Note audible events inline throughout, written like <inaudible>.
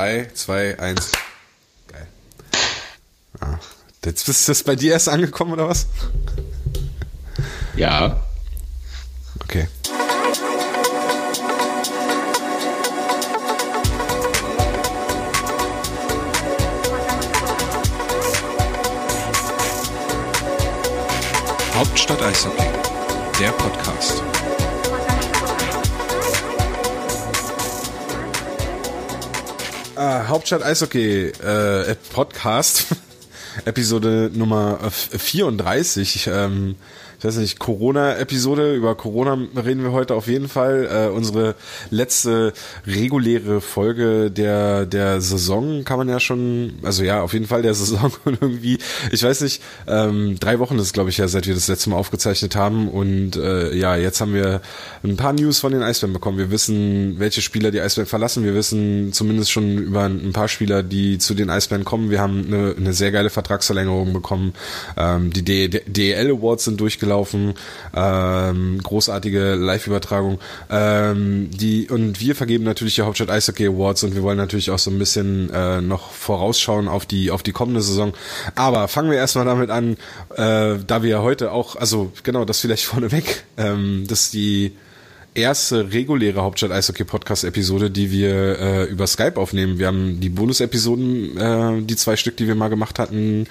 3, 2, 1. Geil. Ah, jetzt ist das bei dir erst angekommen, oder was? Ja. Okay. Hauptstadt Eishockey, der Podcast. Äh, Hauptstadt Eishockey äh, Podcast, <laughs> Episode Nummer 34. Ähm, weiß nicht, Corona-Episode. Über Corona reden wir heute auf jeden Fall. Äh, unsere letzte reguläre Folge der, der Saison kann man ja schon, also ja, auf jeden Fall der Saison <laughs> und irgendwie, ich weiß nicht, ähm, drei Wochen ist glaube ich ja, seit wir das letzte Mal aufgezeichnet haben und äh, ja, jetzt haben wir ein paar News von den Eisbären bekommen. Wir wissen, welche Spieler die Eisbären verlassen. Wir wissen zumindest schon über ein paar Spieler, die zu den Eisbären kommen. Wir haben eine, eine sehr geile Vertragsverlängerung bekommen. Ähm, die DEL Awards sind durchgelaufen gelaufen, ähm, großartige Live-Übertragung. Ähm, die und wir vergeben natürlich die Hauptstadt Eishockey Awards und wir wollen natürlich auch so ein bisschen äh, noch vorausschauen auf die auf die kommende Saison. Aber fangen wir erstmal damit an, äh, da wir heute auch, also genau, das vielleicht <laughs> vorneweg, ähm, dass die erste reguläre Hauptstadt Eishockey Podcast Episode, die wir äh, über Skype aufnehmen. Wir haben die Bonus-Episoden, äh, die zwei Stück, die wir mal gemacht hatten,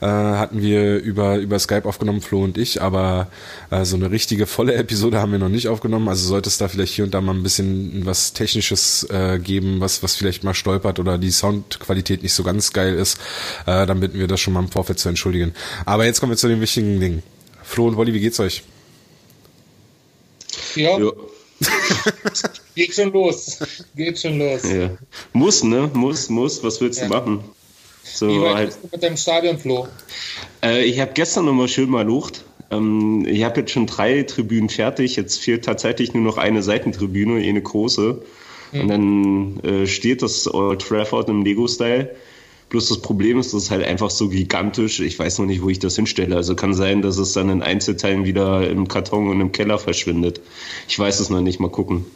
äh, hatten wir über über Skype aufgenommen, Flo und ich. Aber äh, so eine richtige volle Episode haben wir noch nicht aufgenommen. Also sollte es da vielleicht hier und da mal ein bisschen was Technisches äh, geben, was was vielleicht mal stolpert oder die Soundqualität nicht so ganz geil ist, äh, dann bitten wir das schon mal im Vorfeld zu entschuldigen. Aber jetzt kommen wir zu den wichtigen Dingen. Flo und Wolli, wie geht's euch? Ja. ja. <laughs> Geht schon los. Geht schon los. Ja. Muss, ne? Muss, muss. Was willst ja. du machen? So, Wie weit halt. bist du mit deinem Stadion, Flo? Äh, ich habe gestern nochmal schön mal lucht. Ähm, ich habe jetzt schon drei Tribünen fertig. Jetzt fehlt tatsächlich nur noch eine Seitentribüne, eine große. Hm. Und dann äh, steht das Old Trafford im Lego-Style. Bloß das Problem ist, das ist halt einfach so gigantisch. Ich weiß noch nicht, wo ich das hinstelle. Also kann sein, dass es dann in Einzelteilen wieder im Karton und im Keller verschwindet. Ich weiß es noch nicht. Mal gucken.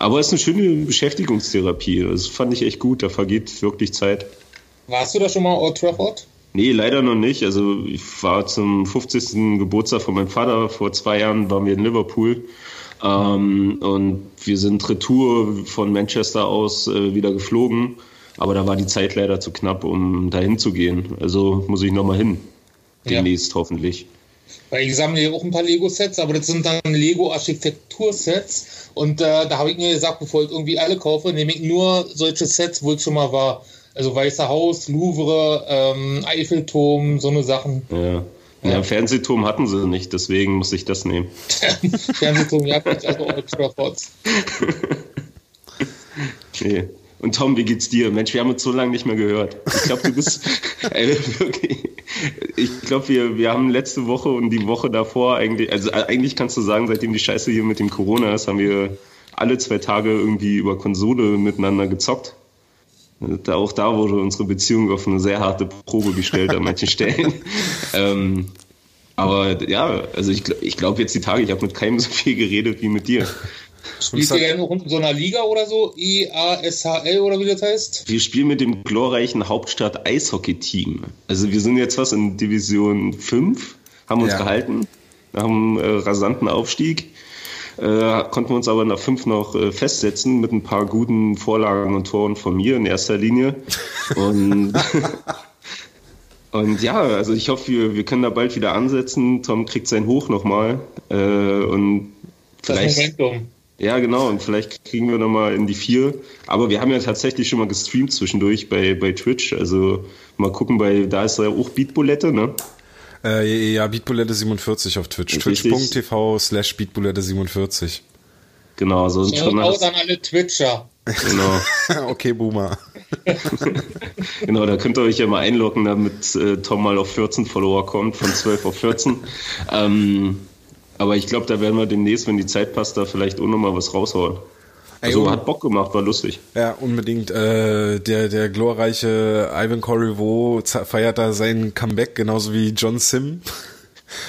Aber es ist eine schöne Beschäftigungstherapie. Das fand ich echt gut. Da vergeht wirklich Zeit. Warst du da schon mal Old Trafford? Nee, leider noch nicht. Also ich war zum 50. Geburtstag von meinem Vater. Vor zwei Jahren waren wir in Liverpool. Ähm, und wir sind Retour von Manchester aus äh, wieder geflogen. Aber da war die Zeit leider zu knapp, um dahin zu gehen. Also muss ich nochmal hin. Demnächst ja. hoffentlich. Weil ich sammle ja auch ein paar Lego-Sets, aber das sind dann Lego-Architektur-Sets. Und äh, da habe ich mir gesagt, bevor ich irgendwie alle kaufe, nehme ich nur solche Sets, wo ich schon mal war. Also Weißer Haus, Louvre, ähm, Eiffelturm, so eine Sachen. Ja. Ja, ja, Fernsehturm hatten sie nicht, deswegen muss ich das nehmen. <laughs> Fernsehturm, ja, also <laughs> Ultra nee. Und Tom, wie geht's dir? Mensch, wir haben uns so lange nicht mehr gehört. Ich glaube, du bist <laughs> <laughs> ey, wirklich. Ich glaube, wir, wir haben letzte Woche und die Woche davor eigentlich, also eigentlich kannst du sagen, seitdem die Scheiße hier mit dem Corona ist, haben wir alle zwei Tage irgendwie über Konsole miteinander gezockt. Da, auch da wurde unsere Beziehung auf eine sehr harte Probe gestellt an manchen <laughs> Stellen. ähm, aber ja, also ich, ich glaube jetzt die Tage, ich habe mit keinem so viel geredet wie mit dir. Spielt ihr ja noch in so einer Liga oder so? IASHL oder wie das heißt? Wir spielen mit dem glorreichen Hauptstadt Eishockey-Team. Also wir sind jetzt was in Division 5, haben uns ja. gehalten, nach einem äh, rasanten Aufstieg. Äh, konnten wir uns aber nach fünf noch äh, festsetzen mit ein paar guten Vorlagen und Toren von mir in erster Linie. <laughs> Und, <laughs> und ja, also ich hoffe, wir, wir können da bald wieder ansetzen. Tom kriegt sein Hoch nochmal. Äh, und vielleicht. Das Momentum. Ja, genau. Und vielleicht kriegen wir nochmal in die vier. Aber wir haben ja tatsächlich schon mal gestreamt zwischendurch bei, bei Twitch. Also mal gucken, bei da ist ja auch Beatbulette, ne? Äh, ja, Beatbulette 47 auf Twitch. Twitch.tv slash Beatbulette 47. Genau, so sind schon aus an alle Twitcher. Genau. <laughs> okay, Boomer. <laughs> genau, da könnt ihr euch ja mal einloggen, damit äh, Tom mal auf 14 Follower kommt, von 12 auf 14. Ähm, aber ich glaube, da werden wir demnächst, wenn die Zeit passt, da vielleicht auch nochmal was raushauen. Also Ey, hat Bock gemacht, war lustig. Ja, unbedingt. Äh, der, der glorreiche Ivan Corriveau feiert da sein Comeback, genauso wie John Sim. <laughs>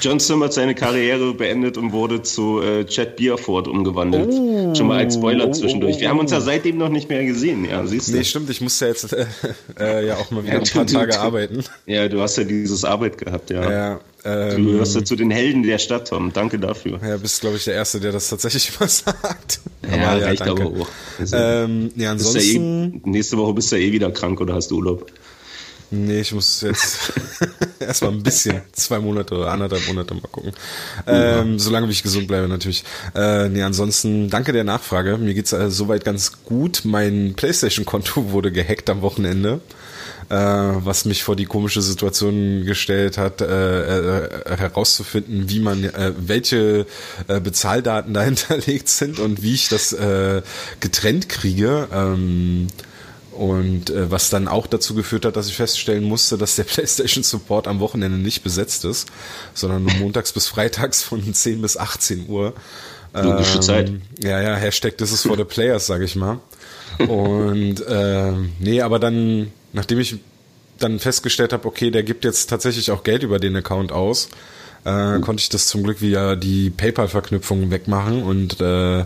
John Sim hat seine Karriere beendet und wurde zu äh, Chad Bierford umgewandelt. Oh, Schon mal als Spoiler zwischendurch. Wir haben uns ja seitdem noch nicht mehr gesehen, ja, siehst du. Nee, stimmt, ich musste jetzt <laughs> äh, ja auch mal wieder ja, ein paar du, Tage du, arbeiten. Ja, du hast ja dieses Arbeit gehabt, ja. Ja, ähm, du gehörst ja zu den Helden der Stadt, Tom. Danke dafür. Ja, bist, glaube ich, der Erste, der das tatsächlich <laughs> immer sagt. Ja, aber, ja ich glaube auch. Also, ähm, ja, ansonsten... Ja eh, nächste Woche bist du ja eh wieder krank oder hast du Urlaub. Nee, ich muss jetzt <laughs> erstmal ein bisschen, zwei Monate oder anderthalb Monate mal gucken. Ähm, ja. Solange wie ich gesund bleibe natürlich. Äh, nee, ansonsten danke der Nachfrage. Mir geht's äh, soweit ganz gut. Mein Playstation-Konto <laughs> wurde gehackt am Wochenende. Äh, was mich vor die komische Situation gestellt hat, äh, äh, herauszufinden, wie man, äh, welche äh, Bezahldaten <laughs> da hinterlegt sind und wie ich das äh, getrennt kriege. Ähm, und äh, was dann auch dazu geführt hat, dass ich feststellen musste, dass der <laughs> PlayStation Support am Wochenende nicht besetzt ist, sondern nur montags bis freitags von 10 bis 18 Uhr. Logische ähm, Zeit. Ja, ja, Hashtag This is for the Players, sag ich mal. Und äh, nee, aber dann, nachdem ich dann festgestellt habe, okay, der gibt jetzt tatsächlich auch Geld über den Account aus, äh, konnte ich das zum Glück via die PayPal-Verknüpfung wegmachen und äh,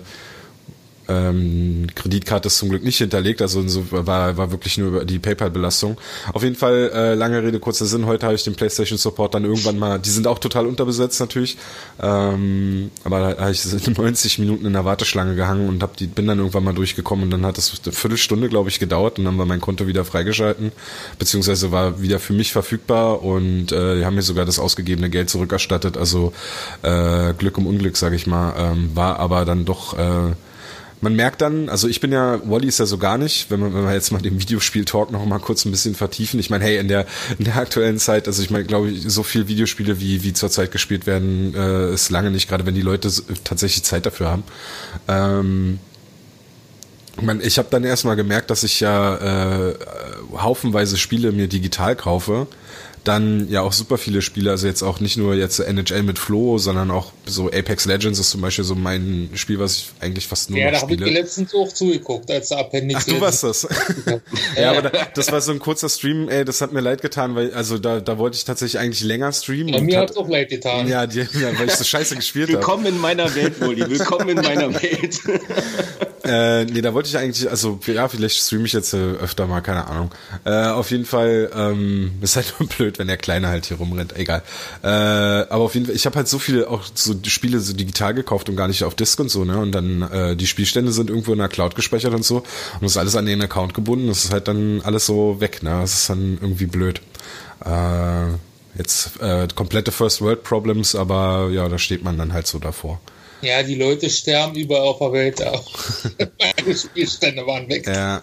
ähm, Kreditkarte ist zum Glück nicht hinterlegt, also so war, war wirklich nur die PayPal-Belastung. Auf jeden Fall, äh, lange Rede, kurzer Sinn, heute habe ich den PlayStation Support dann irgendwann mal, die sind auch total unterbesetzt natürlich, ähm, aber da habe ich <laughs> 90 Minuten in der Warteschlange gehangen und hab die, bin dann irgendwann mal durchgekommen und dann hat es eine Viertelstunde, glaube ich, gedauert und dann war mein Konto wieder freigeschalten, beziehungsweise war wieder für mich verfügbar und äh, die haben mir sogar das ausgegebene Geld zurückerstattet, also äh, Glück um Unglück, sage ich mal, ähm, war aber dann doch äh, man merkt dann, also ich bin ja, Wally ist ja so gar nicht, wenn man, wenn wir jetzt mal den Videospiel-Talk noch mal kurz ein bisschen vertiefen. Ich meine, hey, in der, in der aktuellen Zeit, also ich meine, glaube ich, so viel Videospiele wie, wie zurzeit gespielt werden, äh, ist lange nicht, gerade wenn die Leute tatsächlich Zeit dafür haben. Ähm, ich, mein, ich habe dann erstmal gemerkt, dass ich ja äh, haufenweise Spiele mir digital kaufe dann ja auch super viele Spiele, also jetzt auch nicht nur jetzt NHL mit Flo, sondern auch so Apex Legends ist zum Beispiel so mein Spiel, was ich eigentlich fast nur ja, noch spiele. Ja, da habe ich letztens auch zugeguckt, als der Appendix. Ach, du warst das. <laughs> ja, aber da, das war so ein kurzer Stream, ey, das hat mir leid getan, weil, also da, da wollte ich tatsächlich eigentlich länger streamen. Ja, mir hat es auch leid getan. Ja, die, ja weil ich so scheiße gespielt habe. Willkommen in meiner Welt, Woli, willkommen in meiner <laughs> Welt. Äh, nee, da wollte ich eigentlich, also ja, vielleicht streame ich jetzt äh, öfter mal, keine Ahnung. Äh, auf jeden Fall ähm, <laughs> ist halt nur blöd, wenn der Kleine halt hier rumrennt. Egal. Äh, aber auf jeden Fall, ich habe halt so viele auch so Spiele so digital gekauft und gar nicht auf Disc und so, ne? Und dann äh, die Spielstände sind irgendwo in der Cloud gespeichert und so. Und das ist alles an den Account gebunden. Das ist halt dann alles so weg, ne? Das ist dann irgendwie blöd. Äh, jetzt äh, komplette First World Problems, aber ja, da steht man dann halt so davor. Ja, die Leute sterben überall auf der Welt auch. <laughs> Meine Spielstände waren weg. Ja.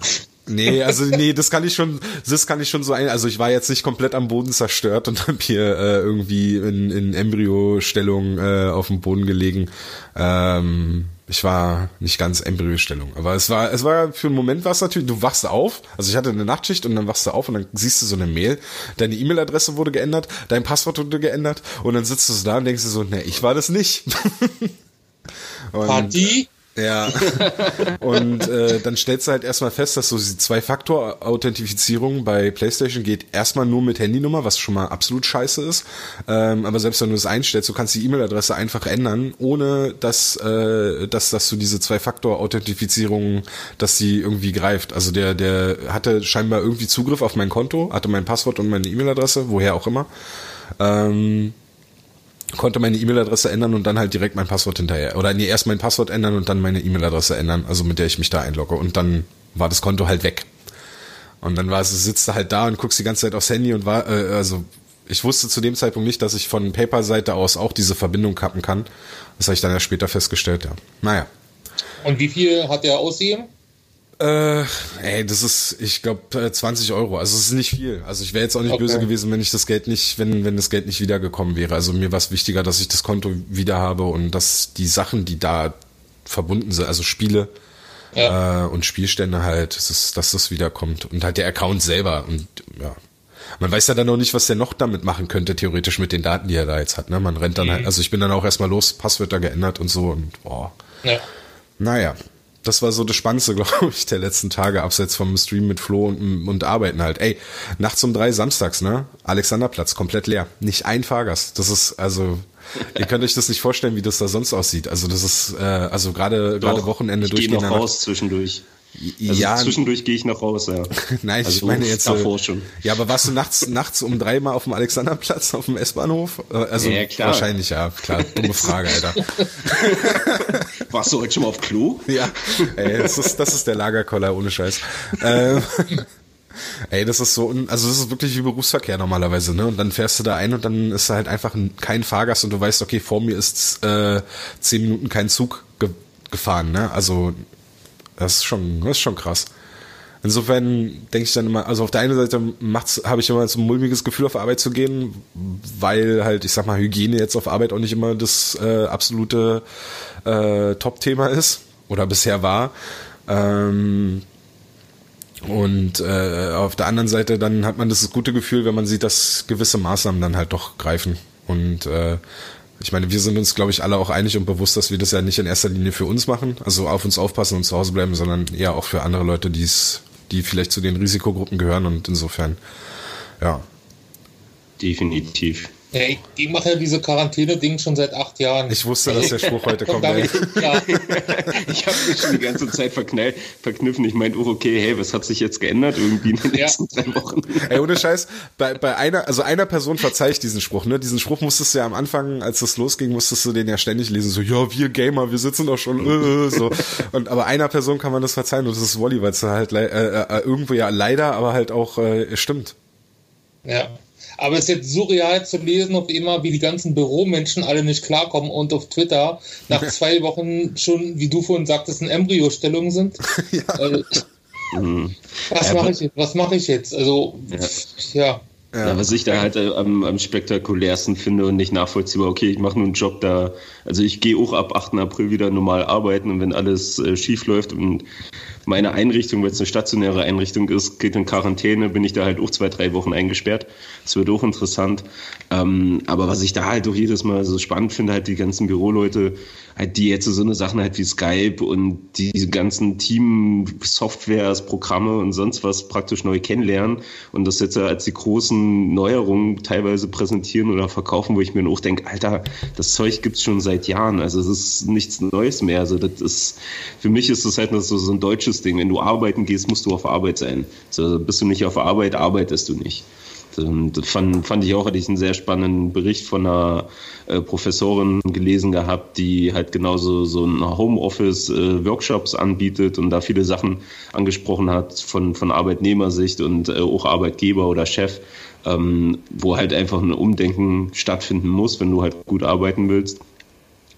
Nee, also nee, das kann ich schon, das kann ich schon so ein, also ich war jetzt nicht komplett am Boden zerstört und <laughs> habe hier äh, irgendwie in, in Embryo-Stellung äh, auf dem Boden gelegen. Ähm, ich war nicht ganz Embryo-Stellung, aber es war, es war für einen Moment war es natürlich, du wachst auf, also ich hatte eine Nachtschicht und dann wachst du auf und dann siehst du so eine Mail, deine E-Mail-Adresse wurde geändert, dein Passwort wurde geändert und dann sitzt du so da und denkst du so, nee, ich war das nicht. <laughs> Und, Party? Ja. <laughs> Und äh, dann stellst du halt erstmal fest, dass so die Zwei-Faktor-Authentifizierung bei PlayStation geht erstmal nur mit Handynummer, was schon mal absolut scheiße ist. Ähm, aber selbst wenn du das einstellst, du kannst die E-Mail-Adresse einfach ändern, ohne dass, äh, dass, dass du diese Zwei-Faktor-Authentifizierung, dass sie irgendwie greift. Also der, der hatte scheinbar irgendwie Zugriff auf mein Konto, hatte mein Passwort und meine E-Mail-Adresse, woher auch immer. Ähm, konnte meine E-Mail-Adresse ändern und dann halt direkt mein Passwort hinterher. Oder nee, erst mein Passwort ändern und dann meine E-Mail-Adresse ändern, also mit der ich mich da einlogge. Und dann war das Konto halt weg. Und dann war es, sitzt du halt da und guckst die ganze Zeit aufs Handy und war, äh, also ich wusste zu dem Zeitpunkt nicht, dass ich von PayPal-Seite aus auch diese Verbindung kappen kann. Das habe ich dann ja später festgestellt, ja. Naja. Und wie viel hat der ausgegeben? Äh, ey, das ist, ich glaube, 20 Euro. Also es ist nicht viel. Also ich wäre jetzt auch nicht okay. böse gewesen, wenn ich das Geld nicht, wenn, wenn das Geld nicht wiedergekommen wäre. Also mir war es wichtiger, dass ich das Konto wieder habe und dass die Sachen, die da verbunden sind, also Spiele ja. äh, und Spielstände halt, dass, es, dass das wiederkommt. Und halt der Account selber. Und ja. Man weiß ja dann noch nicht, was der noch damit machen könnte, theoretisch mit den Daten, die er da jetzt hat. Ne? Man rennt dann mhm. halt, also ich bin dann auch erstmal los, Passwörter geändert und so und boah. Ja. Naja. Das war so das Spannendste, <laughs> glaube ich, der letzten Tage, abseits vom Stream mit Flo und, und Arbeiten halt. Ey, nachts um drei samstags, ne? Alexanderplatz, komplett leer. Nicht ein Fahrgast. Das ist, also, ihr könnt euch das nicht vorstellen, wie das da sonst aussieht. Also, das ist, äh, also gerade gerade Wochenende ich gehe noch raus zwischendurch. Also ja, zwischendurch gehe ich noch raus, ja. <laughs> Nein, ich Also meine jetzt. davor äh, schon. Ja, aber warst du nachts, nachts um drei mal auf dem Alexanderplatz, auf dem S-Bahnhof? Äh, Also Ja, klar. wahrscheinlich ja, klar. <laughs> Dumme Frage, Alter. <laughs> Warst du heute schon mal auf Klo? Ja, ey, das ist, das ist der Lagerkoller ohne Scheiß. Ähm, ey, das ist so, also das ist wirklich wie Berufsverkehr normalerweise, ne? Und dann fährst du da ein und dann ist da halt einfach ein, kein Fahrgast und du weißt, okay, vor mir ist äh, zehn Minuten kein Zug ge gefahren, ne? Also das ist schon, das ist schon krass. Insofern denke ich dann immer, also auf der einen Seite habe ich immer so ein mulmiges Gefühl, auf Arbeit zu gehen, weil halt, ich sag mal, Hygiene jetzt auf Arbeit auch nicht immer das äh, absolute äh, Top-Thema ist oder bisher war. Ähm, und äh, auf der anderen Seite dann hat man das gute Gefühl, wenn man sieht, dass gewisse Maßnahmen dann halt doch greifen. Und äh, ich meine, wir sind uns, glaube ich, alle auch einig und bewusst, dass wir das ja nicht in erster Linie für uns machen, also auf uns aufpassen und zu Hause bleiben, sondern eher auch für andere Leute, die's, die vielleicht zu den Risikogruppen gehören. Und insofern, ja, Definitiv. Ja, ich, ich mache ja diese Quarantäne-Ding schon seit acht Jahren. ich wusste, dass der Spruch heute <laughs> Komm kommt. Damit. Ich <laughs> habe mich schon die ganze Zeit verknall, verkniffen. Ich meinte, oh, okay, hey, was hat sich jetzt geändert irgendwie in den Ja. letzten drei Wochen? Ey, ohne Scheiß, bei, bei einer, also einer Person verzeih ich diesen Spruch, ne? Diesen Spruch musstest du ja am Anfang, als es losging, musstest du den ja ständig lesen, so, ja, wir Gamer, wir sitzen doch schon, äh, äh, so. Und, aber einer Person kann man das verzeihen und das ist Wally, weil es halt lei- äh, äh, irgendwo ja leider, aber halt auch äh, stimmt. Ja. Aber es ist jetzt surreal zu lesen, auf immer, wie die ganzen Büromenschen alle nicht klarkommen und auf Twitter nach zwei Wochen schon, wie du vorhin sagtest, in Embryostellung sind. <laughs> Äh, Mhm. was Ja, mache ich jetzt? Was mache ich jetzt? Also, ja. Ja. was ich da halt am, am spektakulärsten finde und nicht nachvollziehbar, okay, ich mache nur einen Job da, also ich gehe auch ab 8. April wieder normal arbeiten und wenn alles äh, schief läuft und meine Einrichtung, weil es eine stationäre Einrichtung ist, geht in Quarantäne, bin ich da halt auch zwei, drei Wochen eingesperrt. Das wird auch interessant. Ähm, aber was ich da halt auch jedes Mal so spannend finde, halt die ganzen Büroleute, halt die jetzt so eine Sachen halt wie Skype und diese ganzen Team-Softwares, Programme und sonst was praktisch neu kennenlernen und das jetzt als die großen Neuerungen teilweise präsentieren oder verkaufen, wo ich mir auch denke, Alter, das Zeug gibt's schon seit Jahren, also es ist nichts Neues mehr. Also das ist, für mich ist das halt so, so ein deutsches Ding. Wenn du arbeiten gehst, musst du auf Arbeit sein. So, bist du nicht auf Arbeit, arbeitest du nicht. Und fand, fand ich auch, hatte ich einen sehr spannenden Bericht von einer äh, Professorin gelesen gehabt, die halt genauso so ein Homeoffice-Workshops anbietet und da viele Sachen angesprochen hat von, von Arbeitnehmersicht und äh, auch Arbeitgeber oder Chef, ähm, wo halt einfach ein Umdenken stattfinden muss, wenn du halt gut arbeiten willst.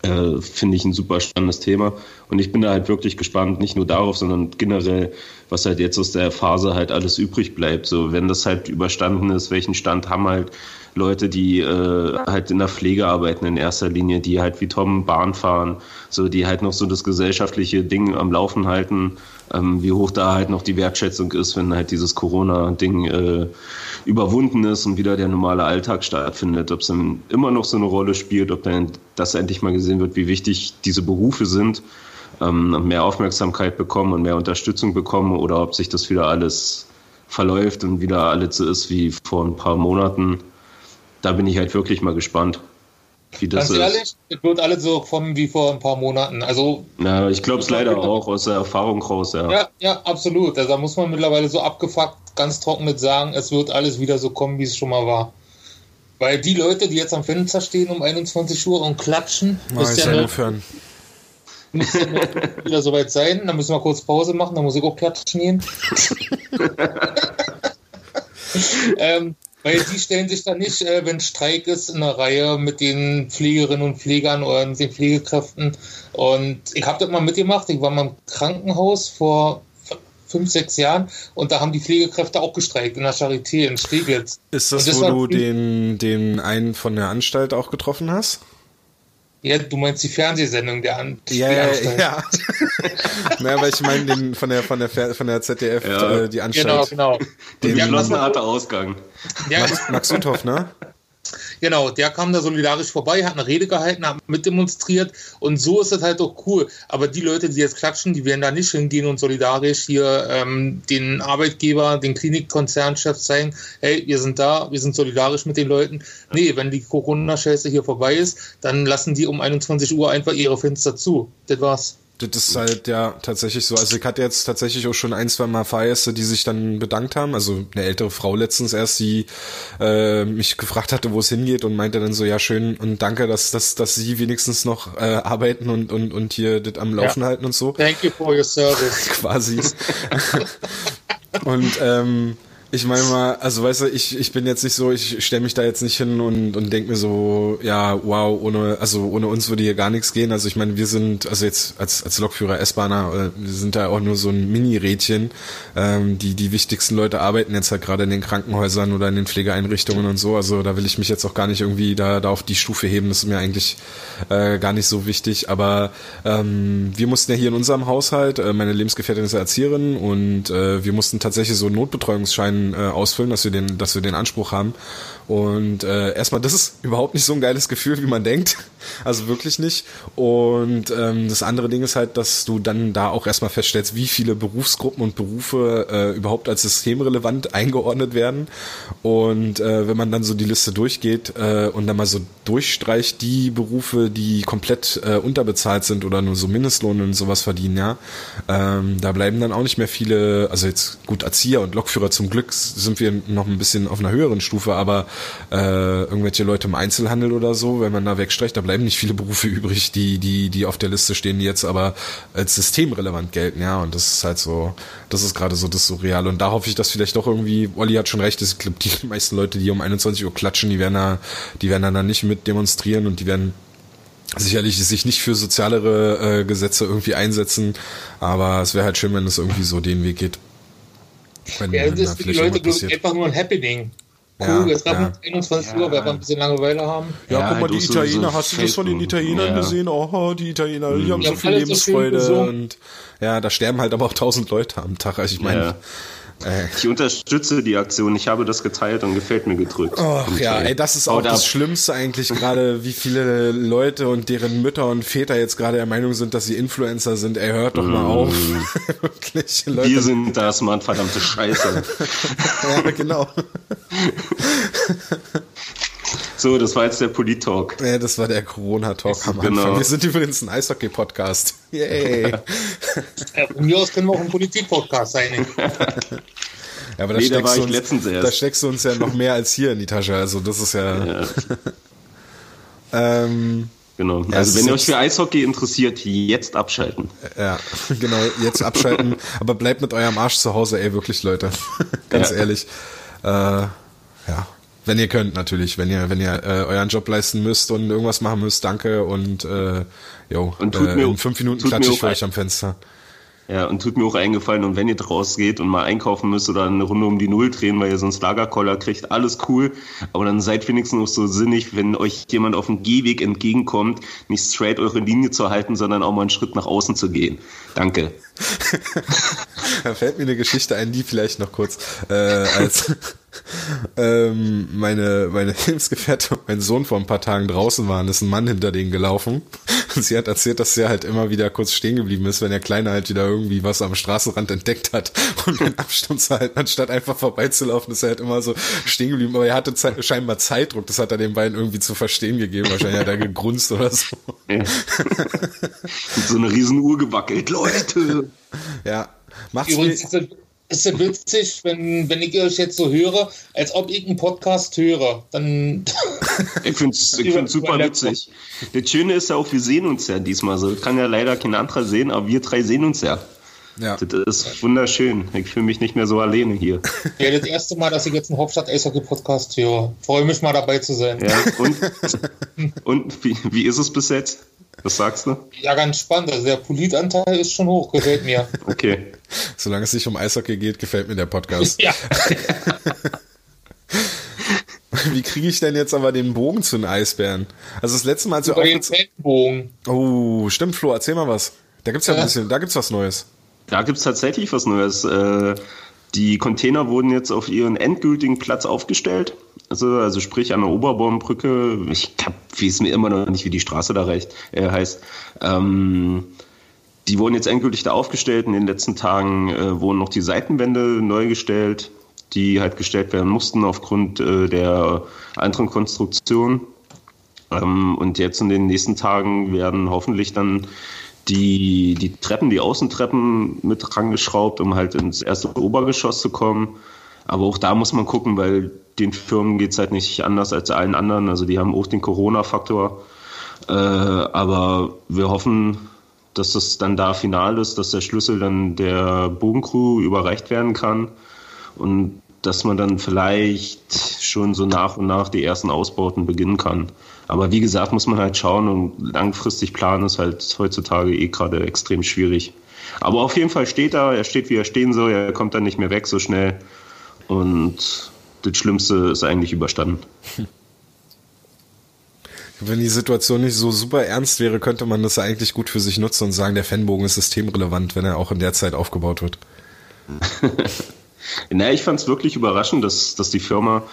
Äh, finde ich ein super spannendes Thema. Und ich bin da halt wirklich gespannt, nicht nur darauf, sondern generell, was halt jetzt aus der Phase halt alles übrig bleibt. So, wenn das halt überstanden ist, welchen Stand haben halt Leute, die äh, halt in der Pflege arbeiten in erster Linie, die halt wie Tom Bahn fahren, so die halt noch so das gesellschaftliche Ding am Laufen halten, ähm, wie hoch da halt noch die Wertschätzung ist, wenn halt dieses Corona-Ding äh, überwunden ist und wieder der normale Alltag stattfindet, ob es dann immer noch so eine Rolle spielt, ob dann das endlich mal gesehen wird, wie wichtig diese Berufe sind, ähm, und mehr Aufmerksamkeit bekommen und mehr Unterstützung bekommen oder ob sich das wieder alles verläuft und wieder alles so ist wie vor ein paar Monaten. Da bin ich halt wirklich mal gespannt, wie das Ganz ist. ehrlich, es wird alles so kommen wie vor ein paar Monaten. Also, Ja, ich glaube es leider auch aus der Erfahrung raus, ja. ja, ja, absolut. Also, da muss man mittlerweile so abgefuckt, ganz trocken mit sagen, es wird alles wieder so kommen, wie es schon mal war. Weil die Leute, die jetzt am Fenster stehen um 21 Uhr und klatschen, Oh, ist ich ja aufhören. muss ja wieder soweit sein. Dann müssen wir kurz Pause machen, dann muss ich auch klatschen gehen. <laughs> <laughs> ähm, weil die stellen sich dann nicht, äh, wenn Streik ist, in einer Reihe mit den Pflegerinnen und Pflegern oder mit den Pflegekräften. Und ich habe das mal mitgemacht. Ich war mal im Krankenhaus vor fünf, sechs Jahren und da haben die Pflegekräfte auch gestreikt in der Charité in Steglitz. Ist das, das wo du den, den einen von der Anstalt auch getroffen hast? Ja, du meinst die Fernsehsendung der An Ja, die ja, ja. naja, <laughs> weil ich meine den von der von der Fer- von der ZDF Ja. äh, die Genau, Anstalt. genau. Den Den mal harter Ausgang. Ja, Max, Max Uthoff, ne? Genau, der kam da solidarisch vorbei, hat eine Rede gehalten, hat mitdemonstriert und so ist es halt auch cool. Aber die Leute, die jetzt klatschen, die werden da nicht hingehen und solidarisch hier ähm, den Arbeitgeber, den Klinikkonzernchef zeigen, hey, wir sind da, wir sind solidarisch mit den Leuten. Nee, wenn die Corona-Scheiße hier vorbei ist, dann lassen die um 21 Uhr einfach ihre Fenster zu. Das war's. Das ist halt ja tatsächlich so. Also ich hatte jetzt tatsächlich auch schon ein, zwei Mal Fahrgäste, die sich dann bedankt haben. Also eine ältere Frau letztens erst, die äh, mich gefragt hatte, wo es hingeht und meinte dann so, ja schön und danke, dass, dass, dass sie wenigstens noch äh, arbeiten und, und, und hier das am Laufen ja. halten und so. Thank you for your service. <laughs> Quasi. <laughs> und ähm, ich meine mal, also weißt du, ich, ich bin jetzt nicht so, ich stelle mich da jetzt nicht hin und, und denke mir so, ja, wow, ohne, also ohne uns würde hier gar nichts gehen. Also ich meine, wir sind, also jetzt als, als Lokführer, S-Bahner, äh, wir sind da auch nur so ein Mini-Rädchen. Ähm, die, die wichtigsten Leute arbeiten jetzt halt gerade in den Krankenhäusern oder in den Pflegeeinrichtungen und so. Also da will ich mich jetzt auch gar nicht irgendwie da, da auf die Stufe heben. Das ist mir eigentlich äh, gar nicht so wichtig. Aber ähm, wir mussten ja hier in unserem Haushalt, äh, meine Lebensgefährtin ist Erzieherin und äh, wir mussten tatsächlich so Notbetreuungsschein äh, ausfüllen, dass wir den, dass wir den Anspruch haben. Und äh, erstmal, das ist überhaupt nicht so ein geiles Gefühl, wie man denkt. Also wirklich nicht. Und ähm, das andere Ding ist halt, dass du dann da auch erstmal feststellst, wie viele Berufsgruppen und Berufe äh, überhaupt als systemrelevant eingeordnet werden. Und äh, wenn man dann so die Liste durchgeht äh, und dann mal so durchstreicht, die Berufe, die komplett äh, unterbezahlt sind oder nur so Mindestlohn und sowas verdienen, ja, ähm, da bleiben dann auch nicht mehr viele, also jetzt gut, Erzieher und Lokführer zum Glück sind wir noch ein bisschen auf einer höheren Stufe, aber äh, irgendwelche Leute im Einzelhandel oder so, wenn man da wegstreicht, da bleiben nicht viele Berufe <laughs> übrig, die, die, die auf der Liste stehen, die jetzt aber als systemrelevant gelten, ja. Und das ist halt so, das ist gerade so das Surreal. Und da hoffe ich, dass vielleicht doch irgendwie, Olli hat schon recht, ich glaube, die <laughs> meisten Leute, die um 21 Uhr klatschen, die werden da, die werden dann nicht mit demonstrieren und die werden sicherlich sich nicht für sozialere äh, Gesetze irgendwie einsetzen, aber es wäre halt schön, wenn es irgendwie so den Weg geht. Wenn, ja, das ist für die Leute einfach nur ein Happening. Cool, ja, jetzt haben ja. 21 Uhr, weil wir ein bisschen Langeweile haben. Ja, ja guck mal, die Italiener, so hast du das von den Italienern gesehen? Oh, die Italiener, die haben so viel Lebensfreude. So und ja, da sterben halt aber auch tausend Leute am Tag. Also ich meine, äh. Ich unterstütze die Aktion. Ich habe das geteilt und gefällt mir gedrückt. Ach ja, ey, das ist auch das ab. Schlimmste eigentlich gerade, <laughs> wie viele Leute und deren Mütter und Väter jetzt gerade der Meinung sind, dass sie Influencer sind. Ey, hört doch mal auf. <laughs> Wirklich, Leute. Wir sind das, Mann, verdammte Scheiße. <laughs> ja, genau. So, das war jetzt der Polit-Talk. Ja, das war der Corona-Talk am genau. Anfang. Wir sind übrigens ein Eishockey-Podcast. Yay. Ja, von mir aus können wir auch ein Politik-Podcast sein. Ja, aber da, nee, steckst da, uns, da, steckst du uns, ja noch mehr als hier in die Tasche. Also das ist ja. ja. ähm, genau. Ja, also wenn ihr euch für Eishockey interessiert, jetzt abschalten. Ja, genau, jetzt abschalten. aber bleibt mit eurem Arsch zu Hause, ey, wirklich, Leute. Ganz ehrlich. Äh, ja, wenn ihr könnt, natürlich. Wenn ihr, wenn ihr äh, euren Job leisten müsst und irgendwas machen müsst, danke. Und äh, jo, und tut äh, mir, in fünf Minuten klatsche ich für euch am Fenster. Ja, und tut mir auch eingefallen, und wenn ihr draus geht und mal einkaufen müsst oder eine Runde um die Null drehen, weil ihr sonst Lagerkoller kriegt, alles cool. Aber dann seid wenigstens noch so sinnig, wenn euch jemand auf dem Gehweg entgegenkommt, nicht straight eure Linie zu halten, sondern auch mal einen Schritt nach außen zu gehen. Danke. <laughs> da fällt mir eine Geschichte ein, die vielleicht noch kurz äh, als <laughs> ähm, meine, meine <laughs> Lebensgefährtin und mein Sohn vor ein paar Tagen draußen waren, ist ein Mann hinter denen gelaufen. Und <laughs> sie hat erzählt, dass er halt immer wieder kurz stehen geblieben ist, wenn der Kleine halt wieder irgendwie was am Straßenrand entdeckt hat <laughs> und den Abstand zu halten, anstatt einfach vorbeizulaufen, ist er halt immer so stehen geblieben. Aber er hatte Zeit, scheinbar Zeitdruck, das hat er den beiden irgendwie zu verstehen gegeben. Wahrscheinlich hat er gegrunzt oder so. Ja. <laughs> Mit so eine riesen Uhr gewackelt, Leute. Ja. Macht's Übrigens, ist ja witzig, wenn, wenn ich euch jetzt so höre, als ob ich einen Podcast höre. Dann ich finde es ich find's super witzig. Das Schöne ist ja auch, wir sehen uns ja diesmal so. Kann ja leider kein anderer sehen, aber wir drei sehen uns ja. Ja. Das ist wunderschön. Ich fühle mich nicht mehr so alleine hier. Ja, das erste Mal, dass ich jetzt einen Hauptstadt-Eishockey-Podcast höre. Freue mich mal dabei zu sein. Ja, und <laughs> und wie, wie ist es bis jetzt? Was sagst du? Ja, ganz spannend. Also der Politanteil ist schon hoch, gefällt mir. <laughs> Okay. Solange es nicht um Eishockey geht, gefällt mir der Podcast. Ja. <laughs> Wie kriege ich denn jetzt aber den Bogen zu den Eisbären? Also das letzte Mal, als wir aufgezogen. Oh, stimmt, Flo, erzähl mal was. Da gibt's ja, ja. ein bisschen, da gibt's was Neues. Da gibt's tatsächlich was Neues. Äh, die Container wurden jetzt auf ihren endgültigen Platz aufgestellt. also, also sprich an der Oberbaumbrücke, ich hab, weiß mir immer noch nicht, wie die Straße da recht, äh, heißt. Ähm, die wurden jetzt endgültig da aufgestellt. In den letzten Tagen äh, wurden noch die Seitenwände neu gestellt, die halt gestellt werden mussten aufgrund äh, der anderen Konstruktion. Ähm, und jetzt in den nächsten Tagen werden hoffentlich dann die, die Treppen, die Außentreppen mit rangeschraubt, um halt ins erste Obergeschoss zu kommen. Aber auch da muss man gucken, weil den Firmen geht es halt nicht anders als allen anderen. Also die haben auch den Corona-Faktor. Äh, aber wir hoffen, dass das dann da final ist, dass der Schlüssel dann der Bogencrew überreicht werden kann und dass man dann vielleicht schon so nach und nach die ersten Ausbauten beginnen kann. Aber wie gesagt, muss man halt schauen und langfristig planen ist halt heutzutage eh gerade extrem schwierig. Aber auf jeden Fall steht er, er steht wie er stehen soll, er kommt dann nicht mehr weg so schnell und das Schlimmste ist eigentlich überstanden. <laughs> Wenn die Situation nicht so super ernst wäre, könnte man das eigentlich gut für sich nutzen und sagen, der Fanbogen ist systemrelevant, wenn er auch in der Zeit aufgebaut wird. <laughs> naja, ich fand es wirklich überraschend, dass, dass die Firma,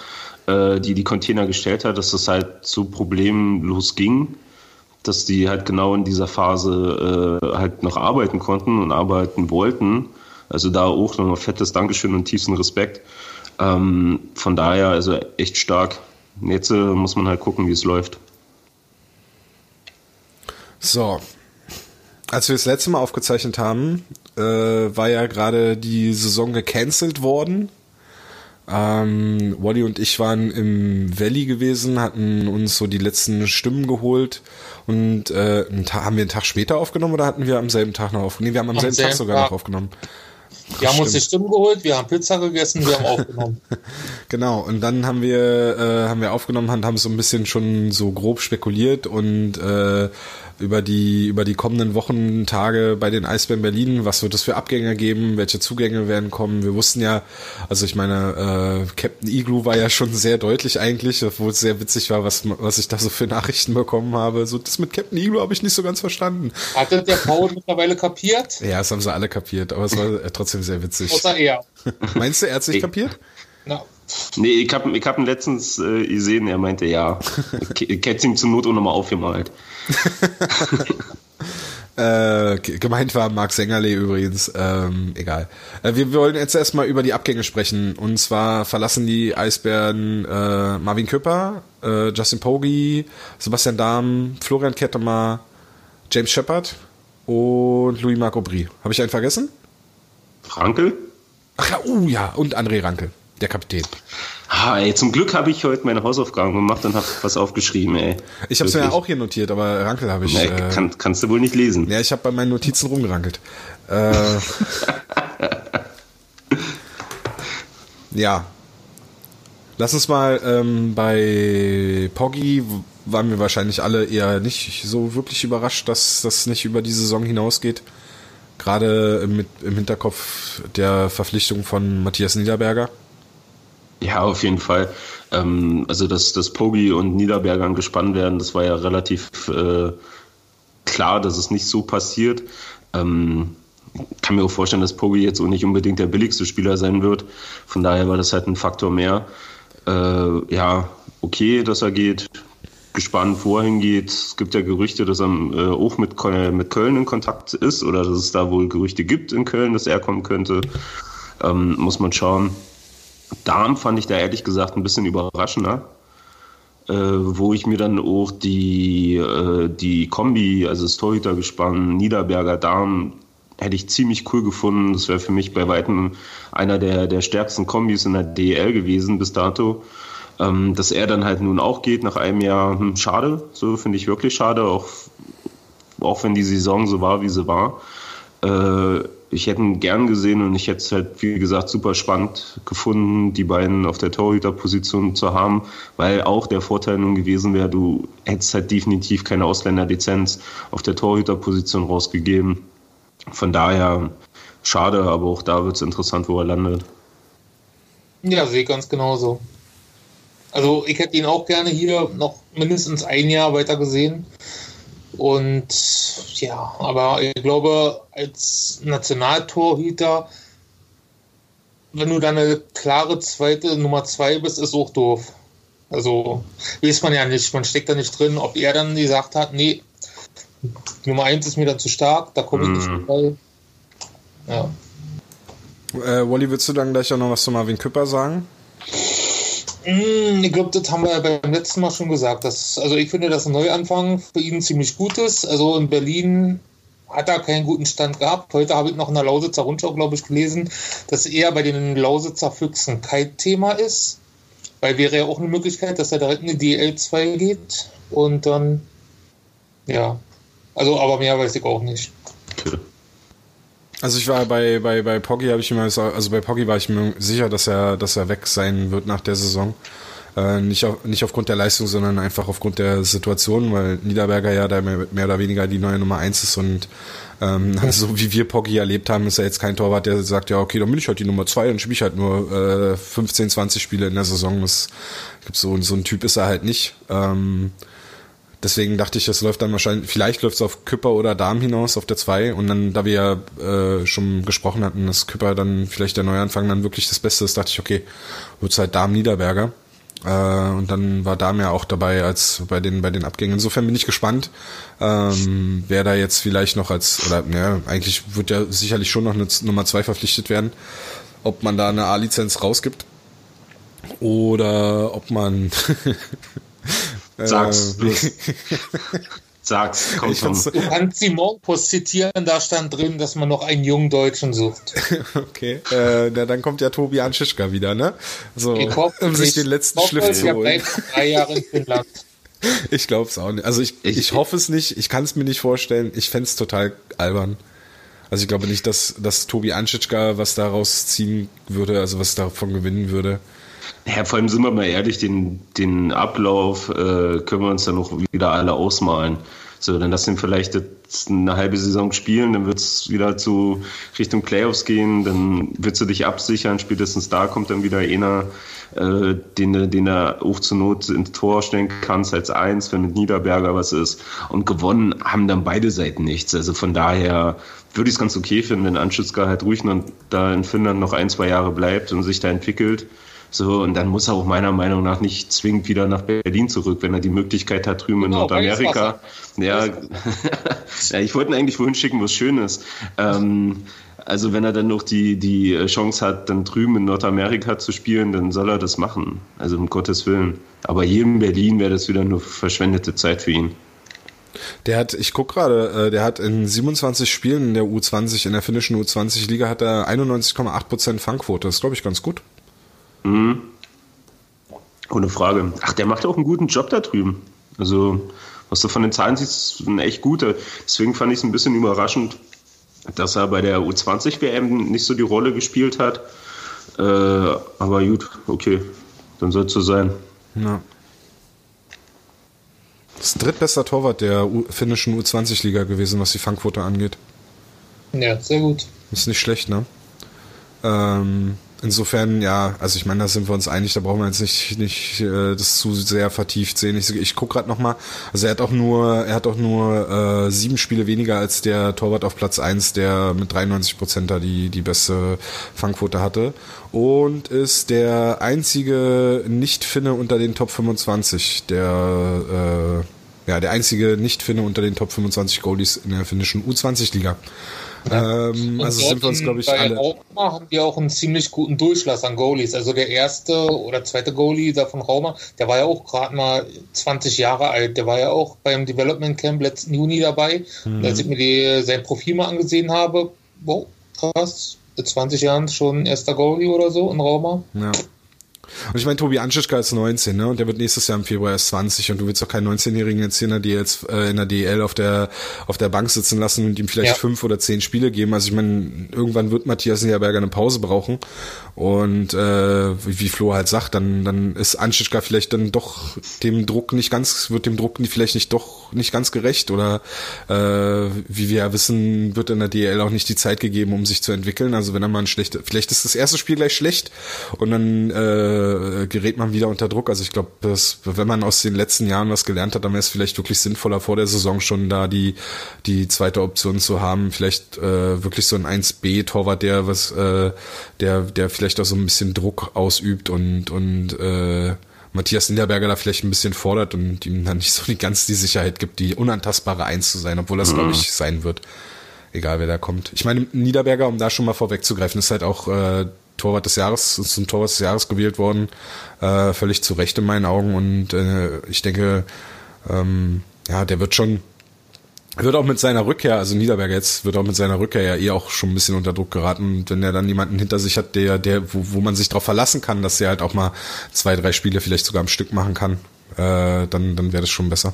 äh, die die Container gestellt hat, dass das halt so problemlos ging, dass die halt genau in dieser Phase äh, halt noch arbeiten konnten und arbeiten wollten. Also da auch nochmal fettes Dankeschön und tiefsten Respekt. Ähm, von daher, also echt stark. Jetzt äh, muss man halt gucken, wie es läuft. So. Als wir das letzte Mal aufgezeichnet haben, äh, war ja gerade die Saison gecancelt worden. Ähm, Wally und ich waren im Valley gewesen, hatten uns so die letzten Stimmen geholt und äh, haben wir einen Tag später aufgenommen oder hatten wir am selben Tag noch aufgenommen? Nee, wir haben am, am selben, selben Tag sogar Tag. noch aufgenommen. Wir haben uns die Stimmen geholt, wir haben Pizza gegessen, wir haben <laughs> aufgenommen. genau, und dann haben wir, äh, haben wir aufgenommen und haben so ein bisschen schon so grob spekuliert und äh, über die, über die kommenden Wochen, Tage bei den Eisbären Berlin, was wird es für Abgänge geben, welche Zugänge werden kommen. Wir wussten ja, also ich meine, äh, Captain Igloo war ja schon sehr deutlich eigentlich, obwohl es sehr witzig war, was, was ich da so für Nachrichten bekommen habe. So, das mit Captain Igloo habe ich nicht so ganz verstanden. Hat das der Paul mittlerweile kapiert? <laughs> Ja, das haben sie alle kapiert, aber es war trotzdem sehr witzig. Außer er. <laughs> Meinst du, er hat es nicht kapiert? Na, Nee, ich habe ich hab ihn letztens äh, gesehen, er meinte ja. <laughs> Ketzt ihm zur Not auch nochmal aufgemalt. Äh, gemeint war Marc Sängerle übrigens, ähm, egal. Äh, wir, wollen jetzt erstmal über die Abgänge sprechen. Und zwar verlassen die Eisbären äh, Marvin Küpper, äh, Justin Poggi, Sebastian Dahm, Florian Kettemar, James Shepard und Louis-Marc Aubry. Habe ich einen vergessen? Rankel? Ach ja, uh, ja, und André Rankel der Kapitän. Ah, ey, zum Glück habe ich heute meine Hausaufgaben gemacht und habe was aufgeschrieben, ey. Ich habe es ja auch hier notiert, aber Rankel habe ich. Nee, äh, kann, kannst du wohl nicht lesen. Ja, ich habe bei meinen Notizen rumgerankelt. Äh, <laughs> ja. Lass uns mal ähm, bei Poggi waren wir wahrscheinlich alle eher nicht so wirklich überrascht, dass das nicht über die Saison hinausgeht. Gerade mit, im Hinterkopf der Verpflichtung von Matthias Niederberger. Ja, auf jeden Fall. Ähm, also, dass, dass Pogi und Niederberger gespannt werden, das war ja relativ äh, klar, dass es nicht so passiert. Ähm, kann mir auch vorstellen, dass Pogi jetzt auch nicht unbedingt der billigste Spieler sein wird. Von daher war das halt ein Faktor mehr. Äh, ja, okay, dass er geht. Gespannt, wo er hingeht. Es gibt ja Gerüchte, dass er äh, auch mit, mit Köln in Kontakt ist oder dass es da wohl Gerüchte gibt in Köln, dass er kommen könnte. Ähm, muss man schauen. Darm fand ich da ehrlich gesagt ein bisschen überraschender. Äh, wo ich mir dann auch die, äh, die Kombi, also das Torhütergespann Niederberger Darm, hätte ich ziemlich cool gefunden. Das wäre für mich bei weitem einer der, der stärksten Kombis in der DL gewesen bis dato. Ähm, dass er dann halt nun auch geht nach einem Jahr, hm, schade, so finde ich wirklich schade, auch, auch wenn die Saison so war, wie sie war. Äh, ich hätte ihn gern gesehen und ich hätte es halt, wie gesagt, super spannend gefunden, die beiden auf der Torhüterposition zu haben, weil auch der Vorteil nun gewesen wäre, du hättest halt definitiv keine Ausländerlizenz auf der Torhüterposition rausgegeben. Von daher schade, aber auch da wird es interessant, wo er landet. Ja, sehe ich ganz genauso. Also ich hätte ihn auch gerne hier noch mindestens ein Jahr weiter gesehen. Und ja, aber ich glaube, als Nationaltorhüter, wenn du dann eine klare zweite Nummer zwei bist, ist auch doof. Also weiß man ja nicht, man steckt da nicht drin, ob er dann gesagt hat, nee, Nummer 1 ist mir dann zu stark, da komme ich nicht Mhm. vorbei. Ja. Äh, Wally, willst du dann gleich auch noch was zu Marvin Küpper sagen? Mm, Ich glaube, das haben wir ja beim letzten Mal schon gesagt. Dass, also ich finde, dass ein Neuanfang für ihn ziemlich gut ist. Also in Berlin hat er keinen guten Stand gehabt. Heute habe ich noch in der Lausitzer Rundschau, glaube ich, gelesen, dass er bei den Lausitzer Füchsen kein Thema ist. Weil wäre ja auch eine Möglichkeit, dass er direkt in die DL 2 geht. Und dann, ja. Also, aber mehr weiß ich auch nicht. Also ich war bei bei bei Poggi habe ich immer gesagt, also bei Poggi war ich mir sicher, dass er dass er weg sein wird nach der Saison. Äh, nicht auf, nicht aufgrund der Leistung, sondern einfach aufgrund der Situation, weil Niederberger ja da mehr, mehr oder weniger die neue Nummer eins ist und ähm, so wie wir Poggi erlebt haben, ist er jetzt kein Torwart, der sagt, ja okay, dann bin ich halt die Nummer zwei und spiele ich halt nur äh, 15, 20 Spiele in der Saison. Das gibt so so ein Typ ist er halt nicht. Ähm, Deswegen dachte ich, das läuft dann wahrscheinlich, vielleicht läuft es auf Küpper oder Darm hinaus auf der 2 und dann, da wir ja äh, schon gesprochen hatten, dass Küpper dann vielleicht der Neuanfang dann wirklich das Beste ist, dachte ich, okay, wird's halt Darm Niederberger. Äh, und dann war Darm ja auch dabei als bei den bei den Abgängen. Insofern bin ich gespannt, ähm, wer da jetzt vielleicht noch als, oder ja, eigentlich wird ja sicherlich schon noch eine Nummer 2 verpflichtet werden, ob man da eine A-Lizenz rausgibt oder ob man <laughs> Sag's. Äh, los. <laughs> Sag's. Komm Ich schon. Du kannst die Morgenpost zitieren, da stand drin, dass man noch einen jungen Deutschen sucht. <laughs> Okay, äh, na, dann kommt ja Tobi Anschischka wieder, ne? So, Ich hoffe, um sich ich den letzten hoffe, Schliff zu holen. drei Jahre in Finnland. <laughs> Ich glaub's auch nicht. Also ich, ich, Ich- hoffe es nicht, ich kann es mir nicht vorstellen. Ich fänd's total albern. Also ich glaube nicht, dass, dass Tobi Anschischka was daraus ziehen würde, also was davon gewinnen würde. Ja, vor allem sind wir mal ehrlich, den, den Ablauf äh, können wir uns dann noch wieder alle ausmalen. So, dann lass ihn vielleicht jetzt eine halbe Saison spielen, dann wird's wieder zu Richtung Playoffs gehen, dann willst du dich absichern, spätestens da kommt dann wieder einer, äh, den, den er auch zur Not ins Tor stellen kannst als eins, wenn mit Niederberger was ist. Und gewonnen haben dann beide Seiten nichts. Also von daher würde ich es ganz okay finden, wenn Anschutzka halt ruhig noch da in Finnland noch ein, zwei Jahre bleibt und sich da entwickelt. So, und dann muss er auch meiner Meinung nach nicht zwingend wieder nach Berlin zurück, wenn er die Möglichkeit hat, drüben in Genau, Nordamerika. Ja, <laughs> ja, ich wollte ihn eigentlich wohin schicken, was schön ist. Ähm, also wenn er dann noch die, die Chance hat, dann drüben in Nordamerika zu spielen, dann soll er das machen. Also um Gottes Willen. Aber hier in Berlin wäre das wieder nur verschwendete Zeit für ihn. Der hat, ich guck gerade, äh, der hat in 27 Spielen in der U20, in der finnischen U20-Liga hat er 91,8% Fangquote. Das ist, glaube ich, ganz gut. Ohne Frage. Ach, der macht auch einen guten Job da drüben. Also, was du von den Zahlen siehst, ist ein echt guter. Deswegen fand ich es ein bisschen überraschend, dass er bei der U20-WM nicht so die Rolle gespielt hat. Äh, aber gut, okay, dann soll es so sein. Ja. Das ist drittbester Torwart der U finnischen U20-Liga gewesen, was die Fangquote angeht. Ja, sehr gut. Ist nicht schlecht, ne? Ähm, insofern, ja, also ich meine, da sind wir uns einig, da brauchen wir jetzt nicht, nicht äh, das zu sehr vertieft sehen. Ich, ich guck gerade nochmal, also er hat auch nur, er hat auch nur äh, sieben Spiele weniger als der Torwart auf Platz eins, der mit 93 Prozent da die, die beste Fangquote hatte. Und ist der einzige Nicht-Finne unter den Top 25, der äh, ja, der einzige Nicht-Finne unter den Top 25 Goalies in der finnischen U20-Liga. Ähm, Und also sind wir uns, glaube ich, bei alle. Rauma haben die auch einen ziemlich guten Durchlass an Goalies. Also der erste oder zweite Goalie da von Rauma, der war ja auch gerade mal 20 Jahre alt. Der war ja auch beim Development Camp letzten Juni dabei. Und als ich mir die, sein Profil mal angesehen habe, wow, krass, mit 20 Jahren schon erster Goalie oder so in Rauma. Ja. Und ich meine, Tobi Anschischka ist 19, ne? Und der wird nächstes Jahr im Februar erst 20 und du willst doch keinen 19-Jährigen jetzt hier in der DL, äh, in der DL auf der auf der Bank sitzen lassen und ihm vielleicht Ja. fünf oder zehn Spiele geben. Also ich meine, irgendwann wird Matthias Niederberger eine Pause brauchen. Und äh, wie wie Flo halt sagt, dann dann ist Anschischka vielleicht dann doch dem Druck nicht ganz, wird dem Druck vielleicht nicht doch nicht ganz gerecht oder äh, wie wir ja wissen, wird in der DL auch nicht die Zeit gegeben, um sich zu entwickeln. Also wenn er mal ein schlechter, vielleicht ist das erste Spiel gleich schlecht und dann äh, gerät man wieder unter Druck. Also ich glaube, wenn man aus den letzten Jahren was gelernt hat, dann wäre es vielleicht wirklich sinnvoller vor der Saison schon da die die zweite Option zu haben. Vielleicht äh, wirklich so ein 1B-Torwart, der was, äh, der der vielleicht auch so ein bisschen Druck ausübt und und äh, Matthias Niederberger da vielleicht ein bisschen fordert und ihm dann nicht so die ganz die Sicherheit gibt, die unantastbare Eins zu sein, obwohl das, mhm. glaube ich, sein wird. Egal wer da kommt. Ich meine, Niederberger, um da schon mal vorwegzugreifen, ist halt auch äh, Torwart des Jahres, ist zum Torwart des Jahres gewählt worden. Äh, völlig zu Recht in meinen Augen. Und äh, ich denke, ähm, ja, der wird schon wird auch mit seiner Rückkehr, also Niederberger jetzt, wird auch mit seiner Rückkehr ja eh auch schon ein bisschen unter Druck geraten. Und wenn er dann jemanden hinter sich hat, der, der, wo, wo man sich darauf verlassen kann, dass er halt auch mal zwei, drei Spiele vielleicht sogar am Stück machen kann, äh, dann, dann wäre das schon besser.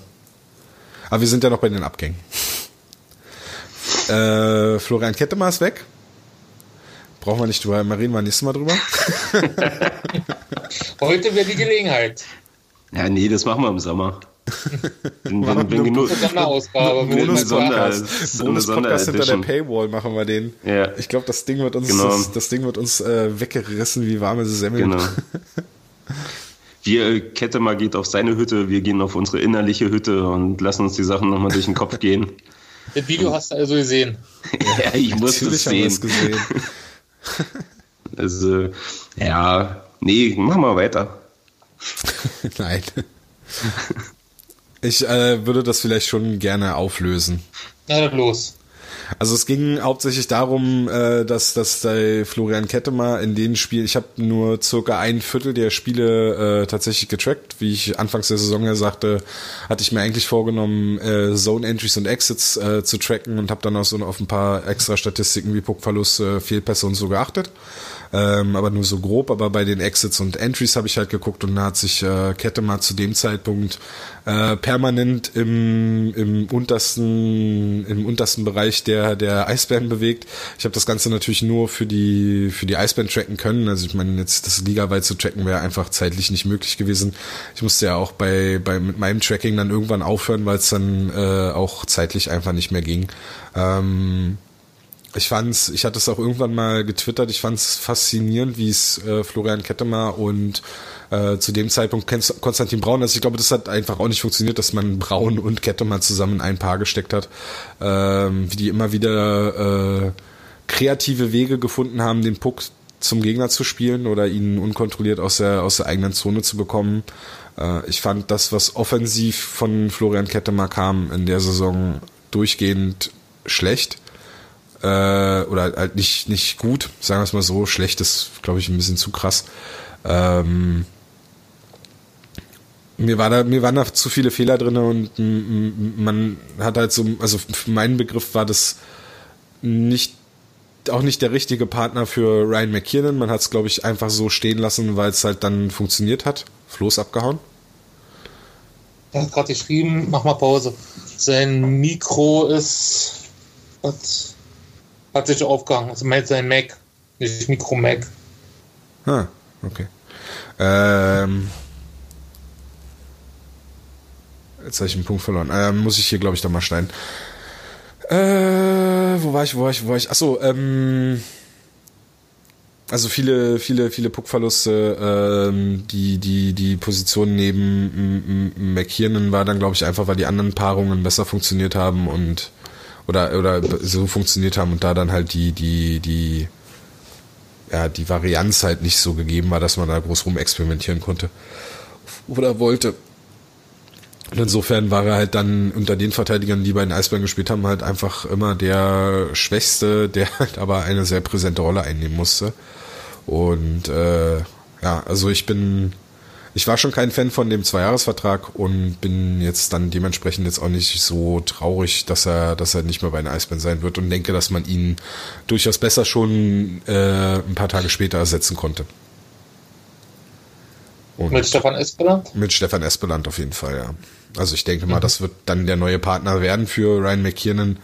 Aber wir sind ja noch bei den Abgängen. <laughs> Äh, Florian Kettemar ist weg. Brauchen wir nicht drüber, reden wir nächstes Mal drüber. <laughs> Heute wäre die Gelegenheit. Ja, nee, das machen wir im Sommer. <laughs> Wenn, wenn, wenn genug. Sonderausgabe. Bonus-Podcast Bonus hinter der Paywall machen wir den. Ja. Ich glaube, das Ding wird uns, genau. das, das, Ding wird uns äh, weggerissen wie warme Semmeln. Genau. <laughs> Wir, äh, Kette mal geht auf seine Hütte, wir gehen auf unsere innerliche Hütte und lassen uns die Sachen nochmal durch den Kopf <laughs> gehen. Das Video hast du also gesehen. ja, ich muss es sehen. gesehen. also, ja, nee, machen wir weiter. Nein. Ich äh, würde das vielleicht schon gerne auflösen. Na dann los. Also es ging hauptsächlich darum, äh, dass, dass der Florian Kettemer in den Spielen, ich habe nur circa ein Viertel der Spiele äh, tatsächlich getrackt. Wie ich anfangs der Saison ja sagte, hatte ich mir eigentlich vorgenommen, äh, Zone Entries und Exits äh, zu tracken und habe dann auch so auf ein paar extra Statistiken wie Puckverlust, äh, Fehlpässe und so geachtet ähm, aber nur so grob. Aber bei den Exits und Entries habe ich halt geguckt und da hat sich äh, Kette mal zu dem Zeitpunkt äh, permanent im, im untersten im untersten Bereich der der Eisbären bewegt. Ich habe das Ganze natürlich nur für die für die Eisbären tracken können. Also ich meine jetzt das ligaweit zu tracken wäre einfach zeitlich nicht möglich gewesen. Ich musste ja auch bei bei mit meinem Tracking dann irgendwann aufhören, weil es dann äh, auch zeitlich einfach nicht mehr ging. Ähm, ich fand's, ich hatte es auch irgendwann mal getwittert, ich fand's faszinierend, wie es äh, Florian Kettemar und äh, zu dem Zeitpunkt Konstantin Braun, also ich glaube, das hat einfach auch nicht funktioniert, dass man Braun und Kettemar zusammen in ein Paar gesteckt hat, ähm, wie die immer wieder äh, kreative Wege gefunden haben, den Puck zum Gegner zu spielen oder ihn unkontrolliert aus der, aus der eigenen Zone zu bekommen. Äh, ich fand das, was offensiv von Florian Kettemar kam in der Saison durchgehend schlecht äh, oder halt nicht, nicht gut, sagen wir es mal so. Schlecht ist, glaube ich, ein bisschen zu krass. Ähm, mir war da, mir waren da zu viele Fehler drin und man hat halt so, also für meinen Begriff war das nicht auch nicht der richtige Partner für Ryan McKiernan. Man hat es, glaube ich, einfach so stehen lassen, weil es halt dann funktioniert hat. Floß abgehauen. Er hat gerade geschrieben, mach mal Pause. Sein Mikro ist. Was? Hat sich aufgehangen. Also meint sein Mac, nicht Mikro Mac. Ah, okay. Ähm, jetzt habe ich einen Punkt verloren. Ähm, muss ich hier, glaube ich, da mal schneiden. Äh, wo war ich, wo war ich, wo war ich? Achso, ähm, also viele, viele, viele Puckverluste, ähm, die, die, die Position neben McKiernan war dann, glaube ich, einfach, weil die anderen Paarungen besser funktioniert haben und oder, oder so funktioniert haben und da dann halt die, die, die, ja, die Varianz halt nicht so gegeben war, dass man da groß rum experimentieren konnte oder wollte. Und insofern war er halt dann unter den Verteidigern, die bei den Eisbären gespielt haben, halt einfach immer der Schwächste, der halt aber eine sehr präsente Rolle einnehmen musste. Und äh, ja, also ich bin ich war schon kein Fan von dem Zweijahresvertrag und bin jetzt dann dementsprechend jetzt auch nicht so traurig, dass er, dass er nicht mehr bei den Eisbären sein wird und denke, dass man ihn durchaus besser schon äh, ein paar Tage später ersetzen konnte. Und mit Stefan Espeland? Mit Stefan Espeland auf jeden Fall, ja. Also ich denke mal, mhm. das wird dann der neue Partner werden für Ryan McKiernan.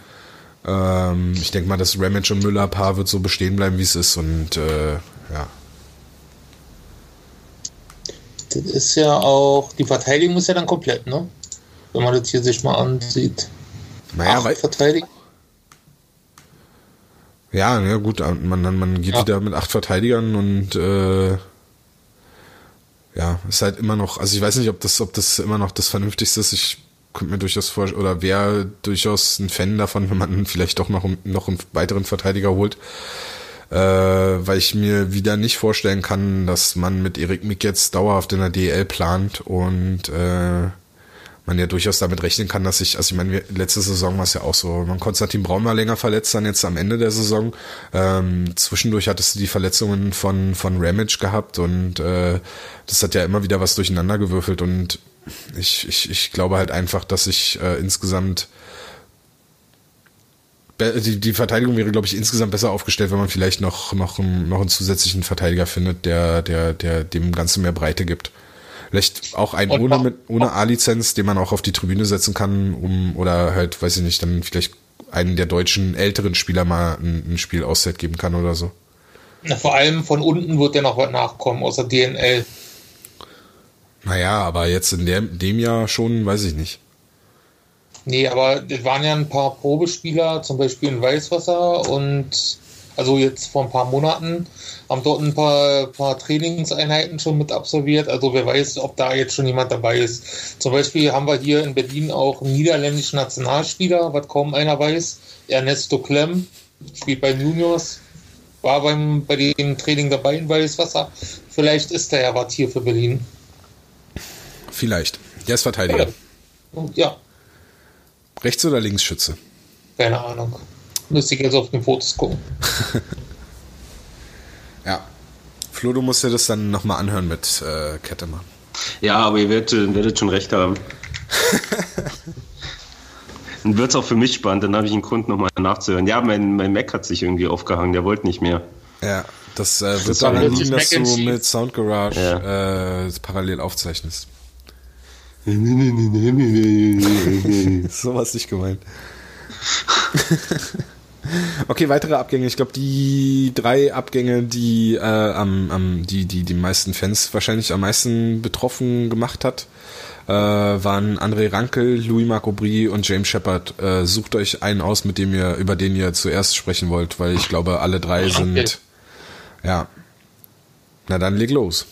Ähm, ich denke mal, das Ramage und Müller-Paar wird so bestehen bleiben, wie es ist und äh, ja, das ist ja auch, die Verteidigung ist ja dann komplett, ne? Wenn man das hier sich mal ansieht. Naja, acht weil, Verteidigung. Ja, ja gut, man, man geht ja. wieder mit acht Verteidigern und äh, ja, ist halt immer noch, also ich weiß nicht, ob das, ob das immer noch das Vernünftigste ist. Ich könnte mir durchaus vorstellen, oder wäre durchaus ein Fan davon, wenn man vielleicht doch noch, noch einen weiteren Verteidiger holt. Äh, weil ich mir wieder nicht vorstellen kann, dass man mit Erik Mick jetzt dauerhaft in der DL plant und äh, man ja durchaus damit rechnen kann, dass ich, also ich meine, letzte Saison war es ja auch so, man Konstantin Braun war länger verletzt dann jetzt am Ende der Saison. Ähm, zwischendurch hattest du die Verletzungen von, von Ramage gehabt und äh, das hat ja immer wieder was durcheinander gewürfelt und ich, ich, ich glaube halt einfach, dass ich äh, insgesamt die, die Verteidigung wäre, glaube ich, insgesamt besser aufgestellt, wenn man vielleicht noch, noch, einen, noch einen zusätzlichen Verteidiger findet, der, der, der dem Ganzen mehr Breite gibt. Vielleicht auch ein ohne, mit, ohne A-Lizenz, den man auch auf die Tribüne setzen kann, um, oder halt, weiß ich nicht, dann vielleicht einen der deutschen älteren Spieler mal ein, ein Spiel Auszeit geben kann oder so. Na, vor allem von unten wird ja noch was nachkommen, außer DNL. Naja, aber jetzt in dem, dem Jahr schon, weiß ich nicht. Nee, aber es waren ja ein paar Probespieler, zum Beispiel in Weißwasser und also jetzt vor ein paar Monaten, haben dort ein paar, paar Trainingseinheiten schon mit absolviert. Also wer weiß, ob da jetzt schon jemand dabei ist. Zum Beispiel haben wir hier in Berlin auch einen niederländischen Nationalspieler, was kaum einer weiß. Ernesto Klemm, spielt bei Juniors, war beim, bei dem Training dabei in Weißwasser. Vielleicht ist er ja was hier für Berlin. Vielleicht. Der ist Verteidiger. Ja. Rechts- oder Linksschütze? Keine Ahnung. Müsste ich jetzt auf den Fotos gucken. <laughs> ja. Flo, du musst dir das dann nochmal anhören mit äh, Kettemann. Ja, aber ihr werdet, werdet schon recht haben. <laughs> dann wird es auch für mich spannend, dann habe ich einen Grund nochmal nachzuhören. Ja, mein, mein Mac hat sich irgendwie aufgehangen, der wollte nicht mehr. Ja, das äh, wird daran liegen, dass du mit Sound Garage ja. äh, parallel aufzeichnest. <laughs> so was nicht gemeint. <laughs> okay, weitere Abgänge. Ich glaube, die drei Abgänge, die, äh, am, am, die, die die meisten Fans wahrscheinlich am meisten betroffen gemacht hat, äh, waren André Rankel, Louis Marc Aubry und James Shepard. Äh, sucht euch einen aus, mit dem ihr, über den ihr zuerst sprechen wollt, weil ich glaube, alle drei sind. Ja. Na dann leg los.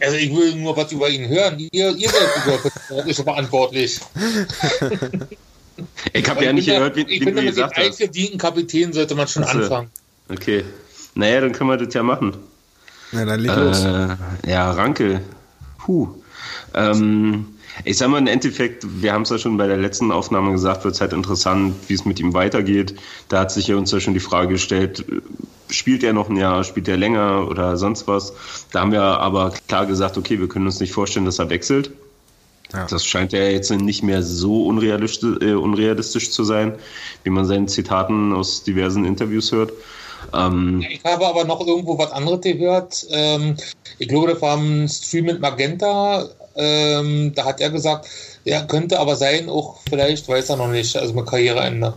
Also ich will nur was über ihn hören. Ihr, ihr seid <laughs> ist verantwortlich. Ich habe ja nicht gehört, wie, ich wie finde, du gesagt hast. Mit dem Kapitän sollte man schon also, anfangen. Okay. Naja, dann können wir das ja machen. Na, dann leg los. Äh, ja, Ranke. Puh. Ähm, ich sag mal, im Endeffekt, wir haben es ja schon bei der letzten Aufnahme gesagt, wird es halt interessant, wie es mit ihm weitergeht. Da hat sich ja uns ja schon die Frage gestellt, spielt er noch ein Jahr, spielt er länger oder sonst was. Da haben wir aber klar gesagt, okay, wir können uns nicht vorstellen, dass er wechselt. Ja. Das scheint ja jetzt nicht mehr so unrealistisch, äh, unrealistisch zu sein, wie man seinen Zitaten aus diversen Interviews hört. Ähm, ich habe aber noch irgendwo was anderes gehört. Ähm, ich glaube, das war ein Stream mit Magenta. Ähm, da hat er gesagt, ja, könnte aber sein, auch vielleicht weiß er noch nicht, also mit Karriereende.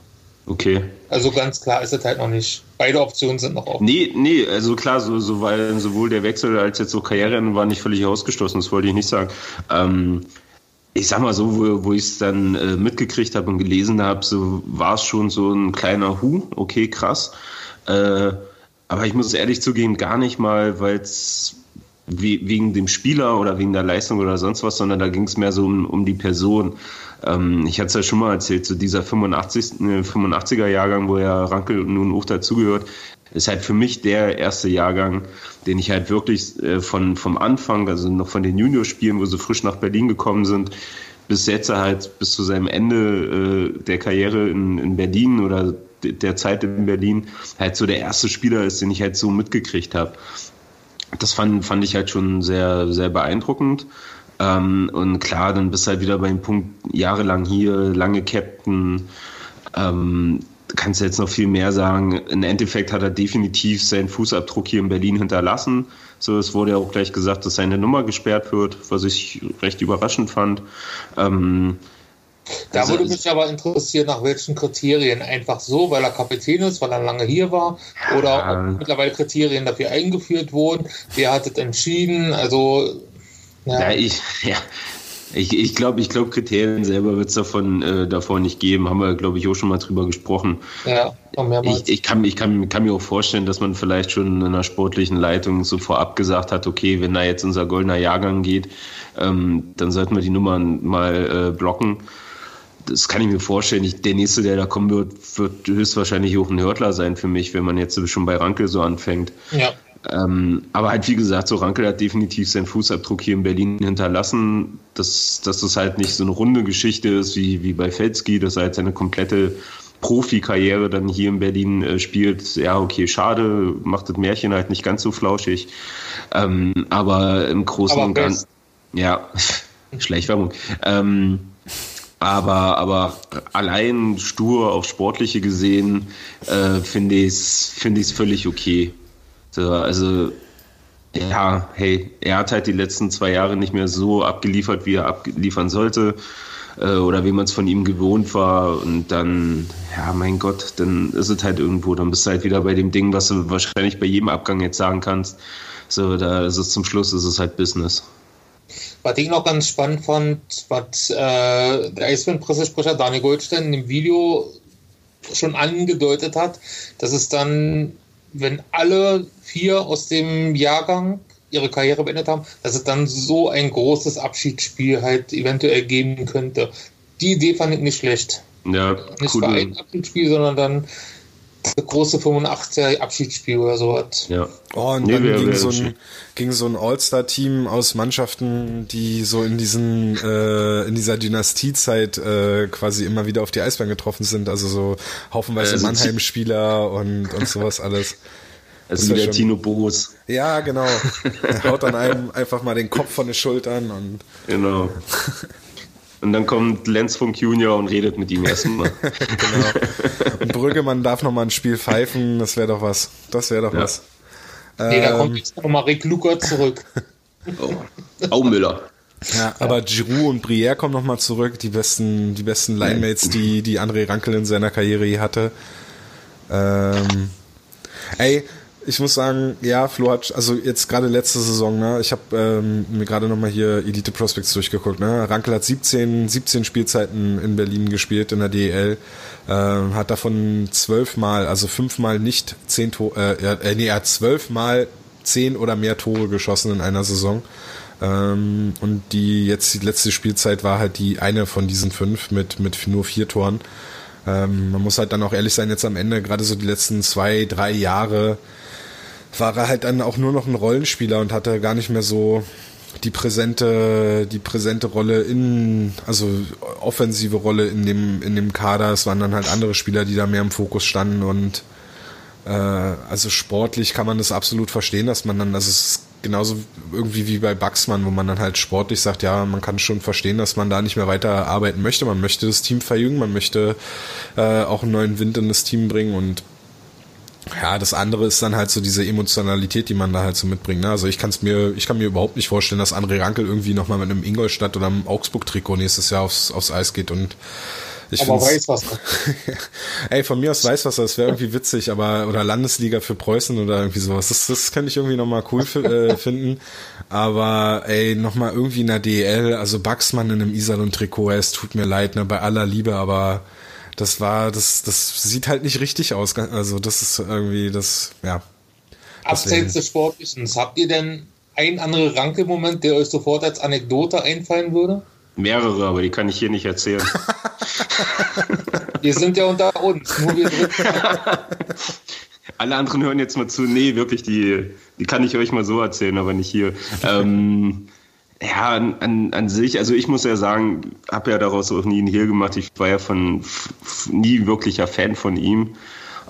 Okay. Also ganz klar ist es halt noch nicht. Beide Optionen sind noch offen. Nee, nee, also klar, so, so weil sowohl der Wechsel als jetzt so Karriereende war nicht völlig ausgeschlossen, das wollte ich nicht sagen. Ähm, ich sag mal so, wo, wo ich es dann äh, mitgekriegt habe und gelesen habe, so war es schon so ein kleiner Hu, okay, krass. Äh, aber ich muss ehrlich zugeben, gar nicht mal, weil es wegen dem Spieler oder wegen der Leistung oder sonst was, sondern da ging es mehr so um, um die Person. Ähm, ich hatte es ja schon mal erzählt, so dieser 85, 85er äh, Jahrgang, wo ja Rankel nun auch dazugehört, ist halt für mich der erste Jahrgang, den ich halt wirklich äh, von, vom Anfang, also noch von den Juniorspielen, wo sie frisch nach Berlin gekommen sind, bis jetzt halt bis zu seinem Ende äh, der Karriere in, in Berlin oder der Zeit in Berlin halt so der erste Spieler ist, den ich halt so mitgekriegt habe. Das fand, fand ich halt schon sehr, sehr beeindruckend. Ähm, und klar, dann bist du halt wieder bei dem Punkt, jahrelang hier, lange Captain. Ähm, kannst du jetzt noch viel mehr sagen. Im Endeffekt hat er definitiv seinen Fußabdruck hier in Berlin hinterlassen. So, es wurde ja auch gleich gesagt, dass seine Nummer gesperrt wird, was ich recht überraschend fand. Ähm, da also, würde mich aber interessieren, nach welchen Kriterien. Einfach so, weil er Kapitän ist, weil er lange hier war, oder ja. ob mittlerweile Kriterien dafür eingeführt wurden. Wer hat es entschieden? Also ja, ja ich, <laughs> ja. Ich, ich glaube, ich glaub, Kriterien selber wird es davon, äh, davon nicht geben. Haben wir, glaube ich, auch schon mal drüber gesprochen. Ja, ich, ich, kann, ich kann, kann mir auch vorstellen, dass man vielleicht schon in einer sportlichen Leitung so vorab gesagt hat, okay, wenn da jetzt unser goldener Jahrgang geht, ähm, dann sollten wir die Nummern mal äh, blocken das kann ich mir vorstellen. Ich, der nächste, der da kommen wird, wird höchstwahrscheinlich auch ein Hörtler sein für mich, wenn man jetzt schon bei Rankel so anfängt. Ja. Ähm, aber halt, wie gesagt, so Rankel hat definitiv seinen Fußabdruck hier in Berlin hinterlassen, dass, dass das halt nicht so eine runde Geschichte ist wie, wie bei Felski, dass er halt seine komplette Profikarriere dann hier in Berlin äh, spielt. Ja, okay, schade, macht das Märchen halt nicht ganz so flauschig. Ähm, aber im Großen und Ganzen, ja, <laughs> Schleichwerbung. Ähm, aber, aber allein stur auf Sportliche gesehen, äh, finde ich es find ich's völlig okay. So, also, ja, hey, er hat halt die letzten zwei Jahre nicht mehr so abgeliefert, wie er abliefern sollte äh, oder wie man es von ihm gewohnt war. Und dann, ja, mein Gott, dann ist es halt irgendwo. Dann bist du halt wieder bei dem Ding, was du wahrscheinlich bei jedem Abgang jetzt sagen kannst. So, da ist es zum Schluss, ist es halt Business. Was ich noch ganz spannend fand, was äh, der Eisbären-Pressesprecher Daniel Goldstein in dem Video schon angedeutet hat, dass es dann, wenn alle vier aus dem Jahrgang ihre Karriere beendet haben, dass es dann so ein großes Abschiedsspiel halt eventuell geben könnte. Die Idee fand ich nicht schlecht. Ja, Nicht cool. ein Abschiedsspiel, sondern dann das große 85er Abschiedsspiel oder sowas. Ja. Oh, und Nee, dann ging, so ein, ging so ein All-Star-Team aus Mannschaften, die so in diesen äh, in dieser Dynastiezeit äh, quasi immer wieder auf die Eisbahn getroffen sind. Also so haufenweise Also Mannheim-Spieler und, und sowas <laughs> alles. Also Das wär wie der schon- Tino Boos. Ja, genau. <laughs> Er haut dann einem einfach mal den Kopf von den Schultern und Genau. Und dann kommt Lenz Funk Junior und redet mit ihm erstmal. <laughs> genau. Und Brüggemann darf noch mal ein Spiel pfeifen, das wäre doch was. Das wäre doch Ja. was. Nee, da Ähm, kommt jetzt nochmal Rick Luger zurück. <laughs> oh. Aumüller. Ja, aber Giroud und Brière kommen noch mal zurück, die besten, die besten Linemates, die, die André Rankel in seiner Karriere je hatte. Ähm, ey, ich muss sagen, ja, Flo hat, also jetzt gerade letzte Saison, ne, ich habe ähm, mir gerade noch mal hier Elite Prospects durchgeguckt, ne, Rankel hat 17, 17 Spielzeiten in Berlin gespielt in der DEL, ähm, hat davon zwölfmal, also fünfmal nicht zehn Tore, äh, äh, nee, er hat zwölfmal zehn oder mehr Tore geschossen in einer Saison. Ähm, und die jetzt die letzte Spielzeit war halt die eine von diesen fünf mit, mit nur vier Toren. Ähm, man muss halt dann auch ehrlich sein, jetzt am Ende, gerade so die letzten zwei, drei Jahre, war er halt dann auch nur noch ein Rollenspieler und hatte gar nicht mehr so die präsente, die präsente Rolle in, also offensive Rolle in dem, in dem Kader. Es waren dann halt andere Spieler, die da mehr im Fokus standen und äh, also sportlich kann man das absolut verstehen, dass man dann, also es ist genauso irgendwie wie bei Baxmann, wo man dann halt sportlich sagt, ja, man kann schon verstehen, dass man da nicht mehr weiter arbeiten möchte. Man möchte das Team verjüngen, man möchte äh, auch einen neuen Wind in das Team bringen und ja, das andere ist dann halt so diese Emotionalität, die man da halt so mitbringt. Ne? Also ich kann es mir, ich kann mir überhaupt nicht vorstellen, dass André Rankel irgendwie nochmal mit einem Ingolstadt oder einem Augsburg-Trikot nächstes Jahr aufs, aufs Eis geht und ich Aber find's- weiß was. <laughs> Ey, von mir aus Weißwasser, das wäre irgendwie witzig, aber oder Landesliga für Preußen oder irgendwie sowas. Das, das könnte ich irgendwie nochmal cool äh, <laughs> finden. Aber ey, nochmal irgendwie in der DL, also Baxmann in einem Iserlohn-Trikot, es tut mir leid, ne, bei aller Liebe, aber das war, das, das sieht halt nicht richtig aus. Also das ist irgendwie, das, ja. Abseits des Sportlichen, habt ihr denn einen anderen Ranke-Moment, der euch sofort als Anekdote einfallen würde? Mehrere, aber die kann ich hier nicht erzählen. <laughs> Wir sind ja unter uns, nur wir drücken. <laughs> Alle anderen hören jetzt mal zu. Nee, wirklich, die, die kann ich euch mal so erzählen, aber nicht hier. ähm, ja, an, an, an sich, also ich muss ja sagen, habe ja daraus auch nie einen Hehl gemacht. Ich war ja von nie wirklicher Fan von ihm.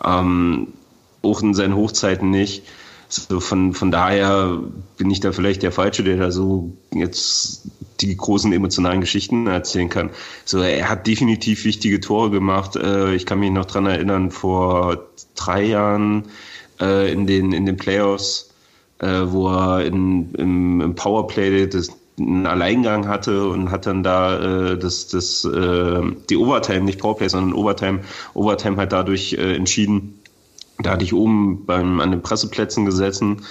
Ähm, auch in seinen Hochzeiten nicht. So von, von daher bin ich da vielleicht der Falsche, der da so jetzt die großen emotionalen Geschichten erzählen kann. So, er hat definitiv wichtige Tore gemacht. Äh, ich kann mich noch dran erinnern, vor drei Jahren äh, in den, in den Playoffs, äh, wo er in, im, im Powerplay das, einen Alleingang hatte und hat dann da äh, das, das, äh, die Overtime, nicht Powerplay, sondern Overtime, Overtime halt dadurch äh, entschieden. Da hatte ich oben beim, an den Presseplätzen gesessen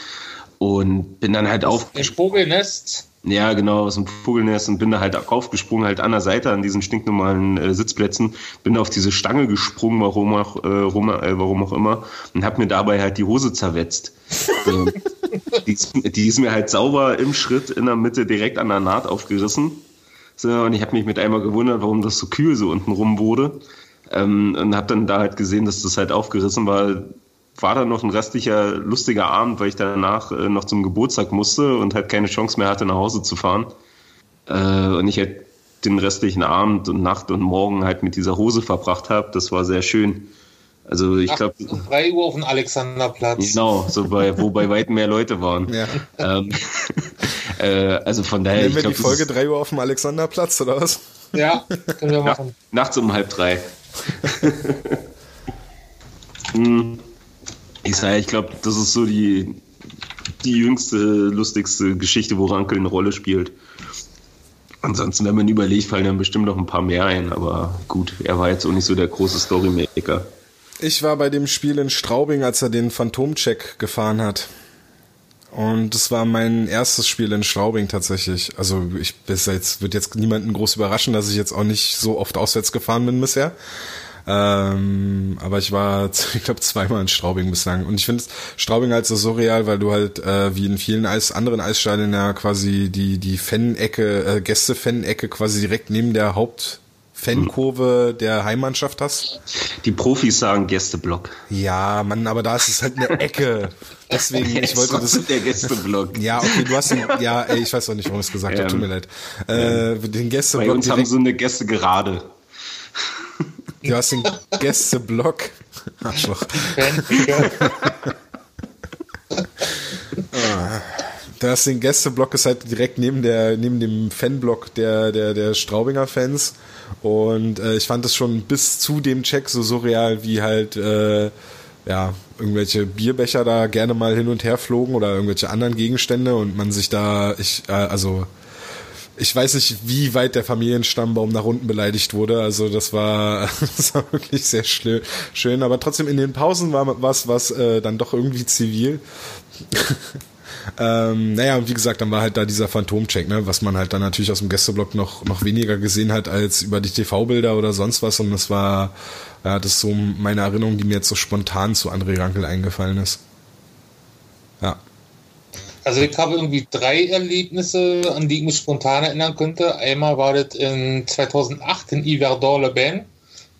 und bin dann halt auf, Ein Vogelnest. ja, genau, aus dem Vogelnest und bin da halt aufgesprungen, halt an der Seite an diesen stinknormalen äh, Sitzplätzen, bin auf diese Stange gesprungen, warum auch, äh, rum, äh, warum auch immer, und hab mir dabei halt die Hose zerwetzt. <laughs> die, ist, die ist mir halt sauber im Schritt in der Mitte direkt an der Naht aufgerissen. So, und ich habe mich mit einmal gewundert, warum das so kühl so unten rum wurde. Ähm, und habe dann da halt gesehen, dass das halt aufgerissen war. War dann noch ein restlicher lustiger Abend, weil ich danach äh, noch zum Geburtstag musste und halt keine Chance mehr hatte, nach Hause zu fahren. Äh, und ich halt den restlichen Abend und Nacht und Morgen halt mit dieser Hose verbracht habe. Das war sehr schön. Also ich glaube. Um 3 Uhr auf dem Alexanderplatz. Genau, so bei, wo bei weit mehr Leute waren. Ja. Ähm, <laughs> äh, also von daher. Nehmen wir ich glaub, die Folge ist 3 Uhr auf dem Alexanderplatz, oder was? Ja, können wir nach, machen. nachts um halb drei. <laughs> Hm. ich sage, ich glaube, das ist so die, die jüngste, lustigste Geschichte, wo Rankel eine Rolle spielt. Ansonsten, wenn man überlegt, fallen dann bestimmt noch ein paar mehr ein, aber gut, er war jetzt auch nicht so der große Storymaker. Ich war bei dem Spiel in Straubing, als er den Phantomcheck gefahren hat. Und das war mein erstes Spiel in Straubing tatsächlich. Also ich bis jetzt wird jetzt niemanden groß überraschen, dass ich jetzt auch nicht so oft auswärts gefahren bin bisher. Ähm, aber ich war, <laughs> ich glaube, zweimal in Straubing bislang. Und ich finde Straubing halt so surreal, weil du halt äh, wie in vielen Eis, anderen Eisstadien ja quasi die, die Fan-Ecke, äh, Gäste-Fan-Ecke quasi direkt neben der Haupt- Fankurve der Heimmannschaft hast. Die Profis sagen Gästeblock. Ja, Mann, aber da ist es halt eine Ecke. <laughs> Deswegen, ich wollte das. der Gästeblock. Ja, okay, du hast den, ja, ey, ich weiß auch nicht, warum ich es gesagt habe, tut mir leid. Äh, den Bei Gästeblock uns haben direkt, so eine Gäste gerade. du hast den Gästeblock. Arschloch. <laughs> Da ist den Gästeblock ist halt direkt neben der neben dem Fanblock der der der Straubinger Fans und äh, ich fand es schon bis zu dem Check so surreal, wie halt äh, ja irgendwelche Bierbecher da gerne mal hin und her flogen oder irgendwelche anderen Gegenstände und man sich da ich äh, also ich weiß nicht, wie weit der Familienstammbaum nach unten beleidigt wurde. Also das war, <laughs> das war wirklich sehr schön. Aber trotzdem in den Pausen war was, was äh, dann doch irgendwie zivil. <laughs> ähm, naja, und wie gesagt, dann war halt da dieser Phantomcheck, ne, was man halt dann natürlich aus dem Gästeblock noch, noch weniger gesehen hat als über die TV-Bilder oder sonst was. Und das war, ja, das ist so meine Erinnerung, die mir jetzt so spontan zu André Rankel eingefallen ist. Ja. Also ich habe irgendwie drei Erlebnisse, an die ich mich spontan erinnern könnte. Einmal war das in 2008 in Yverdon-le-Bain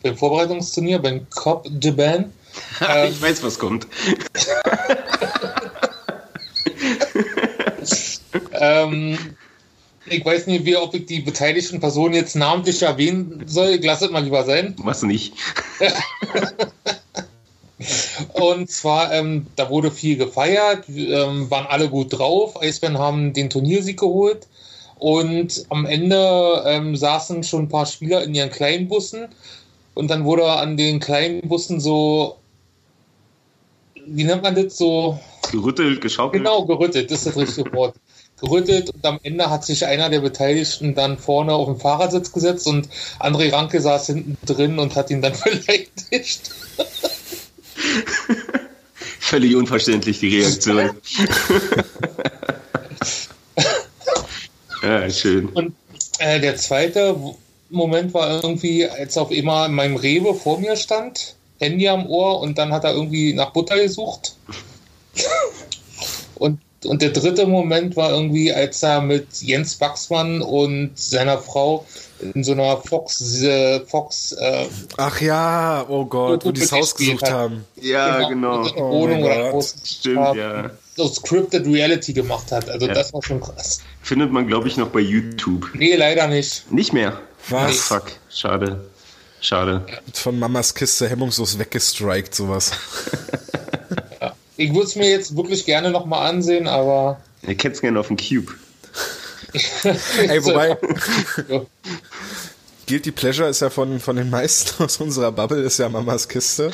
beim Vorbereitungsturnier, beim Cop de Bain. <laughs> Ähm, ich weiß, was kommt. <laughs> ähm, ich weiß nicht, wie, ob ich die beteiligten Personen jetzt namentlich erwähnen soll. Ich lasse es mal lieber sein. Was nicht. <laughs> Und zwar, ähm, da wurde viel gefeiert, ähm, waren alle gut drauf. Eisbären haben den Turniersieg geholt. Und am Ende ähm, saßen schon ein paar Spieler in ihren kleinen Bussen. Und dann wurde an den kleinen Bussen so, wie nennt man das so? Gerüttelt, geschaukelt. Genau, gerüttelt, das ist das richtige Wort. Gerüttelt und am Ende hat sich einer der Beteiligten dann vorne auf den Fahrersitz gesetzt und André Ranke saß hinten drin und hat ihn dann <laughs> beleidigt. Völlig unverständlich die Reaktion. <laughs> ja, schön. Und äh, der zweite Moment war irgendwie, als auf immer in meinem Rewe vor mir stand, Handy am Ohr und dann hat er irgendwie nach Butter gesucht. <laughs> und, und der dritte Moment war irgendwie, als er mit Jens Wachsmann und seiner Frau in so einer Fox, äh, Fox äh, Ach ja, oh Gott, wo die das Haus gesucht hat. haben. Ja, genau. Die Wohnung mein oder Stimmt, haben, ja. so Scripted Reality gemacht hat. Also Ja. das war schon krass. Findet man, glaube ich, noch bei YouTube. Nee, leider nicht. Nicht mehr. Was? Fuck, schade. Schade. Von Mamas Kiste hemmungslos weggestrikt, sowas. <laughs> Ich würde es mir jetzt wirklich gerne nochmal ansehen, aber Er kennt es gerne auf dem Cube. <laughs> Ey, wobei. Guilty Pleasure ist ja von, von den meisten <laughs> aus unserer Bubble, ist ja Mamas Kiste.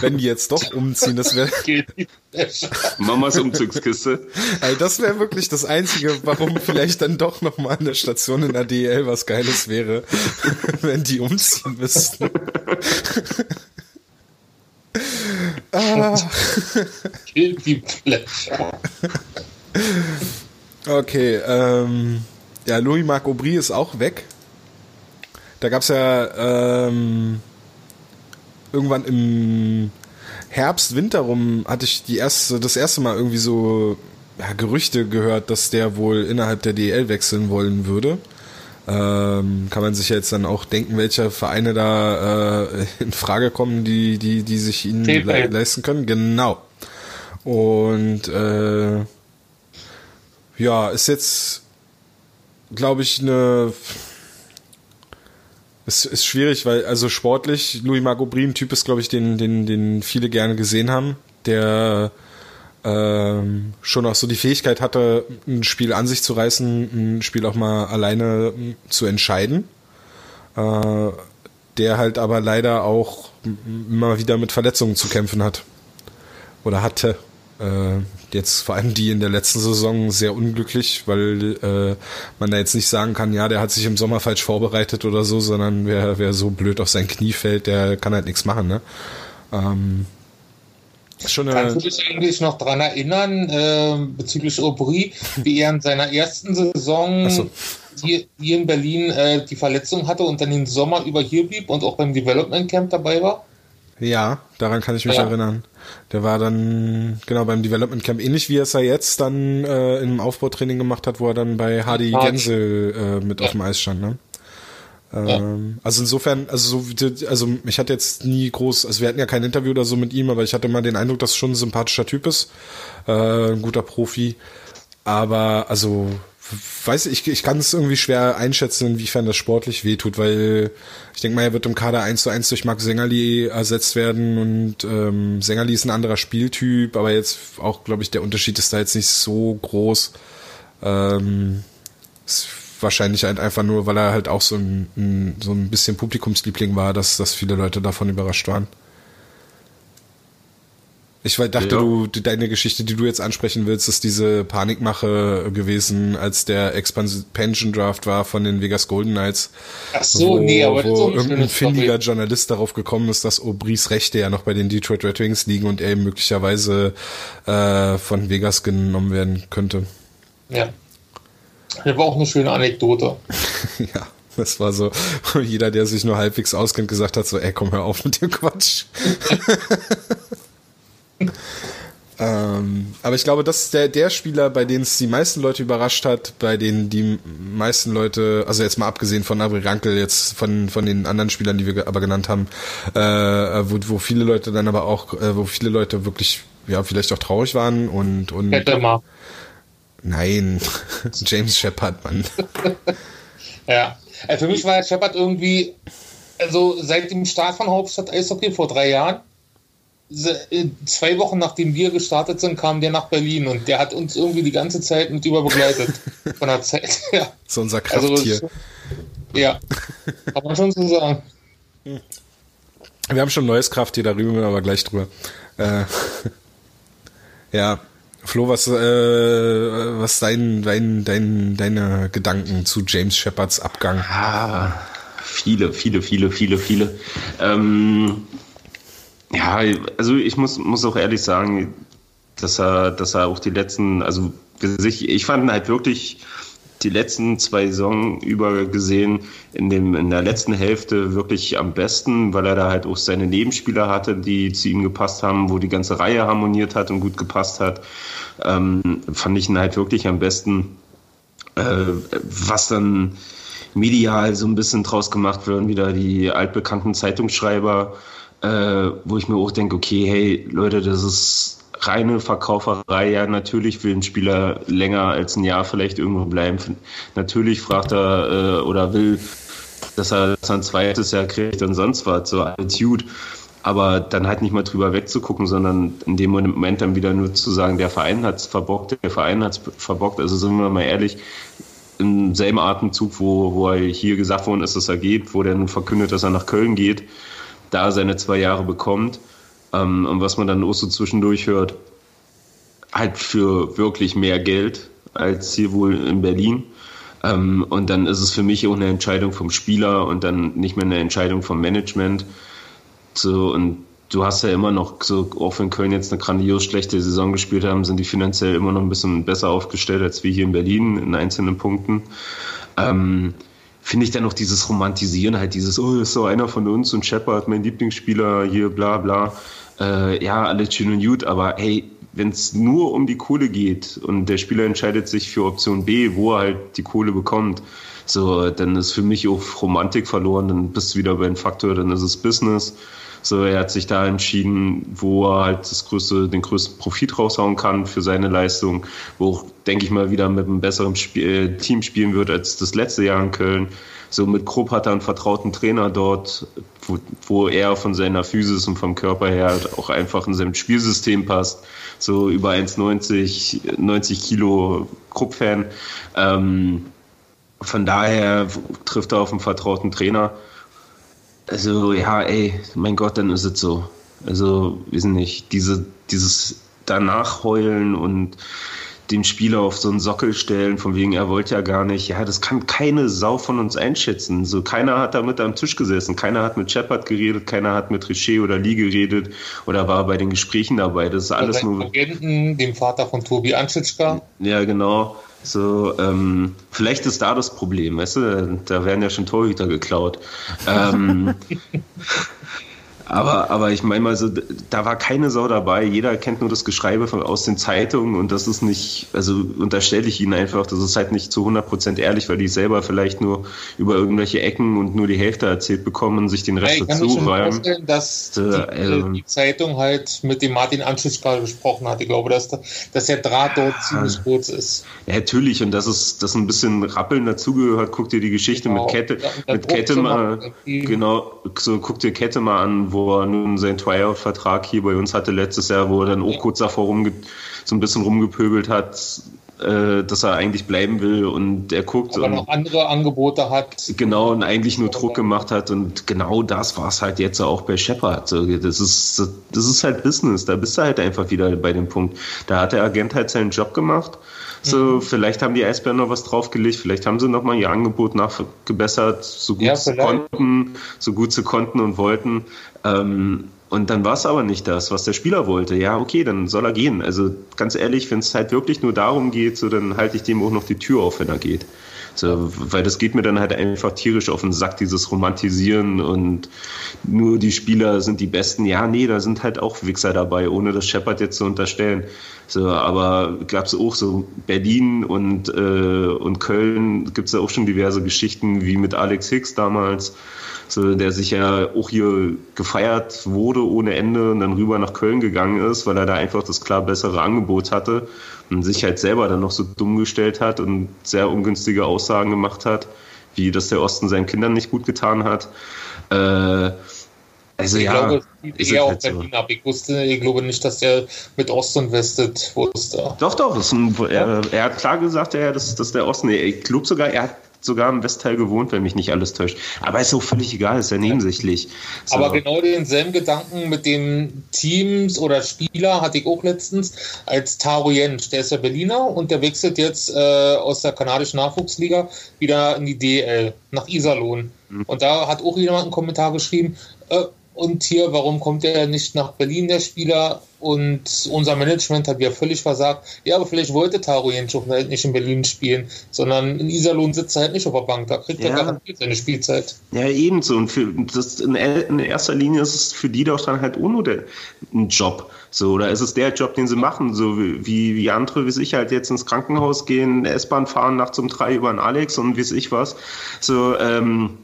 Wenn die jetzt doch umziehen, das wäre, <laughs> Mamas Umzugskiste. ey, das wäre wirklich das Einzige, warum vielleicht dann doch noch mal eine Station in der DL was Geiles wäre, wenn die umziehen müssten. Ah, Guilty <laughs> Pleasure. okay, ähm, ja, Louis-Marc Aubry ist auch weg. Da gab's ja ähm, irgendwann im Herbst, Winter rum hatte ich die erste, das erste Mal irgendwie so ja, Gerüchte gehört, dass der wohl innerhalb der DL wechseln wollen würde. Ähm, kann man sich jetzt dann auch denken, welche Vereine da äh, in Frage kommen, die, die, die sich ihn le leisten können. Genau. Und äh, ja, ist jetzt, glaube ich, eine es ist schwierig, weil also sportlich Louis Marco Brie Typ ist, glaube ich, den, den, den viele gerne gesehen haben, der ähm, schon auch so die Fähigkeit hatte, ein Spiel an sich zu reißen, ein Spiel auch mal alleine zu entscheiden. Äh, der halt aber leider auch immer wieder mit Verletzungen zu kämpfen hat. Oder hatte. Äh, jetzt vor allem die in der letzten Saison sehr unglücklich, weil äh, man da jetzt nicht sagen kann, ja, der hat sich im Sommer falsch vorbereitet oder so, sondern wer, wer so blöd auf sein Knie fällt, der kann halt nichts machen. Ne? Ähm, Schon Kannst du dich eigentlich noch daran erinnern, äh, bezüglich Aubry, wie er in seiner ersten Saison so. hier, hier, in Berlin äh, die Verletzung hatte und dann den Sommer über hier blieb und auch beim Development Camp dabei war? Ja, daran kann ich mich ja. erinnern. Der war dann genau beim Development Camp ähnlich wie er es ja jetzt dann äh, im Aufbautraining gemacht hat, wo er dann bei Hardy Gensel äh, mit ja. auf dem Eis stand. Ne? Ähm, Also insofern, also so, also ich hatte jetzt nie groß, also wir hatten ja kein Interview oder so mit ihm, aber ich hatte mal den Eindruck, dass es schon ein sympathischer Typ ist, äh, ein guter Profi. Aber also weiß ich, ich kann es irgendwie schwer einschätzen, inwiefern das sportlich wehtut, weil ich denke mal, er wird im Kader 1 zu 1 durch Marc Sängerli ersetzt werden und ähm, Sängerli ist ein anderer Spieltyp, aber jetzt auch, glaube ich, der Unterschied ist da jetzt nicht so groß. Ähm, wahrscheinlich halt einfach nur, weil er halt auch so ein, ein, so ein bisschen Publikumsliebling war, dass, dass viele Leute davon überrascht waren. Ich dachte, ja. du, deine Geschichte, die du jetzt ansprechen willst, ist diese Panikmache gewesen, als der Expansion Draft war von den Vegas Golden Knights. Ach so, wo, nee, aber wo irgendein findiger Story. Journalist darauf gekommen ist, dass Aubry's Rechte ja noch bei den Detroit Red Wings liegen und er möglicherweise äh, von Vegas genommen werden könnte. Ja. Das war auch eine schöne Anekdote. <laughs> ja, das war so, jeder, der sich nur halbwegs auskennt, gesagt hat, so, ey, komm, hör auf mit dem Quatsch. <laughs> ähm, aber ich glaube, das ist der, der Spieler, bei dem es die meisten Leute überrascht hat, bei denen die meisten Leute, also jetzt mal abgesehen von Abri Rankel, jetzt von, von den anderen Spielern, die wir aber genannt haben, äh, wo, wo viele Leute dann aber auch, äh, wo viele Leute wirklich, ja, vielleicht auch traurig waren und, und Hätte mal. Nein, <laughs> James Shepard, Mann. <laughs> ja, also für mich war Shepard irgendwie, also seit dem Start von Hauptstadt Eishockey vor drei Jahren, äh, zwei Wochen nachdem wir gestartet sind, kam der nach Berlin und der hat uns irgendwie die ganze Zeit mit überbegleitet. <laughs> von der Zeit, ja. So unser Krafttier. Also, ja, kann man schon so sagen. Wir haben schon ein neues Krafttier, da rüber wir aber gleich drüber. Äh, ja, Flo, was, äh, was dein, dein, dein, deine Gedanken zu James Shepards Abgang? Ah, viele, viele, viele, viele, viele. Ähm, ja, also ich muss, muss auch ehrlich sagen, dass er, dass er auch die letzten, also ich, fand ihn halt wirklich die letzten zwei Saison über gesehen in, dem, in der letzten Hälfte wirklich am besten, weil er da halt auch seine Nebenspieler hatte, die zu ihm gepasst haben, wo die ganze Reihe harmoniert hat und gut gepasst hat. Ähm, fand ich ihn halt wirklich am besten. Äh, was dann medial so ein bisschen draus gemacht wird, wieder die altbekannten Zeitungsschreiber, äh, wo ich mir auch denke, okay, hey Leute, das ist reine Verkauferei. Ja, natürlich will ein Spieler länger als ein Jahr vielleicht irgendwo bleiben. Natürlich fragt er äh, oder will, dass er das ein zweites Jahr kriegt und sonst was, so Attitude. Aber dann halt nicht mal drüber wegzugucken, sondern in dem Moment dann wieder nur zu sagen, der Verein hat es verbockt, der Verein hat es verbockt. Also sind wir mal ehrlich, im selben Atemzug, wo, wo er hier gesagt worden ist, dass er geht, wo der nun verkündet, dass er nach Köln geht, da seine zwei Jahre bekommt ähm, und was man dann auch so zwischendurch hört, halt für wirklich mehr Geld als hier wohl in Berlin. Ähm, und dann ist es für mich auch eine Entscheidung vom Spieler und dann nicht mehr eine Entscheidung vom Management. So, und du hast ja immer noch, so, auch wenn Köln jetzt eine grandios schlechte Saison gespielt haben, sind die finanziell immer noch ein bisschen besser aufgestellt als wir hier in Berlin in einzelnen Punkten. Ähm, finde ich dann noch dieses Romantisieren, halt dieses, oh, ist so einer von uns und Shepard, mein Lieblingsspieler, hier, bla bla. Äh, ja, alles schön und gut, aber hey, wenn es nur um die Kohle geht und der Spieler entscheidet sich für Option B, wo er halt die Kohle bekommt, so, dann ist für mich auch Romantik verloren, dann bist du wieder bei einem Faktor, dann ist es Business. So, er hat sich da entschieden, wo er halt das größte, den größten Profit raushauen kann für seine Leistung, wo auch, denke ich mal, wieder mit einem besseren Spiel, äh, Team spielen wird als das letzte Jahr in Köln. So mit Krupp hat er einen vertrauten Trainer dort, wo, wo er von seiner Physis und vom Körper her halt auch einfach in seinem Spielsystem passt. So über 1,90, 90 Kilo Krupp-Fan. Ähm, von daher trifft er auf einen vertrauten Trainer. Also ja, ey, mein Gott, dann ist es so. Also, wir sind nicht, diese, dieses danach heulen und den Spieler auf so einen Sockel stellen, von wegen, er wollte ja gar nicht. Ja, das kann keine Sau von uns einschätzen. So, keiner hat da mit am Tisch gesessen, keiner hat mit Shepard geredet, keiner hat mit Richer oder Lee geredet oder war bei den Gesprächen dabei. Das ist alles nur. Agenten, dem Vater von Tobi Anschitschka. Ja, genau. So, ähm, vielleicht ist da das Problem, weißt du, da werden ja schon Torhüter geklaut. ähm, <laughs> aber, aber ich meine mal so, da war keine Sau dabei. Jeder kennt nur das Geschreibe von, aus den Zeitungen und das ist nicht, also unterstelle ich ihnen einfach, das ist halt nicht zu 100% ehrlich, weil die selber vielleicht nur über irgendwelche Ecken und nur die Hälfte erzählt bekommen und sich den Rest Ja, ich kann mir dazu räumen. dass Äh, die, ähm, die Zeitung halt mit dem Martin Anschischka gesprochen hat. Ich glaube, dass, dass der Draht dort ziemlich kurz ist. Ja, natürlich, und dass es dass ein bisschen Rappeln dazugehört, guck dir die Geschichte Genau. mit Kette, Ja, mit Kette mal, genau, so guck dir Kette mal an, wo er nun seinen Tryout-Vertrag hier bei uns hatte letztes Jahr, wo er dann auch kurz davor rumge so ein bisschen rumgepöbelt hat, äh, dass er eigentlich bleiben will und er guckt Aber und noch andere Angebote hat. genau und eigentlich nur Druck gemacht hat und genau das war es halt jetzt auch bei Shepard. Das ist das ist halt Business, da bist du halt einfach wieder bei dem Punkt. Da hat der Agent halt seinen Job gemacht. So, Mhm. vielleicht haben die Eisbären noch was draufgelegt, vielleicht haben sie noch mal ihr Angebot nachgebessert, so gut Ja, sie konnten, so gut sie konnten und wollten. Ähm, und dann war es aber nicht das, was der Spieler wollte. Ja, okay, dann soll er gehen. Also ganz ehrlich, wenn es halt wirklich nur darum geht, so dann halte ich dem auch noch die Tür auf, wenn er geht. So, weil das geht mir dann halt einfach tierisch auf den Sack, dieses Romantisieren und nur die Spieler sind die Besten. Ja, nee, da sind halt auch Wichser dabei, ohne das Shepard jetzt zu unterstellen. So, aber gab's auch so Berlin und, äh, und Köln gibt's ja auch schon diverse Geschichten, wie mit Alex Hicks damals, so, der sich ja auch hier gefeiert wurde ohne Ende und dann rüber nach Köln gegangen ist, weil er da einfach das klar bessere Angebot hatte und sich halt selber dann noch so dumm gestellt hat und sehr ungünstige Aussagen gemacht hat, wie dass der Osten seinen Kindern nicht gut getan hat. Äh, also Ich ja, glaube, ist eher auf halt so. Berlin ab. Ich wusste, ich glaube nicht, dass der mit Ost und Westet wusste. Doch, doch, ein, er, er hat klar gesagt, ja, das, das ist der Osten. Ich glaube sogar, er hat sogar im Westteil gewohnt, wenn mich nicht alles täuscht. Aber ist auch völlig egal, ist ja nebensächlich. So. Aber genau denselben Gedanken mit den Teams oder Spieler hatte ich auch letztens als Taro Jensch. Der ist ja Berliner und der wechselt jetzt äh, aus der kanadischen Nachwuchsliga wieder in die DL nach Iserlohn. Mhm. Und da hat auch jemand einen Kommentar geschrieben, äh, und hier, warum kommt er nicht nach Berlin, der Spieler? Und unser Management hat ja völlig versagt. Ja, aber vielleicht wollte Taro Jensch auch halt nicht in Berlin spielen, sondern in Iserlohn sitzt er halt nicht auf der Bank. Da kriegt er Ja. garantiert seine Spielzeit. Ja, ebenso. Und für, das in, in erster Linie ist es für die doch dann halt nur der, ein Job. So, oder ist es der Job, den sie machen? So wie, wie andere, wie ich halt jetzt ins Krankenhaus gehen, S-Bahn fahren, nachts um drei über den Alex und wie ich was. So, ähm,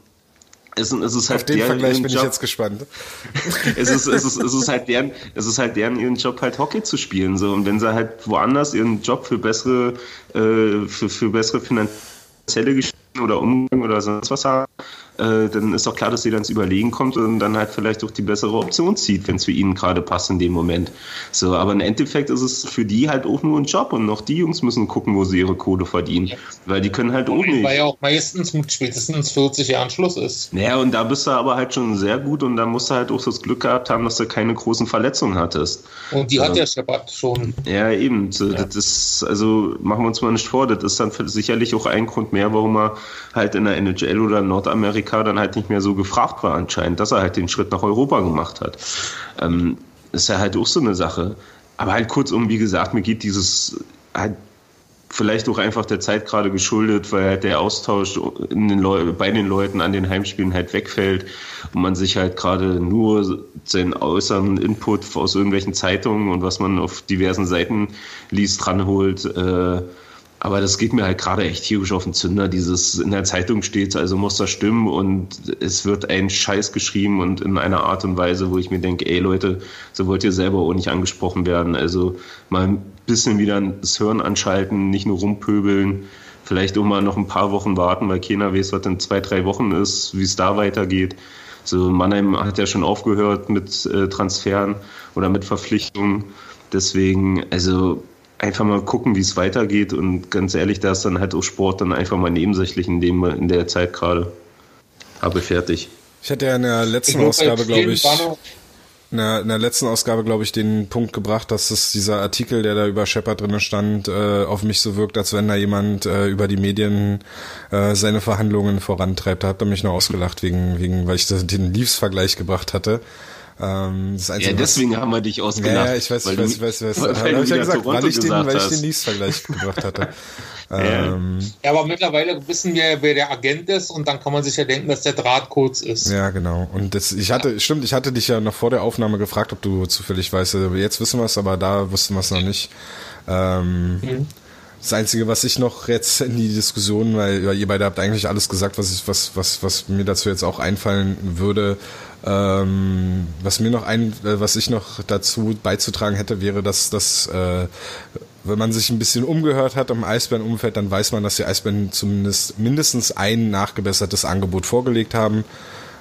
es, es ist halt Auf den deren Vergleich ihren bin ich Job. jetzt gespannt. <laughs> es ist, es ist, es ist halt deren, es ist halt deren ihren Job halt Hockey zu spielen so und wenn sie halt woanders ihren Job für bessere äh, für, für bessere finanzielle Geschichten oder Umgang oder sonst was haben, äh, dann ist doch klar, dass sie dann ins Überlegen kommt und dann halt vielleicht auch die bessere Option zieht, wenn es für ihn gerade passt in dem Moment. So, aber im Endeffekt ist es für die halt auch nur ein Job und noch die Jungs müssen gucken, wo sie ihre Kohle verdienen, weil die können halt auch nicht. Weil ja auch meistens mit spätestens 40 Jahren Schluss ist. Naja, und da bist du aber halt schon sehr gut und da musst du halt auch das Glück gehabt haben, dass du keine großen Verletzungen hattest. Und die hat der Shepard schon. Ja, eben. So, Das ist, also machen wir uns mal nicht vor, das ist dann sicherlich auch ein Grund mehr, warum er halt in der NHL oder Nordamerika dann halt nicht mehr so gefragt war anscheinend, dass er halt den Schritt nach Europa gemacht hat. Ähm, ist ja halt auch so eine Sache. Aber halt kurzum, wie gesagt, mir geht dieses halt vielleicht auch einfach der Zeit gerade geschuldet, weil halt der Austausch den bei den Leuten an den Heimspielen halt wegfällt und man sich halt gerade nur seinen äußeren Input aus irgendwelchen Zeitungen und was man auf diversen Seiten liest, dranholt. Äh, aber das geht mir halt gerade echt tierisch auf den Zünder. Dieses in der Zeitung steht, also muss das stimmen und es wird ein Scheiß geschrieben und in einer Art und Weise, wo ich mir denke, ey Leute, so wollt ihr selber auch nicht angesprochen werden. Also mal ein bisschen wieder das Hören anschalten, nicht nur rumpöbeln. Vielleicht auch mal noch ein paar Wochen warten, weil keiner weiß, was in zwei, drei Wochen ist, wie es da weitergeht. So Mannheim hat ja schon aufgehört mit äh, Transferen oder mit Verpflichtungen. Deswegen, also einfach mal gucken, wie es weitergeht. Und ganz ehrlich, da ist dann halt auch Sport dann einfach mal nebensächlich in, dem, in der Zeit gerade. Habe fertig. Ich hatte ja in der letzten ich Ausgabe, glaube ich, in der, in der letzten Ausgabe, glaube ich, den Punkt gebracht, dass es dieser Artikel, der da über Shepard drinnen stand, äh, auf mich so wirkt, als wenn da jemand äh, über die Medien äh, seine Verhandlungen vorantreibt. Da hat er mich noch ausgelacht, wegen, wegen, weil ich den Leaves-Vergleich gebracht hatte. Ähm, das Einzige, ja, deswegen was, haben wir dich ausgelacht. Ja, ich weiß, ich weiß, ich weiß, ich weiß. Weil, weil, ich ja gesagt, weil ich den, weil ich den Leafs-Vergleich <laughs> gebracht hatte. ähm, ja, aber mittlerweile wissen wir, wer der Agent ist und dann kann man sich ja denken, dass der Draht kurz ist. Ja, genau. Und das, ich hatte, stimmt, ich hatte dich ja noch vor der Aufnahme gefragt, ob du zufällig weißt. Jetzt wissen wir es, aber da wussten wir es noch nicht. Ähm, mhm. Das Einzige, was ich noch jetzt in die Diskussion, weil, ihr beide habt eigentlich alles gesagt, was ich, was, was, was mir dazu jetzt auch einfallen würde, ähm, was mir noch ein, äh, was ich noch dazu beizutragen hätte, wäre, dass, dass äh, wenn man sich ein bisschen umgehört hat im Eisbärenumfeld, dann weiß man, dass die Eisbären zumindest mindestens ein nachgebessertes Angebot vorgelegt haben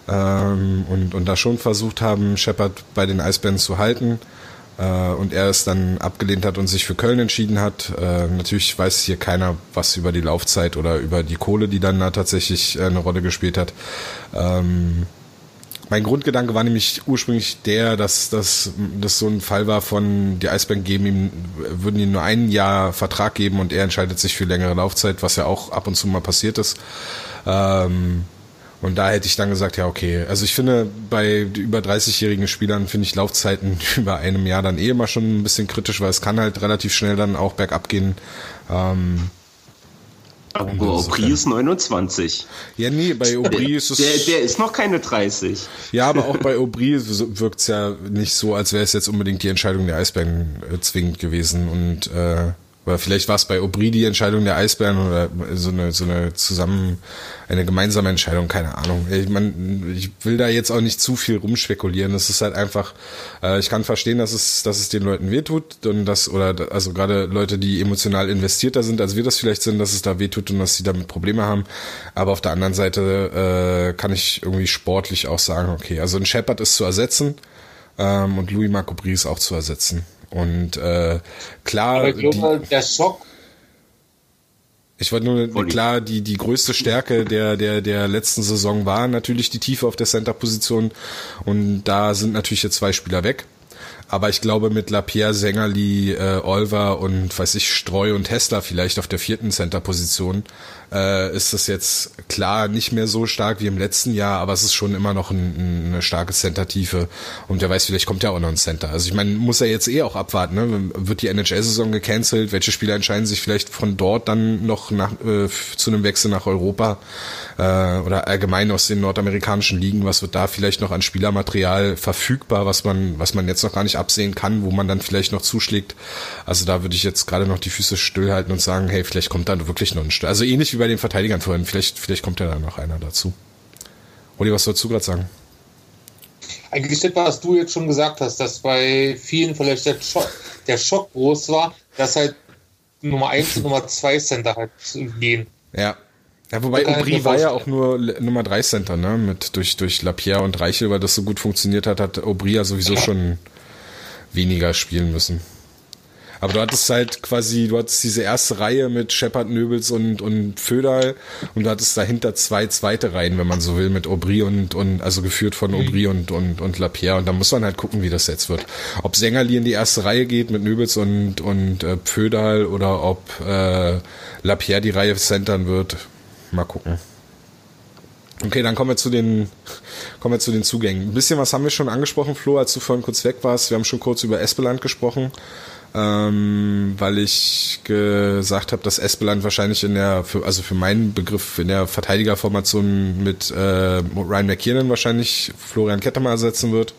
ähm, und, und da schon versucht haben, Shepard bei den Eisbären zu halten und er es dann abgelehnt hat und sich für Köln entschieden hat. Äh, natürlich weiß hier keiner was über die Laufzeit oder über die Kohle, die dann da tatsächlich äh, eine Rolle gespielt hat. Ähm, mein Grundgedanke war nämlich ursprünglich der, dass das dass so ein Fall war von die Eisbären geben ihm würden ihm nur ein Jahr Vertrag geben und er entscheidet sich für längere Laufzeit, was ja auch ab und zu mal passiert ist. Ähm, und da hätte ich dann gesagt, ja okay. Also ich finde bei über 30-jährigen Spielern finde ich Laufzeiten <laughs> über einem Jahr dann eh immer schon ein bisschen kritisch, weil es kann halt relativ schnell dann auch bergab gehen. Ähm, aber Aubry ist 29. Ja, nee, bei Aubry ist es. Der, der ist noch keine 30. Ja, aber auch bei Aubry wirkt es ja nicht so, als wäre es jetzt unbedingt die Entscheidung der Eisbären äh, zwingend gewesen. Und äh, oder vielleicht war es bei Aubry die Entscheidung der Eisbären oder so eine, so eine zusammen, eine gemeinsame Entscheidung, keine Ahnung. Ich, man, ich will da jetzt auch nicht zu viel rumspekulieren. Es ist halt einfach, äh, ich kann verstehen, dass es, dass es den Leuten wehtut und das, oder also gerade Leute, die emotional investierter sind, als wir das vielleicht sind, dass es da wehtut und dass sie damit Probleme haben. Aber auf der anderen Seite äh, kann ich irgendwie sportlich auch sagen, okay, also ein Shepard ist zu ersetzen ähm, und Louis Marco Bries auch zu ersetzen. Und äh, klar. Aber ich glaube, die, der Schock. Ich wollte nur Volley. klar, die die größte Stärke der der der letzten Saison war natürlich die Tiefe auf der Center-Position und da sind natürlich jetzt zwei Spieler weg. Aber ich glaube, mit Lapierre, Sängerli, äh, Olver und weiß ich, Streu und Hessler vielleicht auf der vierten Center-Position äh, ist das jetzt klar nicht mehr so stark wie im letzten Jahr, aber es ist schon immer noch ein, eine starke Center-Tiefe. Und wer weiß, vielleicht kommt ja auch noch ein Center. Also ich meine, muss er jetzt eh auch abwarten. Ne? Wird die NHL-Saison gecancelt? Welche Spieler entscheiden sich vielleicht von dort dann noch nach, äh, zu einem Wechsel nach Europa äh, oder allgemein aus den nordamerikanischen Ligen? Was wird da vielleicht noch an Spielermaterial verfügbar, was man, was man jetzt noch gar nicht absehen kann, wo man dann vielleicht noch zuschlägt? Also da würde ich jetzt gerade noch die Füße stillhalten und sagen, hey, vielleicht kommt da wirklich noch ein Stück. Also ähnlich wie bei den Verteidigern vorhin. Vielleicht, vielleicht kommt ja da noch einer dazu. Olli, was sollst du gerade sagen? Eigentlich das, was du jetzt schon gesagt hast, dass bei vielen vielleicht der Schock, der Schock groß war, dass halt Nummer 1 und <laughs> Nummer 2 Center halt gehen. Ja. Ja, wobei Aubry war ja auch nur Nummer 3 Center, ne? Mit durch, durch Lapierre und Reichel, weil das so gut funktioniert hat, hat Aubry ja sowieso schon weniger spielen müssen. Aber du hattest halt quasi, du hattest diese erste Reihe mit Shepard, Nöbels und, und Föderl und du hattest dahinter zwei zweite Reihen, wenn man so will, mit Aubry und, und also geführt von Aubry und, und, und Lapierre. Und da muss man halt gucken, wie das jetzt wird. Ob Sängerli in die erste Reihe geht mit Nöbels und, und äh, Pföderl oder ob äh, Lapierre die Reihe centern wird. Mal gucken. Okay, dann kommen wir zu den, kommen wir zu den Zugängen. Ein bisschen was haben wir schon angesprochen, Flo, als du vorhin kurz weg warst. Wir haben schon kurz über Espeland gesprochen. Ähm, weil ich gesagt habe, dass Espeland wahrscheinlich in der, für, also für meinen Begriff in der Verteidigerformation mit äh, Ryan McKiernan wahrscheinlich Florian Kettemer ersetzen wird.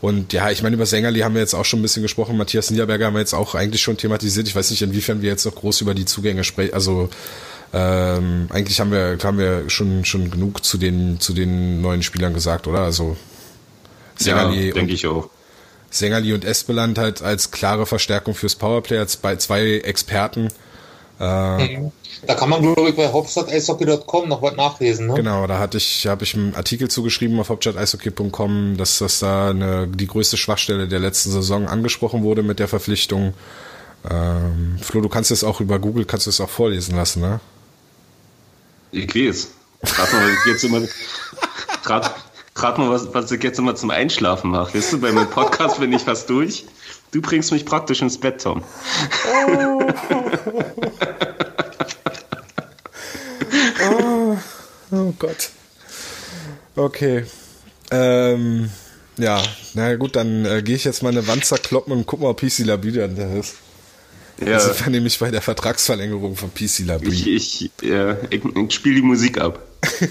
Und ja, ich meine, über Sängerli haben wir jetzt auch schon ein bisschen gesprochen. Matthias Niederberger haben wir jetzt auch eigentlich schon thematisiert. Ich weiß nicht, inwiefern wir jetzt noch groß über die Zugänge sprechen. Also ähm, eigentlich haben wir, haben wir schon, schon genug zu den, zu den neuen Spielern gesagt, oder? Also Sängerli ja, denke ich auch. Sängerli und Espeland halt als klare Verstärkung fürs Powerplay, als bei zwei Experten. Äh, mhm. Da kann man, glaube ich, bei hauptstadt-eishockey.com noch was nachlesen. Ne? Genau, da hatte ich, habe ich einen Artikel zugeschrieben auf hauptstadt-eishockey.com, dass das da eine, die größte Schwachstelle der letzten Saison angesprochen wurde mit der Verpflichtung. Ähm, Flo, du kannst es auch über Google, kannst du es auch vorlesen lassen, ne? Ich weiß. Gerade mal jetzt immer, <laughs> gerade gerade mal, was, was ich jetzt immer zum Einschlafen mache. Weißt du, bei meinem Podcast bin ich fast durch. Du bringst mich praktisch ins Bett, Tom. Oh, oh, <laughs> oh Gott. Okay. Ähm, ja, na gut, dann äh, gehe ich jetzt mal eine Wand zerkloppen und guck mal, ob PC Labide an der ist. Ja. Das sind wir nämlich bei der Vertragsverlängerung von PC Labrie. Ich, ich, ja, ich, ich spiele die Musik ab.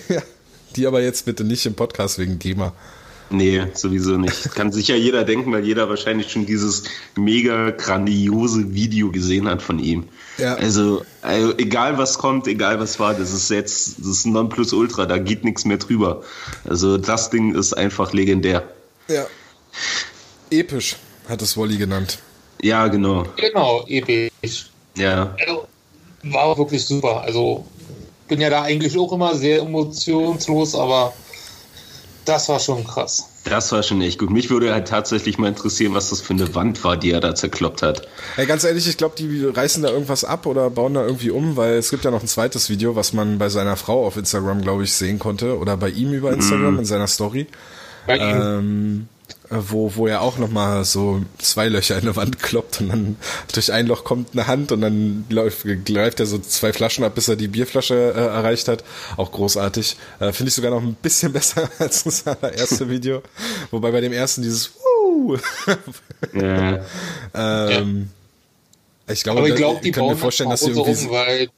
ja. <laughs> Die aber jetzt bitte nicht im Podcast wegen GEMA. Nee, sowieso nicht. Kann sicher jeder denken, weil jeder wahrscheinlich schon dieses mega grandiose Video gesehen hat von ihm. Ja. Also, also, egal was kommt, egal was war, das ist jetzt, das ist Nonplusultra, da geht nichts mehr drüber. Also das Ding ist einfach legendär. Ja. Episch, hat es Wolli genannt. Ja, genau. Genau, episch. Ja. Also, war wirklich super. Also bin ja da eigentlich auch immer sehr emotionslos, aber das war schon krass. Das war schon echt gut. Mich würde halt tatsächlich mal interessieren, was das für eine Wand war, die er da zerkloppt hat. Hey, ganz ehrlich, ich glaube, die reißen da irgendwas ab oder bauen da irgendwie um, weil es gibt ja noch ein zweites Video, was man bei seiner Frau auf Instagram, glaube ich, sehen konnte oder bei ihm über Instagram mm. in seiner Story. Bei ihm. Ähm, wo, wo er auch nochmal so zwei Löcher in der Wand kloppt und dann durch ein Loch kommt eine Hand und dann läuft, greift er so zwei Flaschen ab, bis er die Bierflasche äh, erreicht hat. Auch großartig. Äh, Finde ich sogar noch ein bisschen <laughs> besser als das erste Video. Wobei bei dem ersten dieses Wuh! <laughs> ja. ähm, ich glaube, ich, glaub, ich kann mir vorstellen, dass sie irgendwie, um,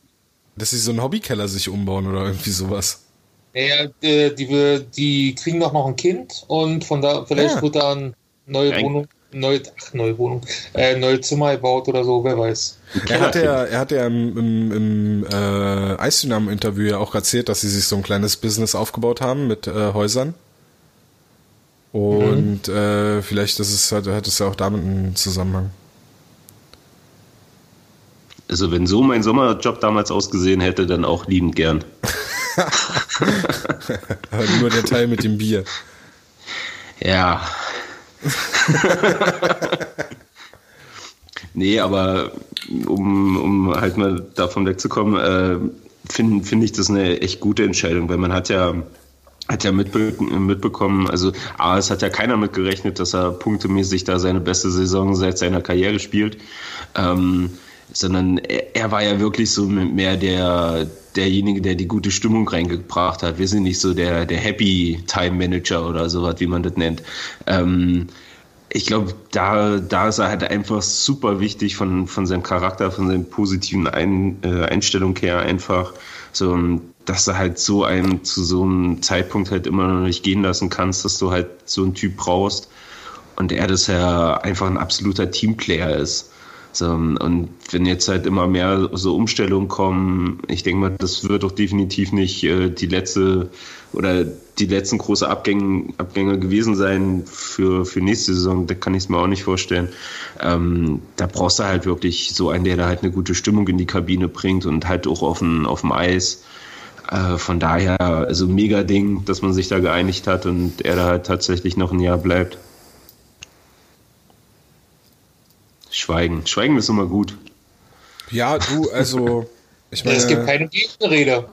dass sie so einen Hobbykeller sich umbauen oder irgendwie sowas. Naja, die, die, die, kriegen doch noch ein Kind und von da vielleicht ja. wird da eine neue Wohnung, neue, ach, neue Wohnung, äh, neue Zimmer gebaut oder so, wer weiß. Er hat ja, er hat ja im, im, im äh, Eisdynamo-Interview ja auch erzählt, dass sie sich so ein kleines Business aufgebaut haben mit äh, Häusern. Und mhm. äh, vielleicht ist es, hat, hat es ja auch damit einen Zusammenhang. Also wenn so mein Sommerjob damals ausgesehen hätte, dann auch liebend gern. <laughs> <laughs> Nur der Teil mit dem Bier. Ja. <laughs> nee, aber um, um halt mal davon wegzukommen, äh, finde find ich das eine echt gute Entscheidung, weil man hat ja hat ja mitbe mitbekommen, also A, es hat ja keiner mitgerechnet, dass er punktemäßig da seine beste Saison seit seiner Karriere spielt. Ähm, sondern er, er, war ja wirklich so mehr der, derjenige, der die gute Stimmung reingebracht hat. Wir sind nicht so der, der Happy Time Manager oder sowas, wie man das nennt. Ähm, ich glaube, da, da ist er halt einfach super wichtig von, von seinem Charakter, von seiner positiven Ein, äh, Einstellung her einfach, so, dass er halt so einen zu so einem Zeitpunkt halt immer noch nicht gehen lassen kannst, dass du halt so einen Typ brauchst und er das ja einfach ein absoluter Teamplayer ist. So, und wenn jetzt halt immer mehr so Umstellungen kommen, ich denke mal, das wird doch definitiv nicht äh, die letzte oder die letzten große Abgänge, Abgänge gewesen sein für, für nächste Saison. Da kann ich es mir auch nicht vorstellen. Ähm, da brauchst du halt wirklich so einen, der da halt eine gute Stimmung in die Kabine bringt und halt auch auf dem, auf dem Eis. Äh, von daher, also mega Ding, dass man sich da geeinigt hat und er da halt tatsächlich noch ein Jahr bleibt. Schweigen. Schweigen ist immer gut. Ja, du, also, ich meine. Es gibt keine Gegenrede.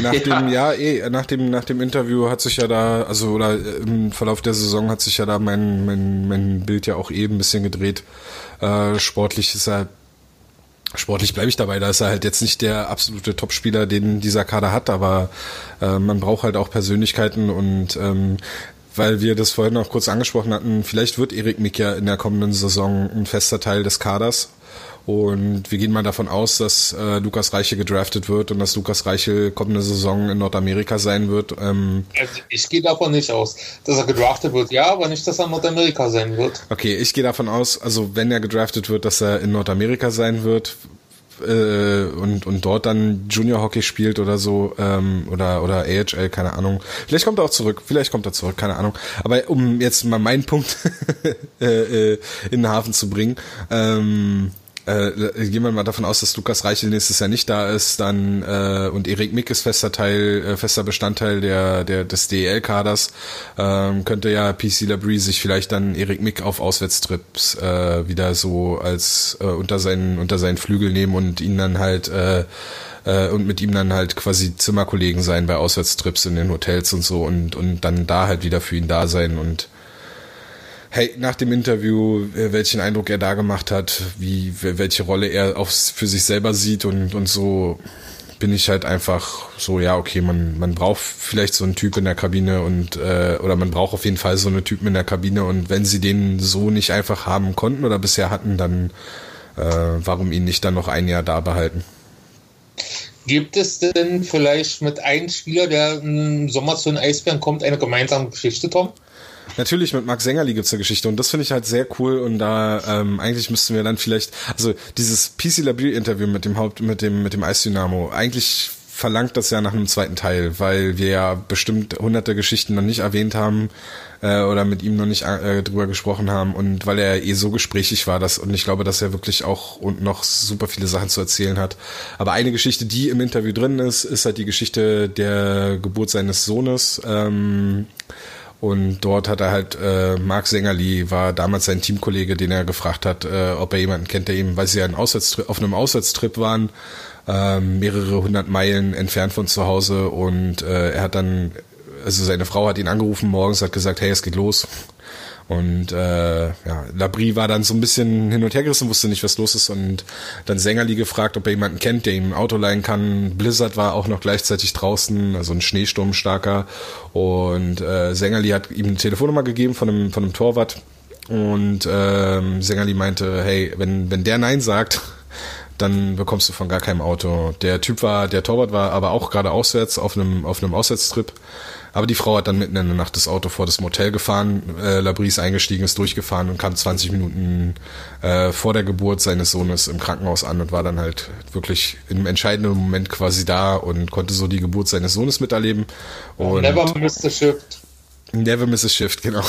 Nach ja. dem, ja, eh, nach dem, nach dem Interview hat sich ja da, also, oder im Verlauf der Saison hat sich ja da mein, mein, mein Bild ja auch eben ein bisschen gedreht. Äh, sportlich ist er, sportlich bleibe ich dabei, da ist er halt jetzt nicht der absolute Topspieler, den dieser Kader hat, aber äh, man braucht halt auch Persönlichkeiten und ähm, weil wir das vorhin auch kurz angesprochen hatten, vielleicht wird Erik Mick ja in der kommenden Saison ein fester Teil des Kaders. Und wir gehen mal davon aus, dass äh, Lukas Reichel gedraftet wird und dass Lukas Reichel kommende Saison in Nordamerika sein wird. Ähm, also ich gehe davon nicht aus, dass er gedraftet wird, ja, aber nicht, dass er in Nordamerika sein wird. Okay, ich gehe davon aus, also wenn er gedraftet wird, dass er in Nordamerika sein wird äh, und, und dort dann Junior Hockey spielt oder so ähm, oder oder AHL, keine Ahnung. Vielleicht kommt er auch zurück, vielleicht kommt er zurück, keine Ahnung. Aber um jetzt mal meinen Punkt <laughs> äh, äh, in den Hafen zu bringen, ähm, äh, gehen wir mal davon aus, dass Lukas Reichel nächstes Jahr nicht da ist, dann äh, und Erik Mick ist fester Teil, äh, fester Bestandteil der, der des DEL-Kaders, ähm, könnte ja PC Labrie sich vielleicht dann Erik Mick auf Auswärtstrips äh, wieder so als äh, unter seinen unter seinen Flügel nehmen und ihn dann halt äh, äh, und mit ihm dann halt quasi Zimmerkollegen sein bei Auswärtstrips in den Hotels und so und und dann da halt wieder für ihn da sein und hey, nach dem Interview, äh, welchen Eindruck er da gemacht hat, wie, welche Rolle er auch für sich selber sieht und, und so bin ich halt einfach so, ja, okay, man, man braucht vielleicht so einen Typ in der Kabine und äh, oder man braucht auf jeden Fall so eine Typen in der Kabine und wenn sie den so nicht einfach haben konnten oder bisher hatten, dann äh, warum ihn nicht dann noch ein Jahr da behalten? Gibt es denn vielleicht mit einem Spieler, der im Sommer zu den Eisbären kommt, eine gemeinsame Geschichte, Tom? Natürlich, mit Marc Sängerli gibt's eine Geschichte und das finde ich halt sehr cool und da ähm, eigentlich müssten wir dann vielleicht, also dieses PC Labil Interview mit dem Haupt, mit dem, mit dem Eisdynamo, eigentlich verlangt das ja nach einem zweiten Teil, weil wir ja bestimmt hunderte Geschichten noch nicht erwähnt haben äh, oder mit ihm noch nicht äh, drüber gesprochen haben und weil er eh so gesprächig war, dass und ich glaube, dass er wirklich auch und noch super viele Sachen zu erzählen hat. Aber eine Geschichte, die im Interview drin ist, ist halt die Geschichte der Geburt seines Sohnes. Ähm, und dort hat er halt, äh, Marc Sängerli war damals sein Teamkollege, den er gefragt hat, äh, ob er jemanden kennt, der ihm, weil sie ja auf einem Auswärtstrip waren, äh, mehrere hundert Meilen entfernt von zu Hause und äh, er hat dann, also seine Frau hat ihn angerufen morgens, hat gesagt, hey, es geht los. Und äh, ja, Labrie war dann so ein bisschen hin und her gerissen, wusste nicht, was los ist. Und dann Sängerli gefragt, ob er jemanden kennt, der ihm ein Auto leihen kann. Blizzard war auch noch gleichzeitig draußen, also ein Schneesturm starker. Und äh, Sängerli hat ihm eine Telefonnummer gegeben von einem, von einem Torwart. Und ähm, Sängerli meinte, hey, wenn, wenn der Nein sagt, dann bekommst du von gar keinem Auto. Der Typ war, der Torwart war aber auch gerade auswärts auf einem, auf einem Auswärtstrip aber die Frau hat dann mitten in der Nacht das Auto vor das Motel gefahren, äh, Labris eingestiegen, ist durchgefahren und kam 20 Minuten äh, vor der Geburt seines Sohnes im Krankenhaus an und war dann halt wirklich im entscheidenden Moment quasi da und konnte so die Geburt seines Sohnes miterleben. Und Never miss the shift. Never miss a shift, genau.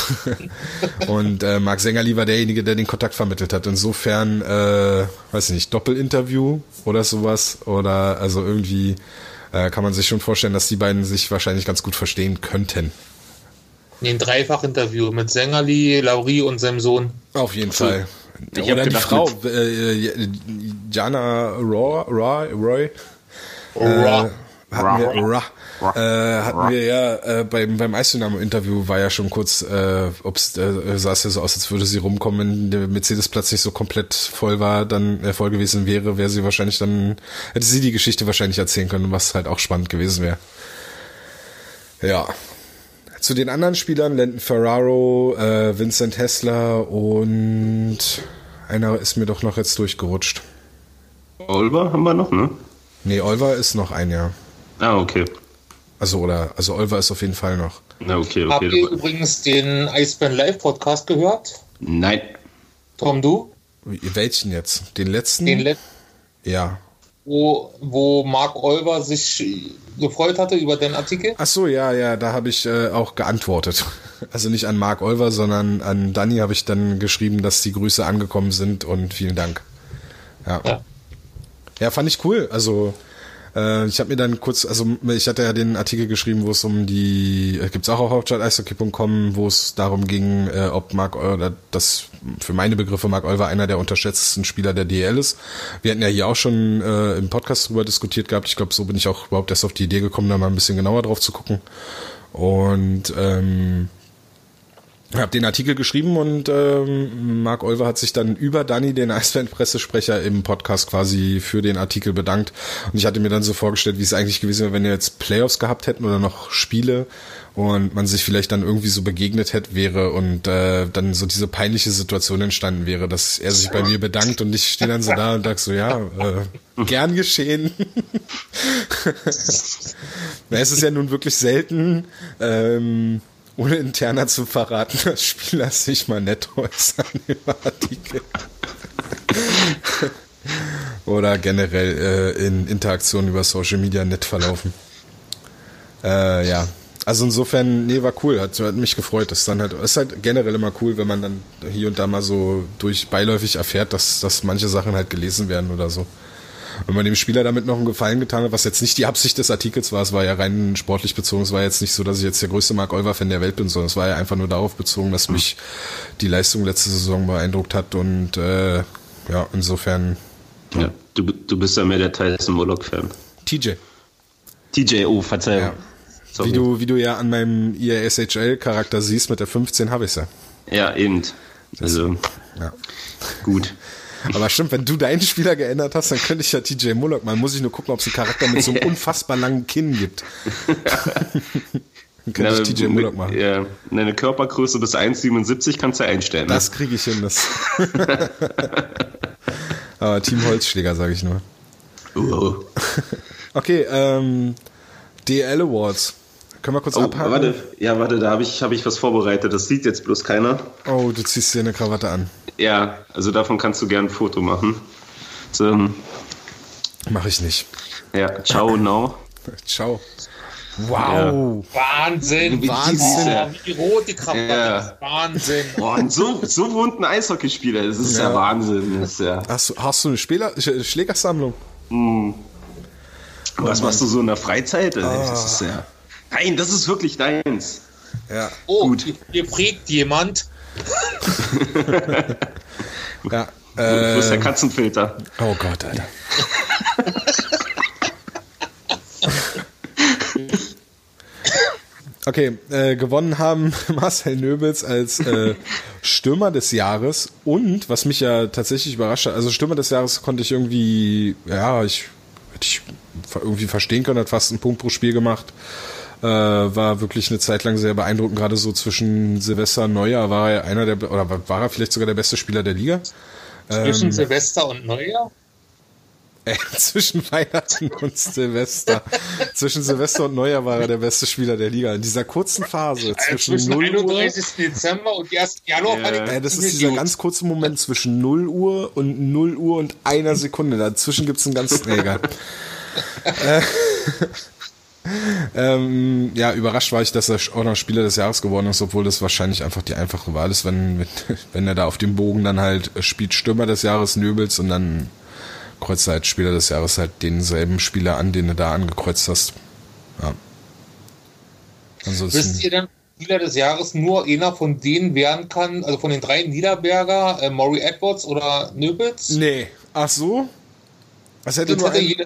<laughs> und äh, Marc Sängerli war derjenige, der den Kontakt vermittelt hat. Insofern, äh, weiß ich nicht, Doppelinterview oder sowas oder also irgendwie äh, kann man sich schon vorstellen, dass die beiden sich wahrscheinlich ganz gut verstehen könnten. Ein Dreifach-Interview mit Sängerli, Laurie und seinem Sohn. Auf jeden so. Fall. Ich Oder die Frau, äh, Jana Roy, Roy, Roy äh, hatten wir, äh, hatten wir ja äh, beim, beim Eisdynamo-Interview war ja schon kurz, äh, ob's, äh, sah es ja so aus, als würde sie rumkommen, wenn der Mercedes-Platz nicht so komplett voll war, dann äh, voll gewesen wäre, wäre sie wahrscheinlich dann, hätte sie die Geschichte wahrscheinlich erzählen können, was halt auch spannend gewesen wäre. Ja. Zu den anderen Spielern, Landon Ferraro, äh, Vincent Hessler und einer ist mir doch noch jetzt durchgerutscht. Olver haben wir noch, ne? Nee, Olver ist noch ein Jahr. Ah, okay. Also, oder, also Olver ist auf jeden Fall noch. Na, okay, okay. Habt ihr übrigens den Eisbären Live Podcast gehört? Nein. Tom, du? Welchen jetzt? Den letzten? Den letzten. Ja. Wo, wo Mark Olver sich gefreut hatte über den Artikel? Ach so, ja, ja, da habe ich äh, auch geantwortet. <laughs> Also nicht an Mark Olver, sondern an Danny habe ich dann geschrieben, dass die Grüße angekommen sind und vielen Dank. Ja. Ja, ja fand ich cool. Also äh, ich habe mir dann kurz, also ich hatte ja den Artikel geschrieben, wo es um die, äh, gibt's auch auf hauptstadt-eishockey.com, wo es darum ging, äh, ob Mark oder das für meine Begriffe Mark Olver einer der unterschätztesten Spieler der DL ist. Wir hatten ja hier auch schon äh, im Podcast drüber diskutiert gehabt. Ich glaube, so bin ich auch überhaupt erst auf die Idee gekommen, da mal ein bisschen genauer drauf zu gucken. Und ähm, habe den Artikel geschrieben und ähm, Marc Olver hat sich dann über Danny, den Eisband-Pressesprecher, im Podcast quasi für den Artikel bedankt. Und ich hatte mir dann so vorgestellt, wie es eigentlich gewesen wäre, wenn wir jetzt Playoffs gehabt hätten oder noch Spiele und man sich vielleicht dann irgendwie so begegnet hätte wäre und äh, dann so diese peinliche Situation entstanden wäre, dass er sich bei mir bedankt und ich stehe dann so da und sag so, ja, äh, gern geschehen. <laughs> Na, es ist ja nun wirklich selten, ähm, ohne interner zu verraten, <laughs> dass Spieler sich mal nett äußern <laughs> über Artikel. <laughs> Oder generell äh, in Interaktionen über Social Media nett verlaufen. Äh, ja. Also insofern, nee, war cool, hat, hat mich gefreut. Das ist halt, ist halt generell immer cool, wenn man dann hier und da mal so durch beiläufig erfährt, dass, dass manche Sachen halt gelesen werden oder so. Wenn man dem Spieler damit noch einen Gefallen getan hat, was jetzt nicht die Absicht des Artikels war, es war ja rein sportlich bezogen, es war jetzt nicht so, dass ich jetzt der größte Mark Olver-Fan der Welt bin, sondern es war ja einfach nur darauf bezogen, dass mich die Leistung letzte Saison beeindruckt hat und äh, ja, insofern. Ja, du, du bist ja mehr der Tyson Moloch-Fan. TJ. TJ, oh, Verzeihung. Ja. Wie du, wie du ja an meinem ISHL-Charakter siehst, mit der 15 habe ich ja. Ja, eben. Also, Ja. gut. Aber stimmt, wenn du deinen Spieler geändert hast, dann könnte ich ja TJ Mullock mal. Muss ich nur gucken, ob es einen Charakter mit so einem <laughs> unfassbar langen Kinn gibt. dann könnte ich TJ Mullock machen. Ja, eine Körpergröße bis 1,77 kannst du einstellen. Ne? Das kriege ich hin. Das. <laughs> Aber Team Holzschläger, sage ich nur. Uh, Okay, ähm, DL Awards. Können wir kurz oh, abhaken? warte, ja, warte, da habe ich, hab ich was vorbereitet. Das sieht jetzt bloß keiner. Oh, du ziehst dir eine Krawatte an. Ja, also davon kannst du gern ein Foto machen. So, Mach ich nicht. ja, ciao <laughs> now. Ciao. Wow. Wahnsinn. Wahnsinn. Oh, wie rot die Krawatte Ja. Wahnsinn. Boah, und so, so wohnt ein Eishockeyspieler. Das ist ja, Ja. Wahnsinn. Das ist ja. Hast du, hast du eine Spieler, Sch- Schlägersammlung? Was machst du so in der Freizeit? Das ist ja. Nein, das ist wirklich deins. Ja. Oh, Gut. hier- hier prägt jemand. <laughs> ja. Wo ist der Äh, Katzenfilter? oh Gott, Alter. <laughs> Okay, äh, gewonnen haben <laughs> Marcel Nöbels als äh, Stürmer des Jahres und was mich ja tatsächlich überrascht hat, also Stürmer des Jahres konnte ich irgendwie, ja, ich hätte ich irgendwie verstehen können, hat fast einen Punkt pro Spiel gemacht. Äh, war wirklich eine Zeit lang sehr beeindruckend, gerade so zwischen Silvester und Neujahr war er einer der, oder war er vielleicht sogar der beste Spieler der Liga. Zwischen Ähm, Silvester und Neujahr. Äh, <laughs> zwischen Weihnachten und Silvester. zwischen Silvester und Neujahr war er der beste Spieler der Liga. In dieser kurzen Phase Äh, zwischen, zwischen 0 Uhr. 31. Dezember und 1. Januar war Ja. Äh, das ist dieser ganz kurze Moment zwischen 0 Uhr und 0 Uhr und einer Sekunde. Dazwischen gibt's einen ganz. Egal. <laughs> äh, ähm, ja, überrascht war ich, dass er auch noch Spieler des Jahres geworden ist, obwohl das wahrscheinlich einfach die einfache Wahl ist, wenn, <laughs> wenn er da auf dem Bogen dann halt spielt Stürmer des Jahres Nöbels und dann kreuzt er halt Spieler des Jahres halt denselben Spieler an, den du da angekreuzt hast. Ja. Ansonsten, Wisst ihr dann, Spieler des Jahres nur einer von denen werden kann, also von den drei Niederberger, äh, Maury Edwards oder Nöbels? Nee. Ach so? Was hätte Das nur hätte ein, jeder.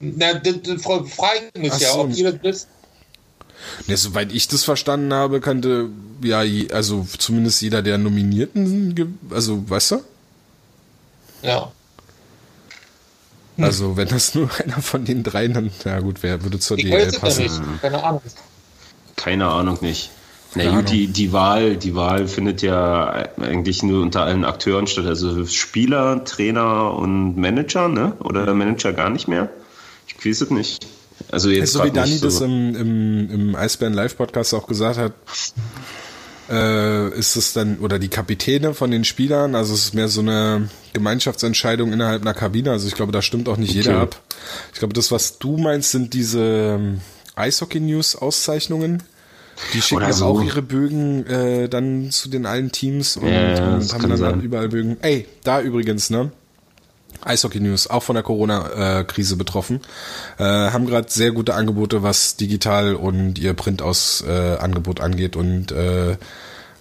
Na, das frage ich mich Ach ja, so. ob ihr das wisst. Nee, soweit ich das verstanden habe, könnte ja, also zumindest jeder der Nominierten, also weißt du? Ja. Also wenn das nur <laughs> einer von den dreien, dann, ja gut, wer würde zur Ich DL passen? nicht. Keine Ahnung. Keine Ahnung nicht. Na Keine gut, die, die Wahl, die Wahl findet ja eigentlich nur unter allen Akteuren statt. Also Spieler, Trainer und Manager, ne? Oder Manager gar nicht mehr? Ich weiß es nicht. Also jetzt So wie grad Dani nicht so. das im, im, im Eisbären Live Podcast auch gesagt hat, äh, ist es dann, oder die Kapitäne von den Spielern, also es ist mehr so eine Gemeinschaftsentscheidung innerhalb einer Kabine, also ich glaube, da stimmt auch nicht jeder Okay. ab. Ich glaube, das, was du meinst, sind diese ähm, Eishockey-News-Auszeichnungen. Die schicken so. auch ihre Bögen äh, dann zu den allen Teams und, Ja, und das haben dann sein. überall Bögen. Ey, da übrigens, ne? Eishockey News, auch von der Corona-Krise betroffen, äh, haben gerade sehr gute Angebote, was digital und ihr Printaus-Angebot äh, Angebot angeht. Und äh,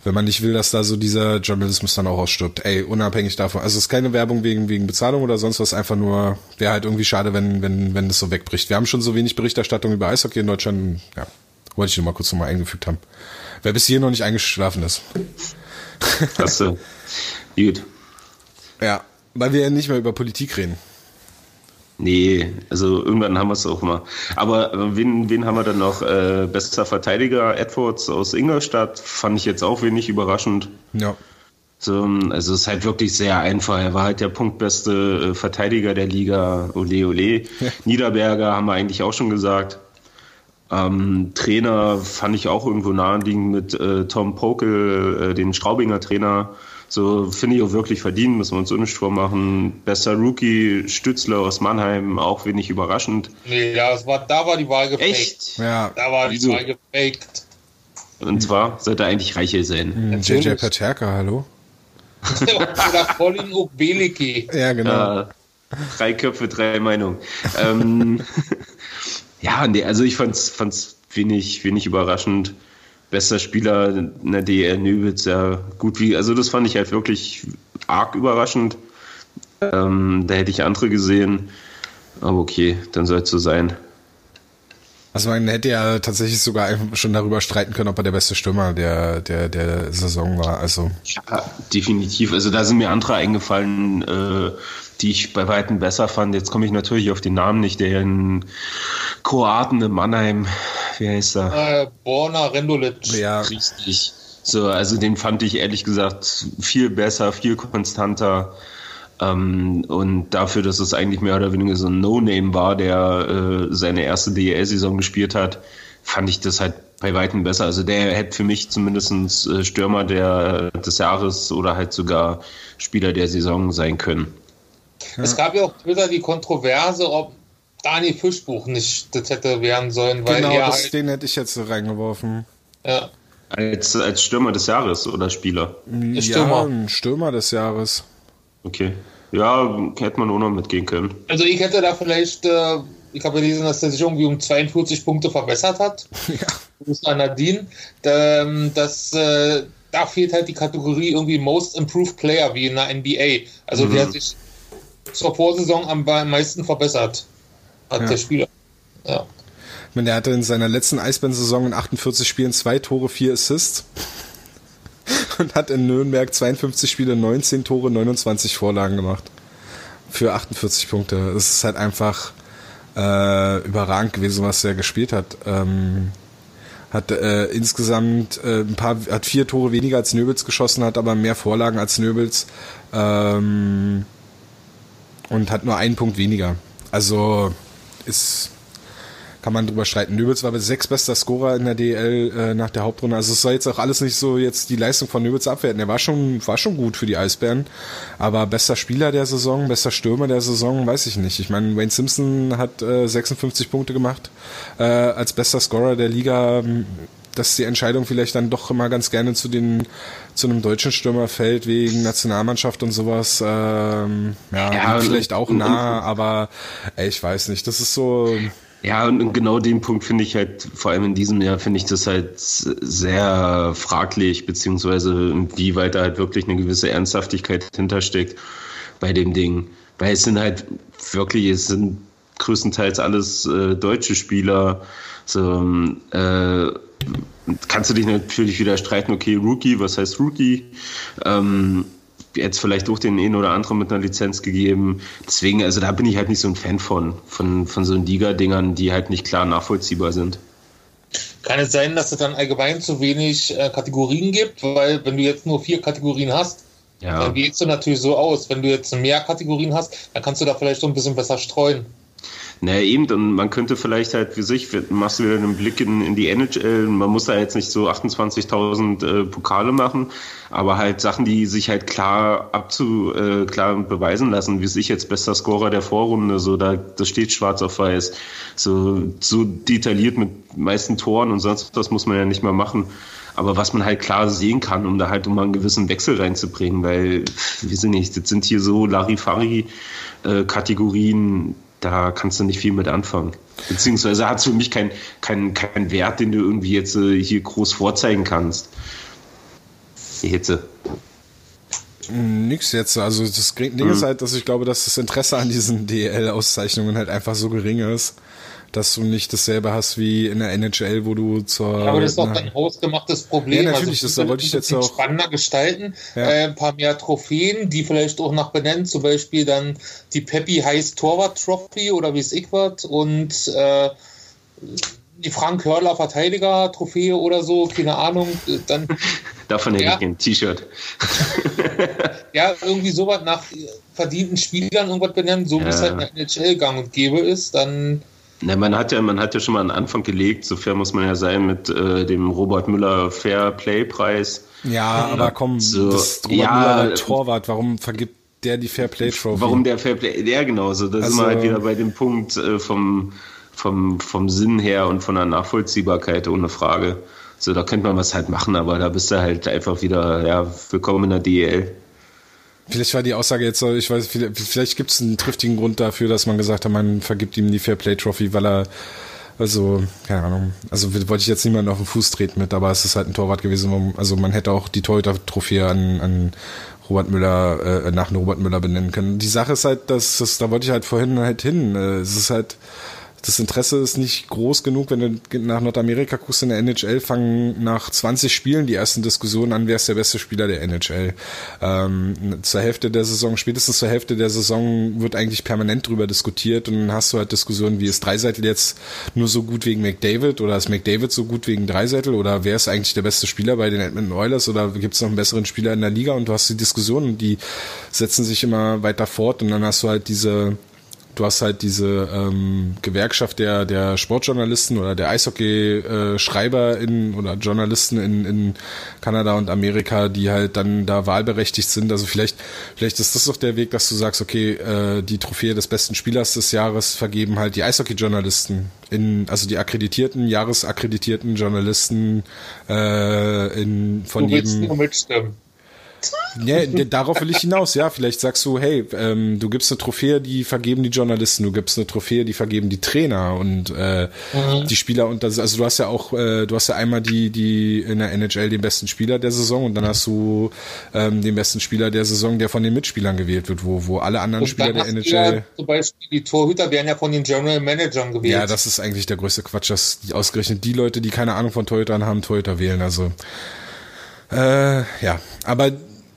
wenn man nicht will, dass da so dieser Journalismus dann auch ausstirbt, ey, unabhängig davon. Also es ist keine Werbung wegen wegen Bezahlung oder sonst was, einfach nur wäre halt irgendwie schade, wenn wenn wenn das so wegbricht. Wir haben schon so wenig Berichterstattung über Eishockey in Deutschland, ja. Wollte ich nur mal kurz nochmal eingefügt haben. Wer bis hier noch nicht eingeschlafen ist. Hast du. Gut. Ja, weil wir ja nicht mehr über Politik reden. Nee, also irgendwann haben wir es auch mal. Aber äh, wen, wen haben wir dann noch? Äh, bester Verteidiger Edwards aus Ingolstadt fand ich jetzt auch wenig überraschend. Ja. So, also es ist halt wirklich sehr einfach. Er war halt der punktbeste äh, Verteidiger der Liga. Ole Ole. Ja. Niederberger haben wir eigentlich auch schon gesagt. Ähm, Trainer fand ich auch irgendwo naheliegend mit äh, Tom Pokel, äh, den Straubinger Trainer. So finde ich auch wirklich verdient, müssen wir uns nicht vormachen. Bester Rookie Stützler aus Mannheim, auch wenig überraschend. Nee, ja, es war, da war die Wahl gefaked. Echt? Ja. Da war die Wieso? Wahl gefaked. Und zwar sollte er eigentlich reicher sein. Hm, JJ. Paterka, hallo? <laughs> Oder Colin Obeliki. Ja, genau. Ja, drei Köpfe, drei Meinungen. ähm, <laughs> ja, nee, also ich fand's, fand's wenig, wenig überraschend. Bester Spieler in der DL Nübitz, ja gut wie, also das fand ich halt wirklich arg überraschend. Ähm, da hätte ich andere gesehen. Aber okay, dann soll es so sein. Also man hätte ja tatsächlich sogar schon darüber streiten können, ob er der beste Stürmer der, der, der Saison war. Also Ja, definitiv. Also da sind mir andere eingefallen, äh, die ich bei Weitem besser fand. Jetzt komme ich natürlich auf den Namen nicht, der in Kroaten in Mannheim, wie heißt er? Äh, Borna Rendulic. ja, Richtig. So, also den fand ich ehrlich gesagt viel besser, viel konstanter. Ähm, und dafür, dass es eigentlich mehr oder weniger so ein No-Name war, der äh, seine erste DEL-Saison gespielt hat, fand ich das halt bei Weitem besser. Also der hätte für mich zumindest äh, Stürmer der, des Jahres oder halt sogar Spieler der Saison sein können. Es gab ja auf Twitter die Kontroverse, ob Daniel Fischbuch nicht das hätte werden sollen, weil genau, er das, halt, den hätte ich jetzt so reingeworfen. ja, Als, als Stürmer des Jahres oder Spieler. Ja, Stürmer. ein Stürmer des Jahres. Okay. Ja, hätte man auch noch mitgehen können. Also ich hätte da vielleicht, äh, ich habe gelesen, dass er sich irgendwie um 42 Punkte verbessert hat. <laughs> Ja. Das war Nadine. Ähm, das, äh, da fehlt halt die Kategorie irgendwie Most Improved Player wie in der NBA. Also wer sich zur Vorsaison am meisten verbessert hat, Ja. der Spieler. Ja. Ich meine, der hatte in seiner letzten Eisbären-Saison in 48 Spielen zwei Tore, vier Assists. <laughs> Und hat in Nürnberg 52 Spiele, 19 Tore, 29 Vorlagen gemacht. Für 48 Punkte. Das ist halt einfach äh, überragend gewesen, was er gespielt hat. Ähm, hat äh, insgesamt äh, ein paar, hat vier Tore weniger als Nöbels geschossen, hat aber mehr Vorlagen als Nöbels. Ähm, und hat nur einen Punkt weniger. Also ist kann man drüber streiten. Nöbels war sechs bester Scorer in der DL äh, nach der Hauptrunde. Also es soll jetzt auch alles nicht so jetzt die Leistung von Nöbels abwerten. Er war schon, war schon gut für die Eisbären. Aber bester Spieler der Saison, bester Stürmer der Saison, weiß ich nicht. Ich meine, Wayne Simpson hat äh, 56 Punkte gemacht äh, als bester Scorer der Liga. Dass die Entscheidung vielleicht dann doch immer ganz gerne zu den zu einem deutschen Stürmer fällt wegen Nationalmannschaft und sowas. Ähm, ja, Ja, vielleicht auch nah, aber ey, ich weiß nicht. Das ist so. Ja, und genau den Punkt finde ich halt, vor allem in diesem Jahr, finde ich das halt sehr fraglich, beziehungsweise inwieweit da halt wirklich eine gewisse Ernsthaftigkeit hintersteckt bei dem Ding. Weil es sind halt wirklich, es sind größtenteils alles äh, deutsche Spieler. So, äh, kannst du dich natürlich wieder streiten, okay, Rookie, was heißt Rookie? Ähm, jetzt vielleicht auch den einen oder anderen mit einer Lizenz gegeben. Deswegen, also da bin ich halt nicht so ein Fan von, von, von so Liga-Dingern, die halt nicht klar nachvollziehbar sind. Kann es sein, dass es dann allgemein zu wenig äh, Kategorien gibt? Weil wenn du jetzt nur vier Kategorien hast, Ja. dann geht es natürlich so aus. Wenn du jetzt mehr Kategorien hast, dann kannst du da vielleicht so ein bisschen besser streuen. Naja, eben, und man könnte vielleicht halt für sich, machst du wieder einen Blick in, in die NHL, man muss da jetzt nicht so 28.000 äh, Pokale machen, aber halt Sachen, die sich halt klar abzu, äh, klar beweisen lassen, wie sich jetzt bester Scorer der Vorrunde, so da, das steht schwarz auf weiß, so, so detailliert mit meisten Toren und sonst was muss man ja nicht mal machen. Aber was man halt klar sehen kann, um da halt mal einen gewissen Wechsel reinzubringen, weil, wir sind nicht, das sind hier so Larifari-Kategorien, da kannst du nicht viel mit anfangen. Beziehungsweise hat es für mich keinen kein, kein Wert, den du irgendwie jetzt äh, hier groß vorzeigen kannst. Die Hitze. Nix jetzt. Also das Ding ist halt, dass ich glaube, dass das Interesse an diesen DL-Auszeichnungen halt einfach so gering ist, dass du nicht dasselbe hast wie in der NHL, wo du zur. Ja, aber das ist doch ein hausgemachtes Problem. Ja, natürlich, also, das wollte ich jetzt auch. Spannender gestalten, ja. äh, ein paar mehr Trophäen, die vielleicht auch nach benennen, zum Beispiel dann die Peppy Heiß Torwart Trophy oder wie es ich wird und äh, die Frank Hörler Verteidiger Trophäe oder so, keine Ahnung, dann. <laughs> Davon hätte ja, ich ein T-Shirt. <laughs> ja, irgendwie sowas nach verdienten Spielern irgendwas benennen, so wie es halt in der NHL gang und gäbe ist, dann. Na, man hat ja, man hat ja schon mal einen Anfang gelegt, so fair muss man ja sein mit äh, dem Robert Müller Fair Play Preis. Ja, aber komm, so, das Robert ja, Müller Torwart, warum vergibt der die Fair Play Trophy? Warum der Fair Play? Ja, genau, so, da also, sind wir halt wieder bei dem Punkt äh, vom vom, vom Sinn her und von der Nachvollziehbarkeit ohne Frage. So, da könnte man was halt machen, aber da bist du halt einfach wieder, ja, willkommen in der DEL. Vielleicht war die Aussage jetzt so, ich weiß, vielleicht, vielleicht gibt es einen triftigen Grund dafür, dass man gesagt hat, man vergibt ihm die Fair Play Trophy, weil er, also, keine Ahnung, also wollte ich jetzt niemanden auf den Fuß treten mit, aber es ist halt ein Torwart gewesen, also man hätte auch die Torhüter-Trophäe an, an Robert Müller, äh, nach Robert Müller benennen können. Die Sache ist halt, dass, das, da wollte ich halt vorhin halt hin, äh, es ist halt, das Interesse ist nicht groß genug, wenn du nach Nordamerika guckst in der NHL, fangen nach 20 Spielen die ersten Diskussionen an, wer ist der beste Spieler der NHL. Ähm, zur Hälfte der Saison, spätestens zur Hälfte der Saison wird eigentlich permanent drüber diskutiert und dann hast du halt Diskussionen, wie ist Dreiseitel jetzt nur so gut wegen McDavid oder ist McDavid so gut wegen Dreiseitel oder wer ist eigentlich der beste Spieler bei den Edmonton Oilers oder gibt es noch einen besseren Spieler in der Liga und du hast die Diskussionen, die setzen sich immer weiter fort und dann hast du halt diese du hast halt diese ähm, Gewerkschaft der, der Sportjournalisten oder der Eishockey-Schreiber in oder Journalisten in, in Kanada und Amerika, die halt dann da wahlberechtigt sind. Also vielleicht, vielleicht ist das doch der Weg, dass du sagst, okay, äh, die Trophäe des besten Spielers des Jahres vergeben halt die Eishockey-Journalisten in, also die akkreditierten, jahresakkreditierten Journalisten äh, in von du jedem. Nur mitstimmen. Ja, darauf will ich hinaus, ja. Vielleicht sagst du, hey, ähm, du gibst eine Trophäe, die vergeben die Journalisten, du gibst eine Trophäe, die vergeben die Trainer und äh, mhm. die Spieler und das, also du hast ja auch, äh, du hast ja einmal die, die in der NHL den besten Spieler der Saison und dann hast du ähm, den besten Spieler der Saison, der von den Mitspielern gewählt wird, wo, wo alle anderen und Spieler der NHL. Ja, zum Beispiel die Torhüter werden ja von den General Managern gewählt. Ja, das ist eigentlich der größte Quatsch, dass die, ausgerechnet die Leute, die keine Ahnung von Torhütern haben, Torhüter wählen. Also äh, ja, aber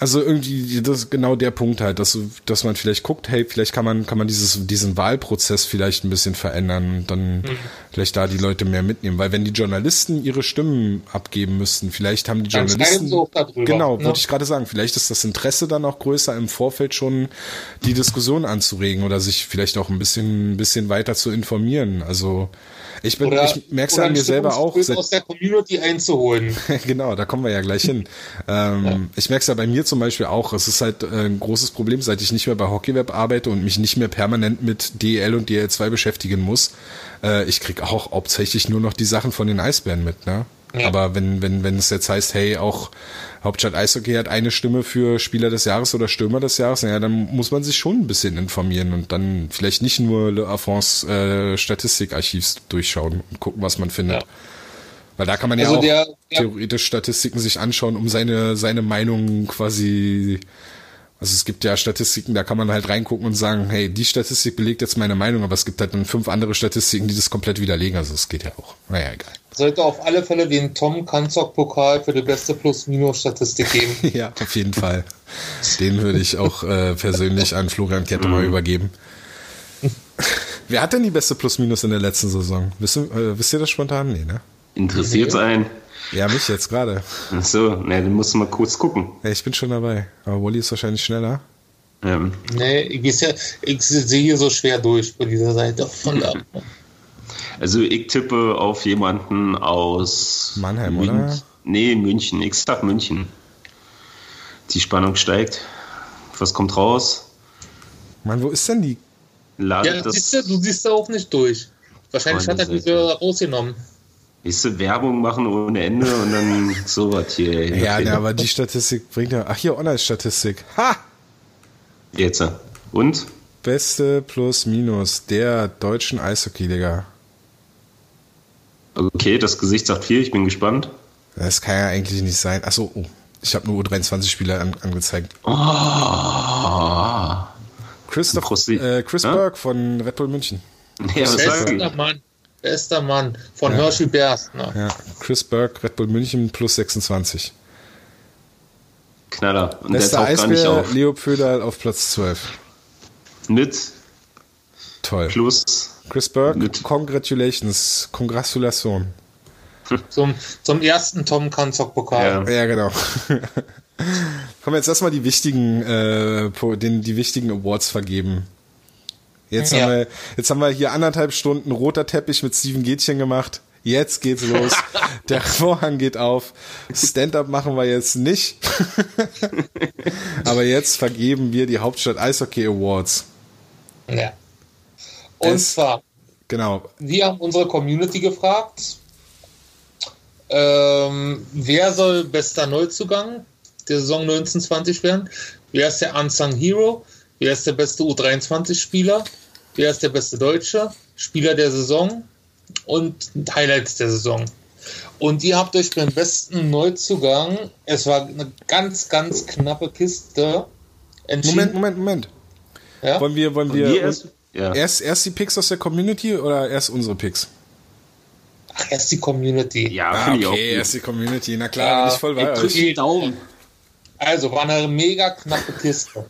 also irgendwie das ist genau der Punkt halt, dass, dass man vielleicht guckt, hey, vielleicht kann man kann man dieses diesen Wahlprozess vielleicht ein bisschen verändern und dann mhm. vielleicht da die Leute mehr mitnehmen, weil wenn die Journalisten ihre Stimmen abgeben müssten, vielleicht haben die dann Journalisten darüber, genau, ne? wollte ich gerade sagen, vielleicht ist das Interesse dann auch größer im Vorfeld schon die Diskussion anzuregen oder sich vielleicht auch ein bisschen ein bisschen weiter zu informieren. Also ich, bin, oder, ich merke es an mir selber auch. aus der Community einzuholen. <laughs> genau, da kommen wir ja gleich hin. Ähm, ja. Ich merke es ja bei mir zum Beispiel auch. Es ist halt äh, ein großes Problem, seit ich nicht mehr bei HockeyWeb arbeite und mich nicht mehr permanent mit DL und DL2 beschäftigen muss. Äh, ich krieg auch hauptsächlich nur noch die Sachen von den Eisbären mit. Ne? Ja. Aber wenn, wenn, wenn es jetzt heißt, hey, auch Hauptstadt Eishockey hat eine Stimme für Spieler des Jahres oder Stürmer des Jahres, ja, dann muss man sich schon ein bisschen informieren und dann vielleicht nicht nur Le Affons äh, Statistikarchivs durchschauen und gucken, was man findet. Ja. Weil da kann man also ja auch der, theoretisch Statistiken sich anschauen, um seine, seine Meinung quasi also es gibt ja Statistiken, da kann man halt reingucken und sagen, hey, die Statistik belegt jetzt meine Meinung, aber es gibt halt dann fünf andere Statistiken, die das komplett widerlegen. Also es geht ja auch. Naja, egal. Sollte auf alle Fälle den Tom Kanzok-Pokal für die beste Plus-Minus-Statistik geben. <laughs> ja, auf jeden Fall. Den würde ich auch äh, persönlich an Florian Kette mal mhm. übergeben. <laughs> Wer hat denn die beste Plus-Minus in der letzten Saison? Wissen, äh, wisst ihr das spontan? Nee, ne? Interessiert sein. Ja, mich jetzt gerade. Ach so, ne, dann musst du mal kurz gucken. Ja, ich bin schon dabei. Aber Wally ist wahrscheinlich schneller. Ähm. Nee, ich, ja, ich sehe hier so schwer durch bei dieser Seite. Von da. <laughs> Also ich tippe auf jemanden aus Mannheim, München. oder? Nee, München. Ich sag München. Die Spannung steigt. Was kommt raus? Mann, wo ist denn die? Lade ja, das siehst du, du siehst da auch nicht durch. Wahrscheinlich hat er diese rausgenommen. Nächste Werbung machen ohne Ende und dann <laughs> sowas hier. Ja, ne, aber die Statistik bringt ja. Ach, hier Online-Statistik. Ha! Jetzt. Und? Beste plus minus der deutschen Eishockey-Liga. Okay, das Gesicht sagt viel, ich bin gespannt. Das kann ja eigentlich nicht sein. Achso, oh, ich habe nur U23-Spieler an, angezeigt. Oh. Ah. Christoph, äh, Chris ja? Berg von Red Bull München. Ja, was sag ich? Mann. Bester Mann. Von Hershey Bears. Ne? Ja, Chris Burke, Red Bull München plus 26. Knaller. Und der Bester taucht gar nicht Eisbär, auf. Leo Pföderl auf Platz 12. Mit Toll. plus. Chris Burke, Mit- congratulations, congratulation. Zum, zum ersten Tom Kanzok-Pokal. Ja. Ja, genau. <laughs> Kommen jetzt erstmal die wichtigen, äh, den, die wichtigen Awards vergeben. Jetzt, Ja. haben wir, jetzt haben wir hier anderthalb Stunden roter Teppich mit Steven Gätchen gemacht. Jetzt geht's los. <laughs> Der Vorhang geht auf. Stand-up machen wir jetzt nicht. Aber jetzt vergeben wir die Hauptstadt Eishockey Awards. Ja. Und Es- zwar, Genau. wir haben unsere Community gefragt, ähm, wer soll bester Neuzugang der Saison 1920 werden? Wer ist der Unsung Hero? Wer ist der beste U23-Spieler? Wer ist der beste Deutsche? Spieler der Saison und Highlights der Saison. Und ihr habt euch beim besten Neuzugang, es war eine ganz, ganz knappe Kiste, entschieden. Moment, Moment, Moment. Ja? Wollen wir, wollen wir wir erst- ja. erst, erst die Picks aus der Community oder erst unsere Picks? Ach, erst die Community. Ja, Ah, finde ich auch. okay, gut. erst die Community. Na klar, Ja, bin ich voll bei euch. die Daumen. Also, war eine mega knappe Kiste.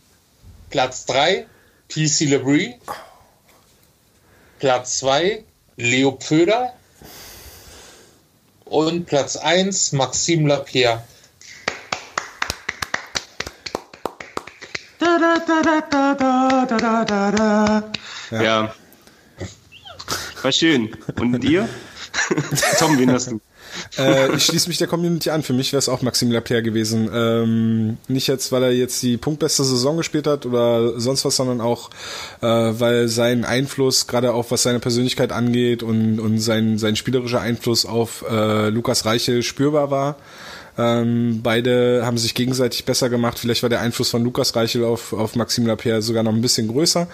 Platz 3, PC Lebris. Platz 2, Leo Pföder. Und Platz 1, Maxime Lapierre. Ja. War schön. Und ihr? <laughs> Tom, wen hast du? Äh, ich schließe mich der Community an. Für mich wäre es auch Maxime Lapierre gewesen. Ähm, nicht jetzt, weil er jetzt die punktbeste Saison gespielt hat oder sonst was, sondern auch, äh, weil sein Einfluss, gerade auch was seine Persönlichkeit angeht und, und sein, sein spielerischer Einfluss auf äh, Lukas Reichel spürbar war. Ähm, beide haben sich gegenseitig besser gemacht. Vielleicht war der Einfluss von Lukas Reichel auf, auf Maxime Lapierre sogar noch ein bisschen größer.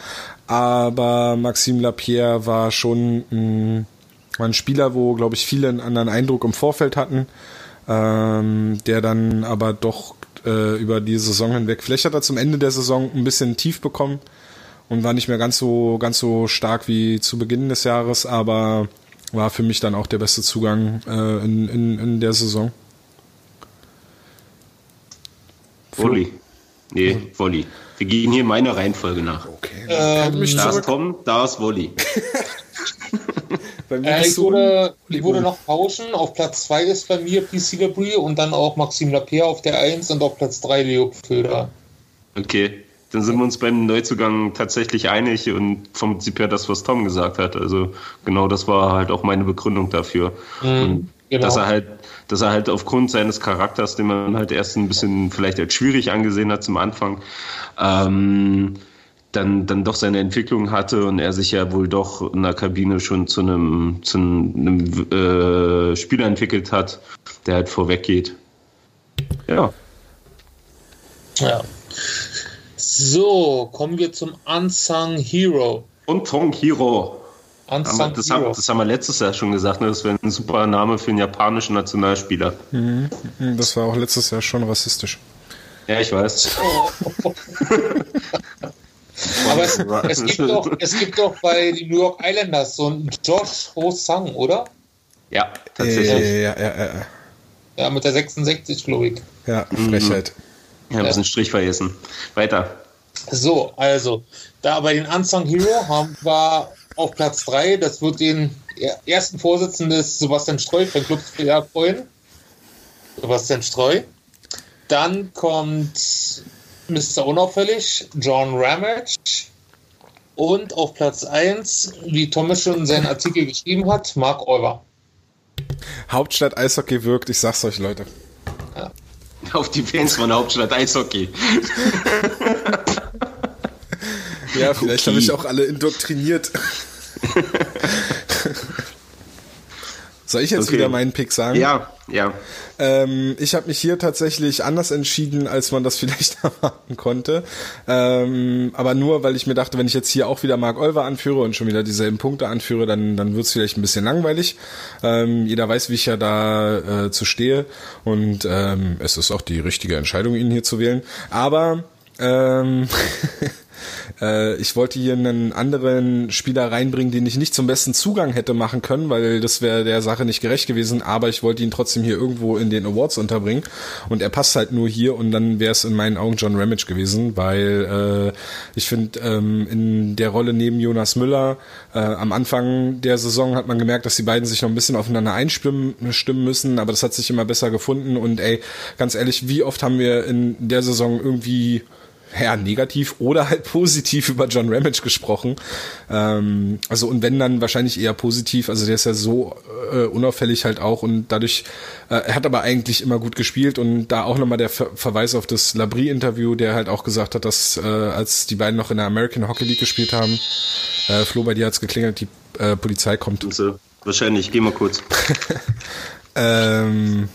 Aber Maxime Lapierre war schon ein, war ein Spieler, wo, glaube ich, viele einen anderen Eindruck im Vorfeld hatten, ähm, der dann aber doch äh, über die Saison hinweg, vielleicht hat er zum Ende der Saison ein bisschen tief bekommen und war nicht mehr ganz so, ganz so stark wie zu Beginn des Jahres, aber war für mich dann auch der beste Zugang äh, in, in, in der Saison. Wolli. Nee, Wolli. Wir gehen hier meiner Reihenfolge nach. Okay, Ähm, Da ist. Tom, da ist Wolli. Bei mir Äh, ich, würde, ich würde noch tauschen. Auf Platz 2 ist bei mir PC Lebris und dann auch Maxime Lapierre auf der 1 und auf Platz 3 Leo Pföder. Okay. Dann sind wir uns beim Neuzugang tatsächlich einig und vom Prinzip her das, was Tom gesagt hat. Also genau das war halt auch meine Begründung dafür. Und genau. Dass er halt, dass er halt aufgrund seines Charakters, den man halt erst ein bisschen vielleicht als schwierig angesehen hat zum Anfang, ähm, dann, dann doch seine Entwicklung hatte und er sich ja wohl doch in der Kabine schon zu einem, zu einem äh, Spieler entwickelt hat, der halt vorweggeht. Ja. Ja. So, kommen wir zum Unsung Hero. Und Tong Hiro. Haben wir- Unsung Das Hero. haben, das haben wir letztes Jahr schon gesagt, ne? das wäre ein super Name für einen japanischen Nationalspieler. Hm, Das war auch letztes Jahr schon rassistisch. Ja, ich weiß. <laughs> <laughs> Aber es, <laughs> es, gibt doch, es gibt doch bei den New York Islanders so einen Josh Ho-Sang, oder? Ja, tatsächlich. Äh, ja, ja, ja, Ja, mit der 66, glaube ich. ja, Frechheit. Ja, ein bisschen Strich vergessen. Weiter. So, also, da bei den Unsung Hero haben wir auf Platz 3, das wird den ersten Vorsitzenden des Sebastian Streu, von Club freuen. Sebastian Streu. Dann kommt Mr. Unauffällig, John Ramage. Und auf Platz 1, wie Thomas schon in seinen Artikel geschrieben hat, Mark Euber. Hauptstadt Eishockey wirkt, ich sag's euch, Leute. Auf die Fans von der Hauptstadt Eishockey. Ja, vielleicht Okay. habe ich auch alle indoktriniert. <laughs> Soll ich jetzt Okay. wieder meinen Pick sagen? Ja, ja. Ähm, ich habe mich hier tatsächlich anders entschieden, als man das <laughs> vielleicht erwarten konnte. Ähm, aber nur, weil ich mir dachte, wenn ich jetzt hier auch wieder Mark Olver anführe und schon wieder dieselben Punkte anführe, dann, dann wird's vielleicht ein bisschen langweilig. Ähm, jeder weiß, wie ich ja da äh, zu stehe. Und ähm, es ist auch die richtige Entscheidung, ihn hier zu wählen. Aber ähm, <laughs> Äh, ich wollte hier einen anderen Spieler reinbringen, den ich nicht zum besten Zugang hätte machen können, weil das wäre der Sache nicht gerecht gewesen, aber ich wollte ihn trotzdem hier irgendwo in den Awards unterbringen. Und er passt halt nur hier und dann wäre es in meinen Augen John Ramage gewesen, weil äh, ich finde, ähm, in der Rolle neben Jonas Müller äh, am Anfang der Saison hat man gemerkt, dass die beiden sich noch ein bisschen aufeinander einstimmen stimmen müssen, aber das hat sich immer besser gefunden. Und ey, ganz ehrlich, wie oft haben wir in der Saison irgendwie ja, negativ oder halt positiv über John Ramage gesprochen. Ähm, also und wenn dann wahrscheinlich eher positiv, also der ist ja so äh, unauffällig halt auch und dadurch, äh, er hat aber eigentlich immer gut gespielt und da auch nochmal der Ver Verweis auf das Labrie-Interview, der halt auch gesagt hat, dass äh, als die beiden noch in der American Hockey League gespielt haben, äh, Flo, bei dir hat's geklingelt, die äh, Polizei kommt. Also, wahrscheinlich, geh mal kurz. <laughs> ähm,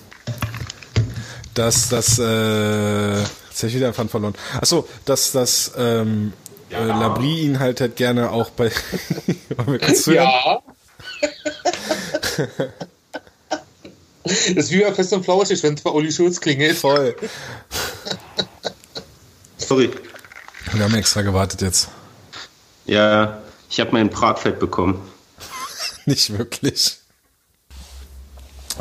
dass das äh, jetzt habe ich wieder einen Pfand verloren. Achso, dass das ähm, ja. äh, Labri ihn halt, halt gerne auch bei <laughs> Ja. <laughs> das ist wie bei Fest und Flauschig, wenn es bei Uli Schulz klingelt. Voll. Sorry. Wir haben extra gewartet jetzt. Ja, ich habe mein Bratfett bekommen. <laughs> Nicht wirklich.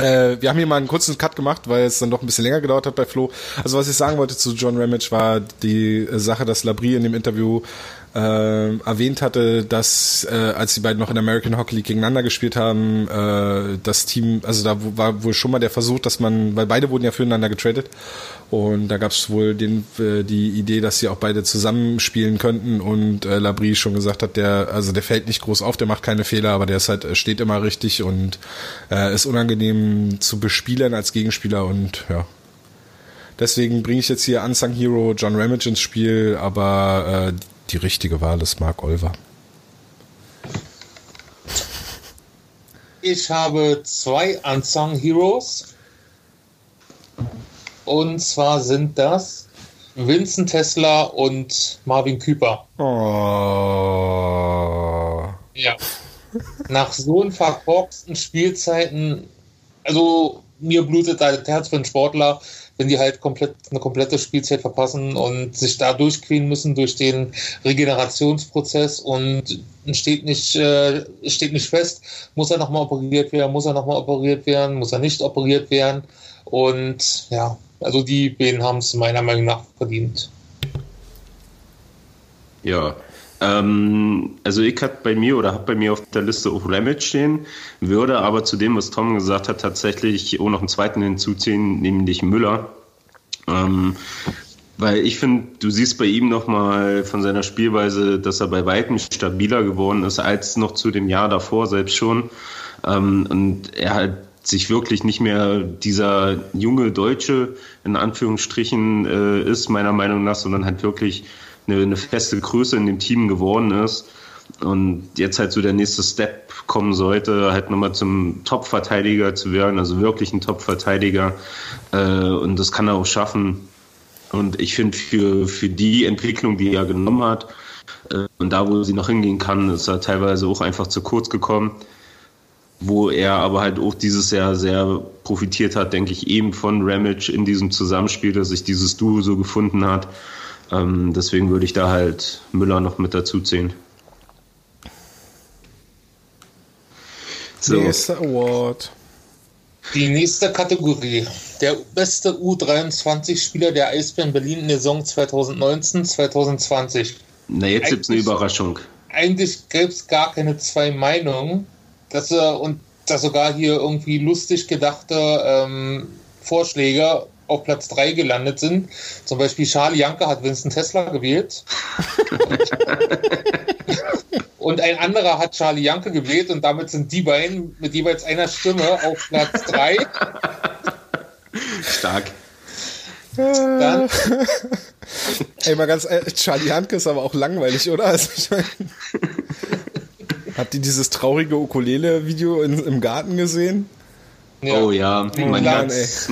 Äh, wir haben hier mal einen kurzen Cut gemacht, weil es dann doch ein bisschen länger gedauert hat bei Flo. Also was ich sagen wollte zu John Ramage war die Sache, dass Labrie in dem Interview äh, erwähnt hatte, dass äh, als die beiden noch in American Hockey League gegeneinander gespielt haben, äh, das Team, also da war wohl schon mal der Versuch, dass man, weil beide wurden ja füreinander getradet. Und da gab es wohl den, äh, die Idee, dass sie auch beide zusammenspielen könnten. Und äh, Labrie schon gesagt hat, der, also der fällt nicht groß auf, der macht keine Fehler, aber der ist halt, steht immer richtig und äh, ist unangenehm zu bespielen als Gegenspieler. Und ja, Deswegen bringe ich jetzt hier Unsung Hero John Ramage ins Spiel, aber äh, die richtige Wahl ist Mark Olver. Ich habe zwei Unsung Heroes. Und zwar sind das Vincent Tesla und Marvin Küper. Oh. Ja. Nach so verkorksten Spielzeiten, also mir blutet das Herz für einen Sportler, wenn die halt komplett eine komplette Spielzeit verpassen und sich da durchqueren müssen durch den Regenerationsprozess und steht nicht, äh, steht nicht fest, muss er nochmal operiert werden, muss er nochmal operiert werden, muss er nicht operiert werden. Und ja, also die beiden haben es meiner Meinung nach verdient. Ja, ähm, also ich hatte bei mir oder habe bei mir auf der Liste auch Ramage stehen, würde aber zu dem, was Tom gesagt hat, tatsächlich auch noch einen zweiten hinzuziehen, nämlich Müller. Ähm, weil ich finde, du siehst bei ihm nochmal von seiner Spielweise, dass er bei weitem stabiler geworden ist als noch zu dem Jahr davor selbst schon. Ähm, und er halt sich wirklich nicht mehr dieser junge Deutsche in Anführungsstrichen äh, ist, meiner Meinung nach, sondern halt wirklich eine, eine feste Größe in dem Team geworden ist und jetzt halt so der nächste Step kommen sollte, halt nochmal zum Top-Verteidiger zu werden, also wirklich ein Top-Verteidiger. Äh, und das kann er auch schaffen. Und ich finde, für, für die Entwicklung, die er genommen hat, äh, und da, wo sie noch hingehen kann, ist er teilweise auch einfach zu kurz gekommen. Wo er aber halt auch dieses Jahr sehr profitiert hat, denke ich, eben von Ramage in diesem Zusammenspiel, dass sich dieses Duo so gefunden hat. Ähm, deswegen würde ich da halt Müller noch mit dazu zählen. So. Nächster Award. Die nächste Kategorie. Der beste U23-Spieler der Eisbären Berlin in der Saison 2019-2020. Na, jetzt gibt es eine Überraschung. Eigentlich gäbe es gar keine zwei Meinungen. Dass, er, und dass sogar hier irgendwie lustig gedachte ähm, Vorschläge auf Platz 3 gelandet sind. Zum Beispiel Charlie Janke hat Vincent Tesla gewählt. <laughs> und ein anderer hat Charlie Janke gewählt und damit sind die beiden mit jeweils einer Stimme auf Platz 3. Stark. Dann. <laughs> Ey, mal ganz ehrlich, Charlie Janke ist aber auch langweilig, oder? Also ich mein, habt ihr dieses traurige Ukulele-Video im Garten gesehen? Ja. Oh ja, mein Herz,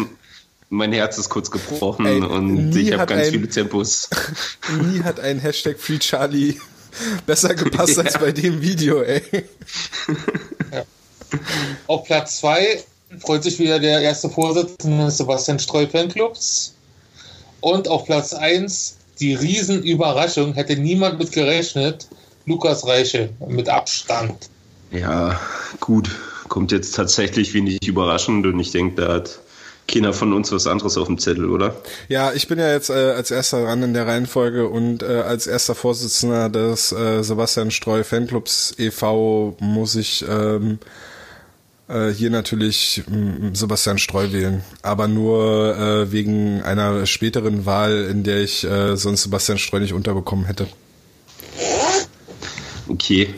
mein Herz ist kurz gebrochen Ey, und ich habe ganz ein, viele Tempos. <laughs> Nie hat ein Hashtag Free Charlie <laughs> besser gepasst <laughs> ja. als bei dem Video, ey. Ja. Auf Platz 2 freut sich wieder der erste Vorsitzende Sebastian Streu Fanclubs. Und auf Platz 1 die Riesenüberraschung, hätte niemand mit gerechnet. Lukas Reiche mit Abstand. Ja, gut. Kommt jetzt tatsächlich wenig überraschend und ich denke, da hat keiner von uns was anderes auf dem Zettel, oder? Ja, ich bin ja jetzt äh, als erster dran in der Reihenfolge und äh, als erster Vorsitzender des äh, Sebastian Streu Fanclubs e.V. muss ich ähm, äh, hier natürlich m, Sebastian Streu wählen, aber nur äh, wegen einer späteren Wahl, in der ich äh, sonst Sebastian Streu nicht unterbekommen hätte. Okay.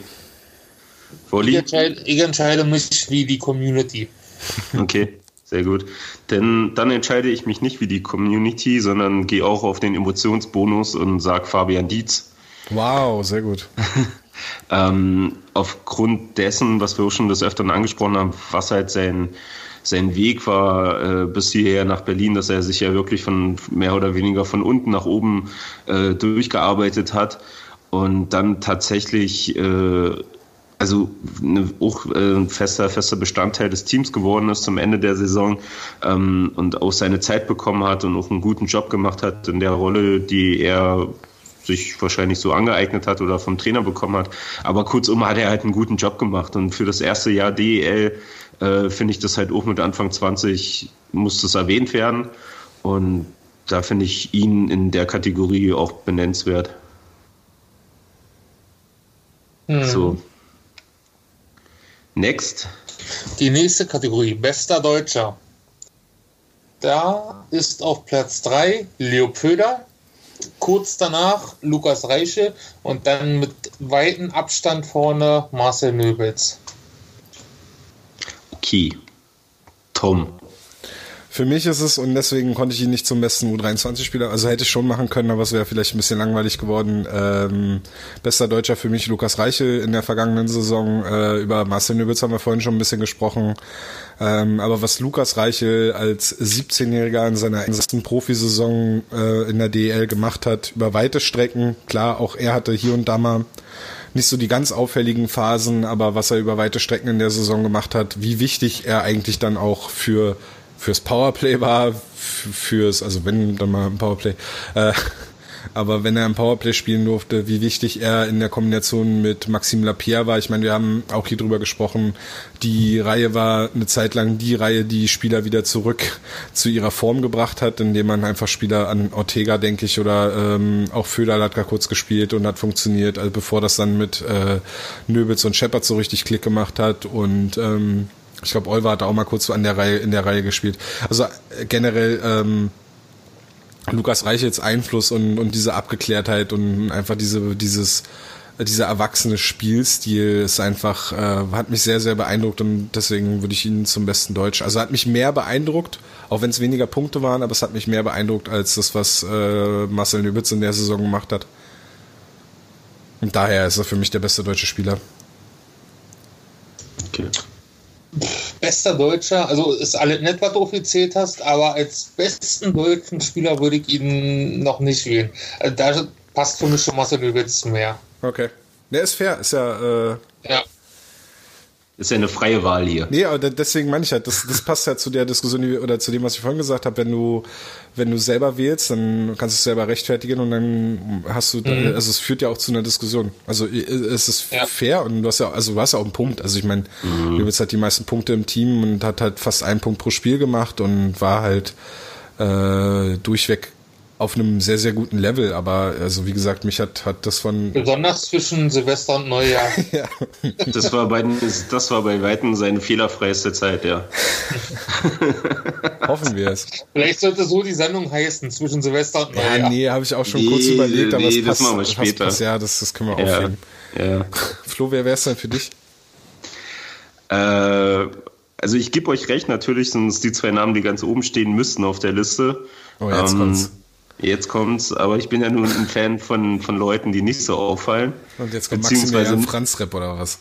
Ich Wolli? entscheide, ich entscheide mich wie die Community. Okay, sehr gut. Denn dann entscheide ich mich nicht wie die Community, sondern gehe auch auf den Emotionsbonus und sag Fabian Dietz. Wow, sehr gut. <laughs> Ähm, aufgrund dessen, was wir auch schon des Öfteren angesprochen haben, was halt sein, sein Weg war äh, bis hierher nach Berlin, dass er sich ja wirklich von mehr oder weniger von unten nach oben äh, durchgearbeitet hat und dann tatsächlich äh, also eine, auch äh, ein fester, fester Bestandteil des Teams geworden ist zum Ende der Saison ähm, und auch seine Zeit bekommen hat und auch einen guten Job gemacht hat in der Rolle, die er sich wahrscheinlich so angeeignet hat oder vom Trainer bekommen hat. Aber kurzum hat er halt einen guten Job gemacht. Und für das erste Jahr DEL äh, finde ich das halt auch mit Anfang 20 muss das erwähnt werden. Und da finde ich ihn in der Kategorie auch benennenswert. Hm. So. Next. Die nächste Kategorie, bester Deutscher. Da ist auf Platz 3 Leo Pöder, kurz danach Lukas Reiche und dann mit weitem Abstand vorne Marcel Nöbels. Okay. Tom. Für mich ist es, und deswegen konnte ich ihn nicht zum besten U23-Spieler, also hätte ich schon machen können, aber es wäre vielleicht ein bisschen langweilig geworden. Ähm, bester Deutscher für mich Lukas Reichel in der vergangenen Saison. Äh, über Marcel Nübels haben wir vorhin schon ein bisschen gesprochen. Ähm, aber was Lukas Reichel als 17-Jähriger in seiner ersten Profisaison äh, in der DEL gemacht hat, über weite Strecken, klar, auch er hatte hier und da mal nicht so die ganz auffälligen Phasen, aber was er über weite Strecken in der Saison gemacht hat, wie wichtig er eigentlich dann auch für fürs Powerplay war, fürs, also wenn dann mal ein Powerplay, äh, <laughs> aber wenn er im Powerplay spielen durfte, wie wichtig er in der Kombination mit Maxime Lapierre war. Ich meine, wir haben auch hier drüber gesprochen. Die Reihe war eine Zeit lang die Reihe, die Spieler wieder zurück zu ihrer Form gebracht hat, indem man einfach Spieler an Ortega, denke ich, oder ähm, auch Föderl hat gar kurz gespielt und hat funktioniert, also bevor das dann mit äh, Nöbels und Shepard so richtig Klick gemacht hat und ähm, ich glaube, Olver hat auch mal kurz an der Reihe, in der Reihe gespielt. Also äh, generell ähm, Lukas Reichels Einfluss und, und diese Abgeklärtheit und einfach diese, dieses, äh, dieser erwachsene Spielstil ist einfach, äh, hat mich sehr, sehr beeindruckt und deswegen würde ich ihn zum besten Deutsch. Also hat mich mehr beeindruckt, auch wenn es weniger Punkte waren, aber es hat mich mehr beeindruckt als das, was äh, Marcel Nübitz in der Saison gemacht hat. Und daher ist er für mich der beste deutsche Spieler. Okay. Bester Deutscher, also ist alles nett, was du offiziert hast, aber als besten deutschen Spieler würde ich ihn noch nicht wählen. Also da passt für mich schon Marcel Löwitz mehr. Okay. Der ist fair, ist ja, äh, Ja. Ist ja eine freie Wahl hier. Nee, aber de- deswegen meine ich halt, das, das passt ja zu der Diskussion, die oder zu dem, was ich vorhin gesagt habe, wenn du, wenn du selber wählst, dann kannst du es selber rechtfertigen und dann hast du, Mhm. also es führt ja auch zu einer Diskussion. Also es ist Ja. fair und du hast ja, also du hast ja auch einen Punkt. Also ich meine, Mhm. Löwitz hat die meisten Punkte im Team und hat halt fast einen Punkt pro Spiel gemacht und war halt äh, durchweg auf einem sehr, sehr guten Level. Aber also wie gesagt, mich hat, hat das von Besonders zwischen Silvester und Neujahr. <laughs> ja, Das war bei, das war bei Weitem seine fehlerfreieste Zeit, ja. hoffen wir es. Vielleicht sollte so die Sendung heißen, zwischen Silvester und Ja, Neujahr. nee, habe ich auch schon Nee, kurz überlegt, aber nee, es das passt, machen wir später. passt, ja, das, das können wir Ja, aufheben. ja. Flo, wer wär's denn für dich? Äh, also ich gebe euch recht, natürlich sind es die zwei Namen, die ganz oben stehen müssten auf der Liste. Oh, jetzt kommt's. Jetzt kommt's, aber ich bin ja nun ein Fan von, von Leuten, die nicht so auffallen. Und jetzt kommt Beziehungsweise- Maximilian Franz-Rap oder was?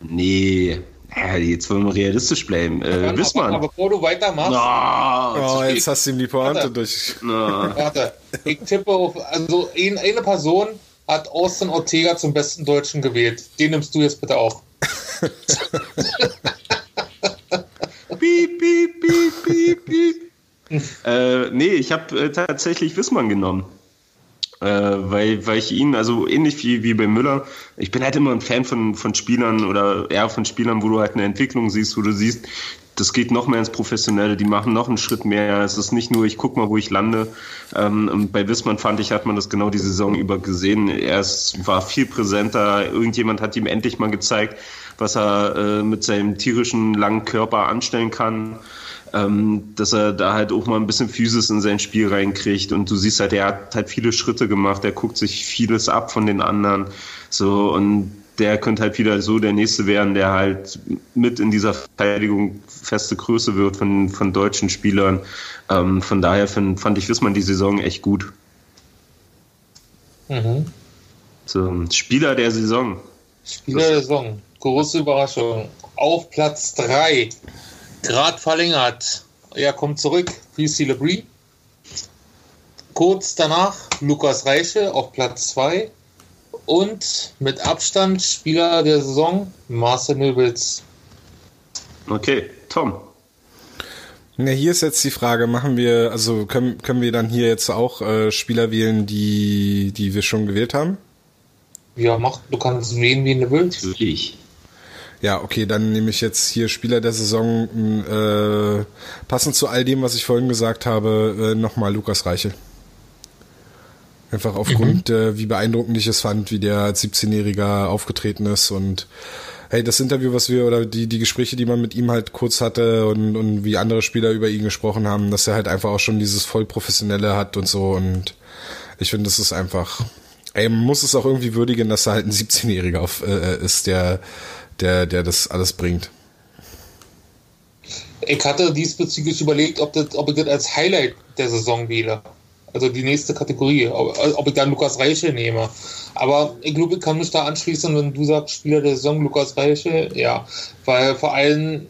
Nee, ja, jetzt wollen wir realistisch bleiben. Äh, Aber, Wissmann. aber bevor du weitermachst, Ah, Oh, jetzt hast du ihm die Pointe Warte. durch. Na, warte, ich tippe auf, also ein, eine Person hat Austin Ortega zum besten Deutschen gewählt. Den nimmst du jetzt bitte auch. <laughs> piep, piep, piep, piep, piep. <laughs> äh, nee, ich habe äh, tatsächlich Wissmann genommen. äh, weil, weil ich ihn, also ähnlich wie, wie bei Müller, ich bin halt immer ein Fan von, von Spielern oder eher von Spielern, wo du halt eine Entwicklung siehst, wo du siehst, das geht noch mehr ins Professionelle, die machen noch einen Schritt mehr. Es ist nicht nur, ich guck mal, wo ich lande. Ähm, bei Wissmann fand ich, hat man das genau die Saison über gesehen. Er ist, war viel präsenter. Irgendjemand hat ihm endlich mal gezeigt, was er äh, mit seinem tierischen langen Körper anstellen kann ähm, dass er da halt auch mal ein bisschen Physis in sein Spiel reinkriegt und du siehst halt, er hat halt viele Schritte gemacht, er guckt sich vieles ab von den anderen, so und der könnte halt wieder so der Nächste werden, der halt mit in dieser Verteidigung feste Größe wird von, von deutschen Spielern. Ähm, von daher find, fand ich Wissmann die Saison echt gut. Mhm. So, Spieler der Saison. Spieler der Saison. Große Überraschung. Auf Platz 3 Grad verlängert. Er kommt zurück. Wie Lebris. Kurz danach Lukas Reiche auf Platz 2. Und mit Abstand Spieler der Saison Marcel Nöbels. Okay, Tom. Ja, hier ist jetzt die Frage, machen wir, also können, können wir dann hier jetzt auch äh, Spieler wählen, die, die wir schon gewählt haben? Ja, mach, du kannst wählen, wie du willst. Natürlich. Ja, okay, dann nehme ich jetzt hier Spieler der Saison, äh, passend zu all dem, was ich vorhin gesagt habe, äh, nochmal Lukas Reiche. Einfach aufgrund, mhm. äh, wie beeindruckend ich es fand, wie der als 17-Jähriger aufgetreten ist und hey, das Interview, was wir oder die, die Gespräche, die man mit ihm halt kurz hatte und, und wie andere Spieler über ihn gesprochen haben, dass er halt einfach auch schon dieses voll professionelle hat und so und ich finde, das ist einfach, ey, man muss es auch irgendwie würdigen, dass er halt ein 17-Jähriger äh, ist, der der, der das alles bringt. Ich hatte diesbezüglich überlegt, ob, das, ob ich das als Highlight der Saison wähle. Also die nächste Kategorie, ob, ob ich dann Lukas Reiche nehme. Aber ich glaube, ich kann mich da anschließen, wenn du sagst, Spieler der Saison Lukas Reiche, ja. Weil vor allem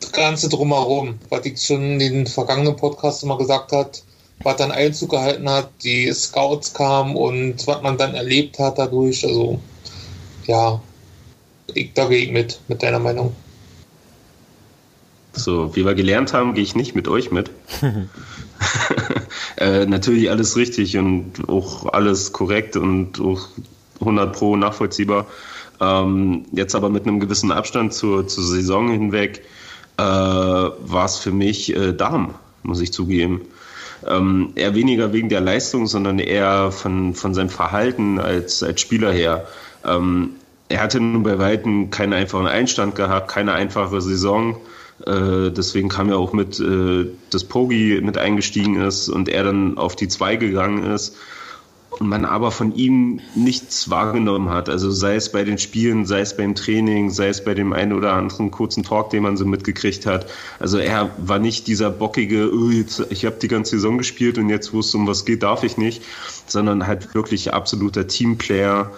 das Ganze drumherum, was ich schon in den vergangenen Podcasts immer gesagt hat, was dann Einzug gehalten hat, die Scouts kamen und was man dann erlebt hat dadurch. Also ja, ich, da gehe ich mit, mit deiner Meinung. So, wie wir gelernt haben, gehe ich nicht mit euch mit. <laughs> äh, natürlich alles richtig und auch alles korrekt und auch 100 pro nachvollziehbar. Ähm, jetzt aber mit einem gewissen Abstand zur, zur Saison hinweg äh, war es für mich äh, Darm, muss ich zugeben. Ähm, eher weniger wegen der Leistung, sondern eher von, von seinem Verhalten als, als Spieler her. Ähm, er hatte nun bei Weitem keinen einfachen Einstand gehabt, keine einfache Saison. Äh, deswegen kam ja auch mit, äh, dass Pogi mit eingestiegen ist und er dann auf die zwei gegangen ist und man aber von ihm nichts wahrgenommen hat. Also sei es bei den Spielen, sei es beim Training, sei es bei dem einen oder anderen kurzen Talk, den man so mitgekriegt hat. Also er war nicht dieser bockige, oh, jetzt, ich habe die ganze Saison gespielt und jetzt, wo es um was geht, darf ich nicht, sondern halt wirklich absoluter Teamplayer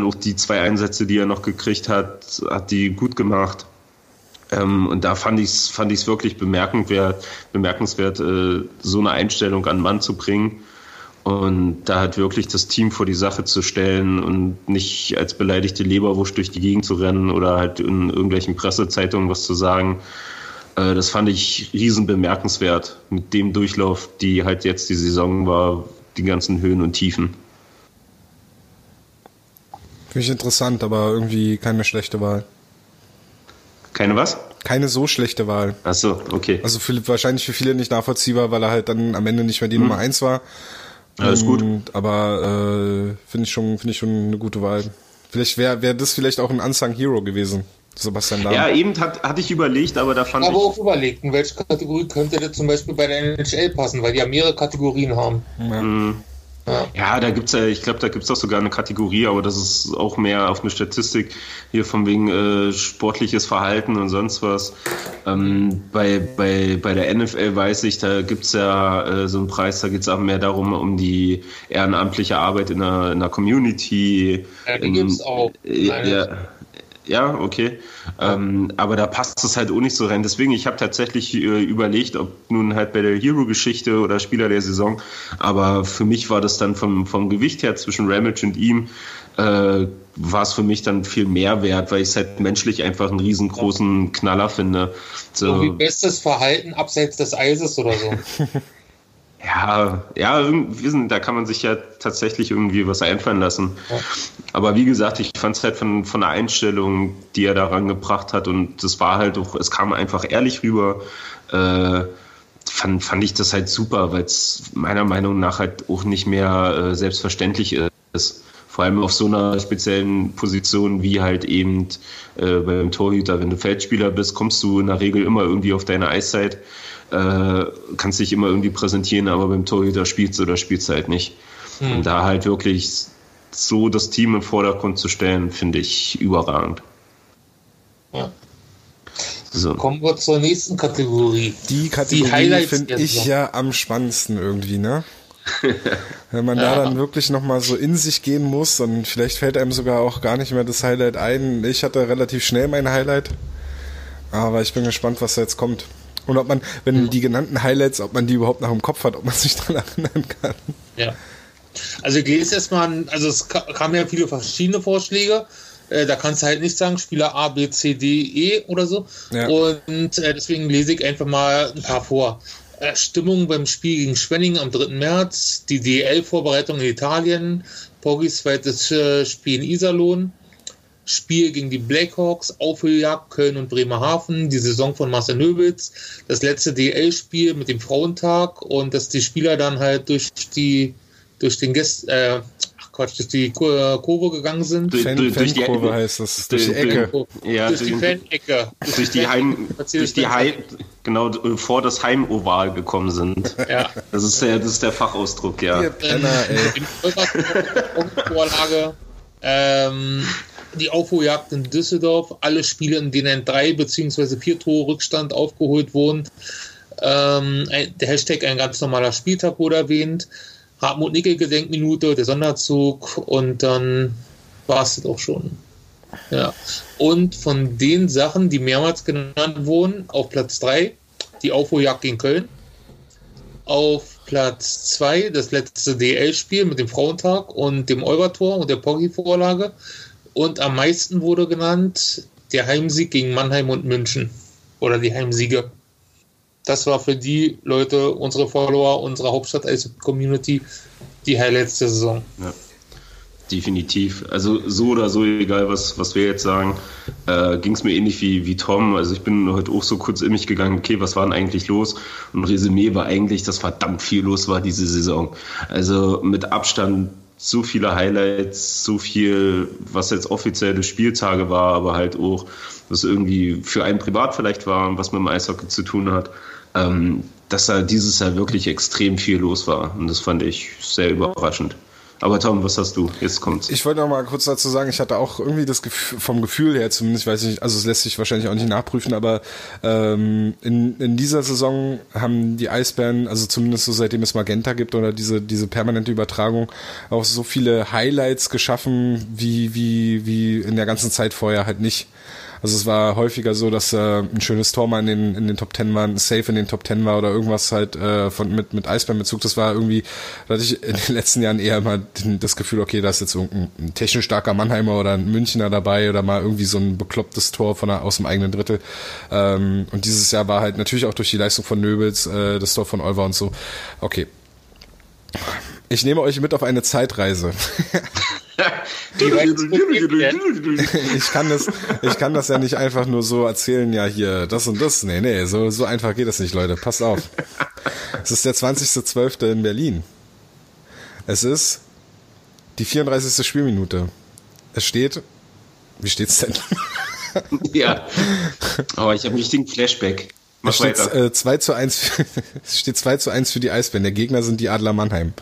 auch die zwei Einsätze, die er noch gekriegt hat, hat die gut gemacht. Ähm, und da fand ich es fand ich's wirklich bemerkenswert, bemerkenswert äh, so eine Einstellung an Mann zu bringen und da halt wirklich das Team vor die Sache zu stellen und nicht als beleidigte Leberwurst durch die Gegend zu rennen oder halt in irgendwelchen Pressezeitungen was zu sagen. Äh, das fand ich riesen bemerkenswert mit dem Durchlauf, die halt jetzt die Saison war, die ganzen Höhen und Tiefen. Finde ich interessant, aber irgendwie keine schlechte Wahl. Keine was? Keine so schlechte Wahl. Ach so, okay. Also für, wahrscheinlich für viele nicht nachvollziehbar, weil er halt dann am Ende nicht mehr die hm. Nummer eins war. Alles gut. Aber äh, finde ich schon, finde ich schon eine gute Wahl. Vielleicht wäre wär das vielleicht auch ein Unsung Hero gewesen. Sebastian Dahm. Ja, eben hat, hatte ich überlegt, aber da fand aber ich. Aber auch überlegt, in welche Kategorie könnte das zum Beispiel bei der NHL passen, weil die ja mehrere Kategorien haben. Ja. Mhm. Ja, ja da gibt's ja, ich glaube, da gibt's auch sogar eine Kategorie, aber das ist auch mehr auf eine Statistik hier von wegen äh, sportliches Verhalten und sonst was. Ähm, bei, bei, bei der NFL weiß ich, da gibt's ja äh, so einen Preis, da geht's auch mehr darum, um die ehrenamtliche Arbeit in der, in der Community. Ja, die in, gibt's auch. Äh, ja, ja, okay. Ähm, aber da passt es halt auch nicht so rein. Deswegen, ich habe tatsächlich äh, überlegt, ob nun halt bei der Hero-Geschichte oder Spieler der Saison. Aber für mich war das dann vom, vom Gewicht her zwischen Ramage und ihm, äh, war es für mich dann viel mehr wert, weil ich es halt menschlich einfach einen riesengroßen Knaller finde. So, so wie bestes Verhalten abseits des Eises oder so. <laughs> Ja, ja, irgendwie, da kann man sich ja tatsächlich irgendwie was einfallen lassen. Aber wie gesagt, ich fand es halt von, von der Einstellung, die er daran gebracht hat und das war halt auch, es kam einfach ehrlich rüber, äh, fand, fand ich das halt super, weil es meiner Meinung nach halt auch nicht mehr äh, selbstverständlich ist. Vor allem auf so einer speziellen Position wie halt eben äh, beim Torhüter. Wenn du Feldspieler bist, kommst du in der Regel immer irgendwie auf deine Eiszeit äh, kannst dich immer irgendwie präsentieren, aber beim Torhüter spielst du oder spielst du halt nicht. Mhm. Und da halt wirklich so das Team im Vordergrund zu stellen, finde ich überragend. Ja. So. Kommen wir zur nächsten Kategorie. Die Kategorie finde ich ja am spannendsten irgendwie, ne? <laughs> Wenn man ja. da dann wirklich nochmal so in sich gehen muss und vielleicht fällt einem sogar auch gar nicht mehr das Highlight ein. Ich hatte relativ schnell mein Highlight, aber ich bin gespannt, was da jetzt kommt. Und ob man, wenn mhm. die genannten Highlights, ob man die überhaupt noch im Kopf hat, ob man sich <laughs> daran erinnern kann. Ja. Also ich lese erstmal, also es kamen ja viele verschiedene Vorschläge. Äh, da kannst du halt nicht sagen, Spieler A, B, C, D, E oder so. Ja. Und äh, deswegen lese ich einfach mal ein paar vor. Äh, Stimmung beim Spiel gegen Schwenning am 3. März, die DL-Vorbereitung in Italien, Porgis zweites äh, Spiel in Iserlohn, Spiel gegen die Blackhawks, Aufholjagd Köln und Bremerhaven, die Saison von Marcel Nöbitz, das letzte DL-Spiel mit dem Frauentag und dass die Spieler dann halt durch die durch den Gäst, äh, ach Quatsch, durch die Kurve gegangen sind. Durch, Fan, durch, durch die Kurve heißt das, durch die Ecke. Ja, durch die Fan-Ecke. Durch die Heim, durch die Heim, genau, vor das Heimoval gekommen sind. Ja. Das ist der, das ist der Fachausdruck, ja. Penner, ey. Vorlage, ähm, die Aufholjagd in Düsseldorf, alle Spiele, in denen drei bzw. vier Tore Rückstand aufgeholt wurden. Ähm, der Hashtag ein ganz normaler Spieltag wurde erwähnt. Hartmut Nickel Gedenkminute, der Sonderzug und dann war es auch schon. Ja. Und von den Sachen, die mehrmals genannt wurden, auf Platz 3 die Aufholjagd gegen Köln. Auf Platz 2 das letzte DL-Spiel mit dem Frauentag und dem Eubertor und der Poggi-Vorlage. Und am meisten wurde genannt der Heimsieg gegen Mannheim und München. Oder die Heimsiege. Das war für die Leute, unsere Follower, unsere Hauptstadt-Community, die Highlights der Saison. Ja, definitiv. Also so oder so, egal was, was wir jetzt sagen, äh, ging es mir ähnlich wie, wie Tom. Also ich bin heute auch so kurz in mich gegangen, okay, was war denn eigentlich los? Und Resümee war eigentlich, dass verdammt viel los war diese Saison. Also mit Abstand so viele Highlights, so viel, was jetzt offizielle Spieltage war, aber halt auch, was irgendwie für einen privat vielleicht war und was mit dem Eishockey zu tun hat, ähm, dass da dieses Jahr wirklich extrem viel los war. Und das fand ich sehr überraschend. Aber Tom, was hast du? Jetzt kommt's. Ich wollte noch mal kurz dazu sagen, ich hatte auch irgendwie das Gefühl, vom Gefühl her zumindest, ich weiß nicht, also es lässt sich wahrscheinlich auch nicht nachprüfen, aber ähm, in, in dieser Saison haben die Eisbären, also zumindest so seitdem es Magenta gibt oder diese, diese permanente Übertragung, auch so viele Highlights geschaffen, wie, wie, wie in der ganzen Zeit vorher halt nicht. Also es war häufiger so, dass äh, ein schönes Tor mal in den, in den Top Ten war, ein Safe in den Top Ten war oder irgendwas halt äh, von, mit, mit Eisbärenbezug. Das war irgendwie, da hatte ich in den letzten Jahren eher mal das Gefühl, okay, da ist jetzt irgendein ein technisch starker Mannheimer oder ein Münchner dabei oder mal irgendwie so ein beklopptes Tor von der, aus dem eigenen Drittel. Ähm, und dieses Jahr war halt natürlich auch durch die Leistung von Nöbels, äh, das Tor von Olver und so. Okay. Ich nehme euch mit auf eine Zeitreise. <laughs> ich kann das, ich kann das ja nicht einfach nur so erzählen, ja hier, das und das. Nee, nee, so, so einfach geht das nicht, Leute. Passt auf. Es ist der 20.12. in Berlin. Es ist die 34. Spielminute. Es steht, wie steht's denn? ja. <laughs> Aber ich habe einen richtigen Flashback. Mach <laughs> es steht, äh, 2 zu 1, es steht 2 zu 1 für die Eisbären. Der Gegner sind die Adler Mannheim.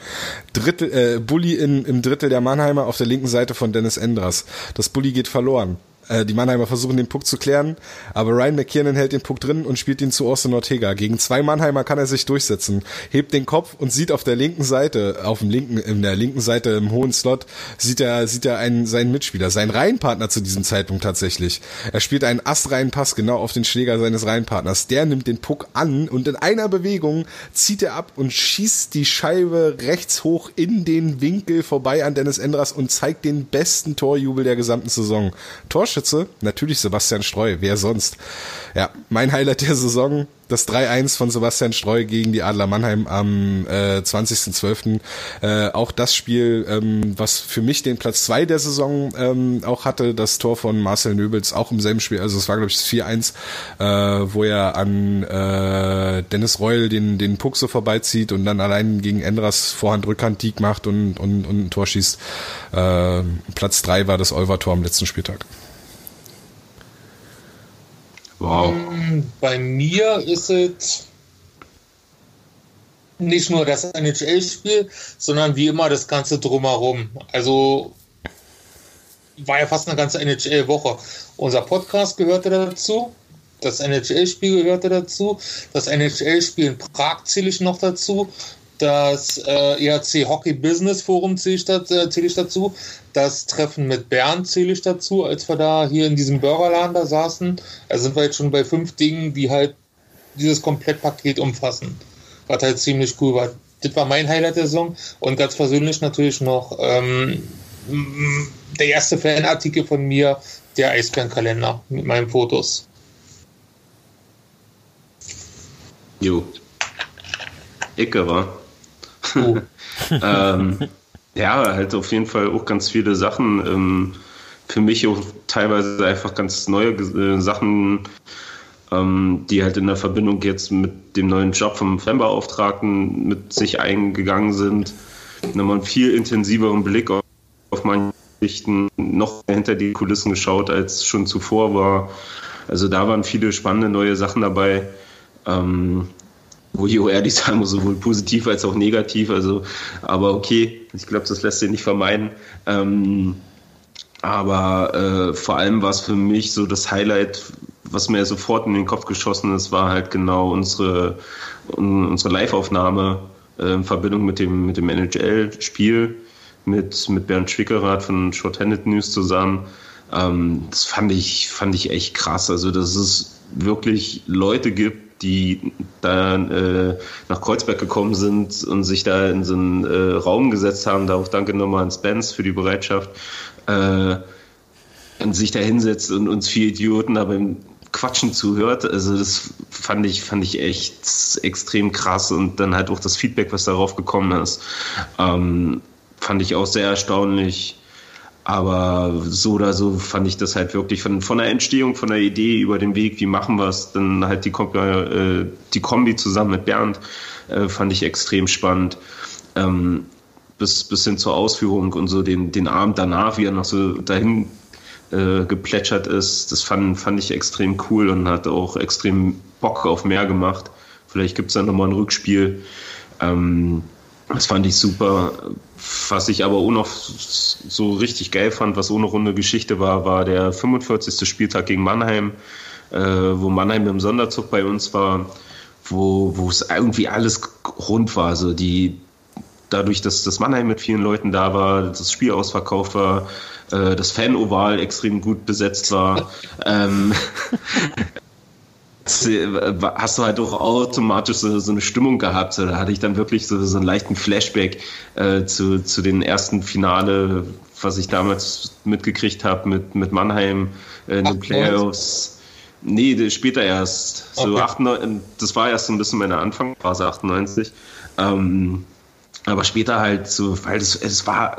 Drittel, äh, Bulli in, im Drittel der Mannheimer auf der linken Seite von Dennis Endras. Das Bulli geht verloren. Äh, die Mannheimer versuchen den Puck zu klären, aber Ryan McKiernan hält den Puck drin und spielt ihn zu Austin Ortega. Gegen zwei Mannheimer kann er sich durchsetzen, hebt den Kopf und sieht auf der linken Seite, auf dem linken, in der linken Seite im hohen Slot, sieht er, sieht er einen, seinen Mitspieler, seinen Reihenpartner zu diesem Zeitpunkt tatsächlich. Er spielt einen astreinen Pass genau auf den Schläger seines Reihenpartners. Der nimmt den Puck an und in einer Bewegung zieht er ab und schießt die Scheibe rechts hoch in den Winkel vorbei an Dennis Endras und zeigt den besten Torjubel der gesamten Saison. Tosch, Torschütze? Natürlich Sebastian Streu, wer sonst? Ja, mein Highlight der Saison, das 3-1 von Sebastian Streu gegen die Adler Mannheim am äh, 20.12. Äh, auch das Spiel, ähm, was für mich den Platz zwei der Saison ähm, auch hatte, das Tor von Marcel Nöbels, auch im selben Spiel, also es war glaube ich das 4-1, äh, wo er an äh, Dennis Reul den, den Puck so vorbeizieht und dann allein gegen Endras Vorhand-Rückhand-Dieg macht und, und, und ein Tor schießt. Äh, Platz drei war das Olver-Tor am letzten Spieltag. Wow. Bei mir ist es nicht nur das NHL-Spiel, sondern wie immer das Ganze drumherum. Also war ja fast eine ganze NHL-Woche. Unser Podcast gehörte dazu, das NHL-Spiel gehörte dazu, das NHL-Spiel in Prag zähle ich noch dazu, das äh, ERC Hockey Business Forum zähle ich, äh, zähl ich, dazu. Das Treffen mit Bernd zähle ich dazu, als wir da hier in diesem Burgerladen da saßen. Also sind wir jetzt schon bei fünf Dingen, die halt dieses Komplettpaket umfassen. Was halt ziemlich cool war. Das war mein Highlight der Saison. Und ganz persönlich natürlich noch ähm, der erste Fanartikel von mir, der Eisbärenkalender mit meinen Fotos. Jo. Icke war. Oh. <laughs> ähm, ja, halt auf jeden Fall auch ganz viele Sachen. Ähm, für mich auch teilweise einfach ganz neue äh, Sachen, ähm, die halt in der Verbindung jetzt mit dem neuen Job vom Fanbeauftragten mit sich eingegangen sind. Nochmal einen viel intensiveren Blick auf, auf manche Geschichten, noch hinter die Kulissen geschaut, als schon zuvor war. Also da waren viele spannende neue Sachen dabei. Ähm, wo ich auch ehrlich sagen muss, sowohl positiv als auch negativ. Also, aber okay, ich glaube, das lässt sich nicht vermeiden. Ähm, aber äh, vor allem war es für mich so das Highlight, was mir sofort in den Kopf geschossen ist, war halt genau unsere, unsere Live-Aufnahme äh, in Verbindung mit dem, mit dem NHL-Spiel mit, mit Bernd Schwickerath von Shorthanded News zusammen. Ähm, das fand ich, fand ich echt krass. Also, dass es wirklich Leute gibt, die dann äh, nach Kreuzberg gekommen sind und sich da in so einen äh, Raum gesetzt haben. Da auch danke nochmal an Spence für die Bereitschaft. Äh, und sich da hinsetzt und uns vier Idioten da beim Quatschen zuhört. Also das fand ich, fand ich echt extrem krass und dann halt auch das Feedback, was darauf gekommen ist, ähm, fand ich auch sehr erstaunlich. Aber so oder so fand ich das halt wirklich von, von der Entstehung, von der Idee über den Weg, wie machen wir es, dann halt die, äh, die Kombi zusammen mit Bernd, äh, fand ich extrem spannend. Ähm, bis, bis hin zur Ausführung und so den, den Abend danach, wie er noch so dahin äh, geplätschert ist, das fand, fand ich extrem cool und hat auch extrem Bock auf mehr gemacht. Vielleicht gibt es dann nochmal ein Rückspiel. Ähm, das fand ich super. Was ich aber auch noch so richtig geil fand, was ohne runde Geschichte war, war der 45. Spieltag gegen Mannheim, äh, wo Mannheim im Sonderzug bei uns war, wo, wo es irgendwie alles rund war. Also die, dadurch, dass das Mannheim mit vielen Leuten da war, das Spiel ausverkauft war, äh, das Fan-Oval extrem gut besetzt war. ähm, <laughs> <laughs> hast du halt auch automatisch so, so eine Stimmung gehabt. Da hatte ich dann wirklich so, so einen leichten Flashback äh, zu, zu den ersten Finale, was ich damals mitgekriegt habe mit, mit Mannheim äh, in den Playoffs. Nee, später erst. So okay. 98, das war erst so ein bisschen meine Anfangsphase, 98. Ähm, aber später halt so, weil es, es war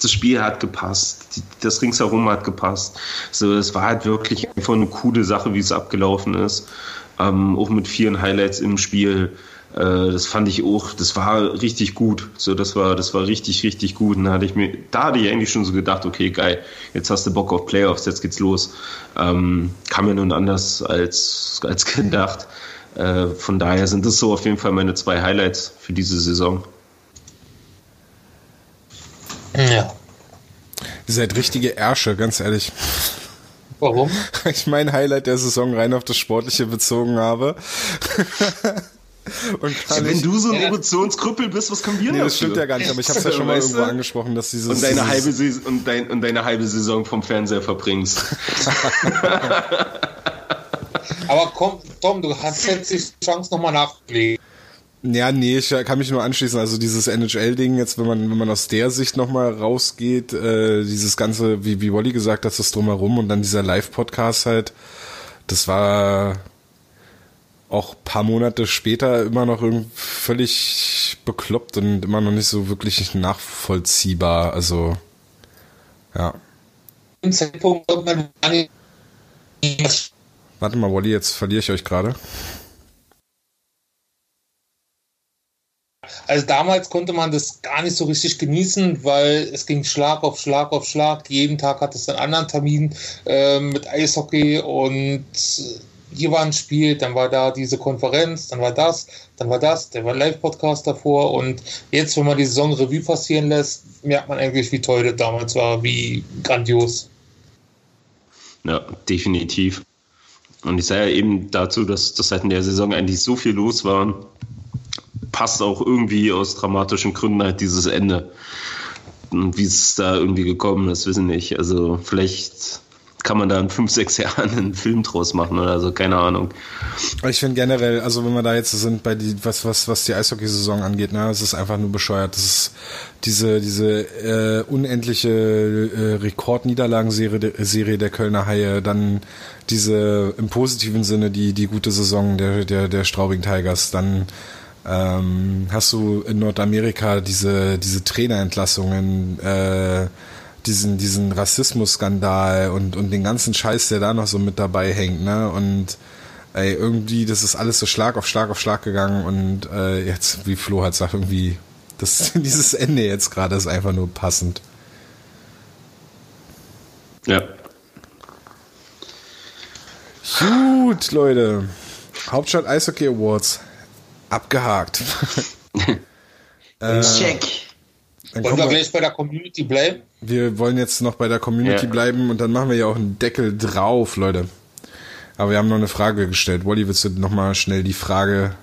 das Spiel hat gepasst, das ringsherum hat gepasst. So, es war halt wirklich einfach eine coole Sache, wie es abgelaufen ist. Ähm, auch mit vielen Highlights im Spiel. Äh, das fand ich auch, das war richtig gut. So, das war, das war richtig, richtig gut. Und da hatte ich mir, da hatte ich eigentlich schon so gedacht, okay, geil, jetzt hast du Bock auf Playoffs, jetzt geht's los. Ähm, kam ja nun anders als, als gedacht. Äh, von daher sind das so auf jeden Fall meine zwei Highlights für diese Saison. Ja. Ihr seid richtige Ärsche, ganz ehrlich. Warum? <laughs> Ich mein Highlight der Saison rein auf das Sportliche bezogen habe. Und ja, wenn du so ein Emotionskrüppel bist, was kommen wir nee, das stimmt ja gar nicht, aber ich habe es ja schon mal irgendwo angesprochen, dass dieses und deine dieses halbe Saison und, dein, und deine halbe Saison vom Fernseher verbringst. <laughs> aber komm, Tom, du hast jetzt die Chance nochmal nachzulegen. Ja, nee, ich kann mich nur anschließen. Also dieses NHL-Ding jetzt, wenn man wenn man aus der Sicht nochmal rausgeht, äh, dieses ganze, wie wie Wolli gesagt hat, das drumherum und dann dieser Live-Podcast halt, das war auch paar Monate später immer noch irgendwie völlig bekloppt und immer noch nicht so wirklich nachvollziehbar. Also ja. Warte mal, Wolli, jetzt verliere ich euch gerade. Also damals konnte man das gar nicht so richtig genießen, weil es ging Schlag auf Schlag auf Schlag. Jeden Tag hat es einen anderen Termin äh, mit Eishockey und hier war ein Spiel, dann war da diese Konferenz, dann war das, dann war das, der war Live-Podcast davor und jetzt, wenn man die Saison Revue passieren lässt, merkt man eigentlich, wie toll das damals war, wie grandios. Ja, definitiv. Und ich sage ja eben dazu, dass, dass seit der Saison eigentlich so viel los war, passt auch irgendwie aus dramatischen Gründen halt dieses Ende. Und wie es da irgendwie gekommen ist, wissen nicht. Also vielleicht kann man da in fünf, sechs Jahren einen Film draus machen oder so, keine Ahnung. Ich finde generell, also wenn wir da jetzt sind bei die, was, was, was die Eishockeysaison angeht, ne, es ist einfach nur bescheuert. Das ist diese, diese äh, unendliche äh, Rekordniederlagenserie der, Serie der Kölner Haie, dann diese im positiven Sinne die, die gute Saison der, der, der Straubing Tigers, dann ähm, hast du in Nordamerika diese, diese Trainerentlassungen, äh, diesen, diesen Rassismusskandal und, und den ganzen Scheiß, der da noch so mit dabei hängt, ne? Und ey, irgendwie, das ist alles so Schlag auf Schlag auf Schlag gegangen und äh, jetzt, wie Flo hat sagt, irgendwie, das, <laughs> dieses Ende jetzt gerade ist einfach nur passend. Ja. Gut, Leute. Hauptstadt Eishockey Awards. Abgehakt. <laughs> äh, Check. Wollen wir gleich bei der Community bleiben? Wir wollen jetzt noch bei der Community ja. bleiben und dann machen wir ja auch einen Deckel drauf, Leute. Aber wir haben noch eine Frage gestellt. Wolli, willst du nochmal schnell die Frage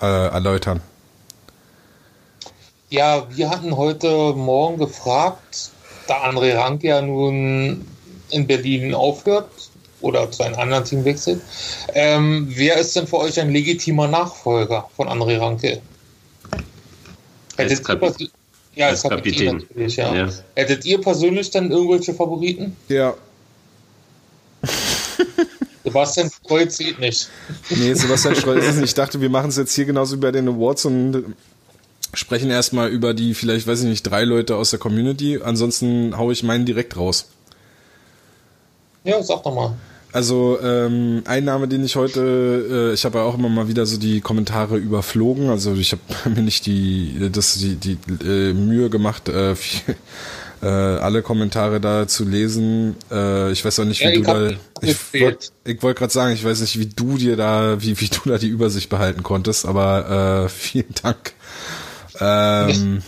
äh, erläutern? Ja, wir hatten heute Morgen gefragt, da André Rank ja nun in Berlin aufhört oder zu einem anderen Team wechselt, ähm, wer ist denn für euch ein legitimer Nachfolger von André Ranke? Hättet ihr, ja, als Kapitän, Kapitän natürlich, ja. ja. Hättet ihr persönlich dann irgendwelche Favoriten? Ja. <laughs> Sebastian Kreuz sieht nicht. Nee, Sebastian Kreuz ist nicht. Ich dachte, wir machen es jetzt hier genauso wie bei den Awards und sprechen erstmal über die, vielleicht, weiß ich nicht, drei Leute aus der Community. Ansonsten haue ich meinen direkt raus. Ja, sag doch mal. Also ähm, ein Name, den ich heute, äh, ich habe ja auch immer mal wieder so die Kommentare überflogen. Also ich habe <laughs> mir nicht die, das die die äh, Mühe gemacht, äh, viel, äh, alle Kommentare da zu lesen. Äh, ich weiß auch nicht, wie ja, du da. Ich wollte wollt gerade sagen, ich weiß nicht, wie du dir da, wie wie du da die Übersicht behalten konntest. Aber äh, <laughs> vielen Dank. Ähm,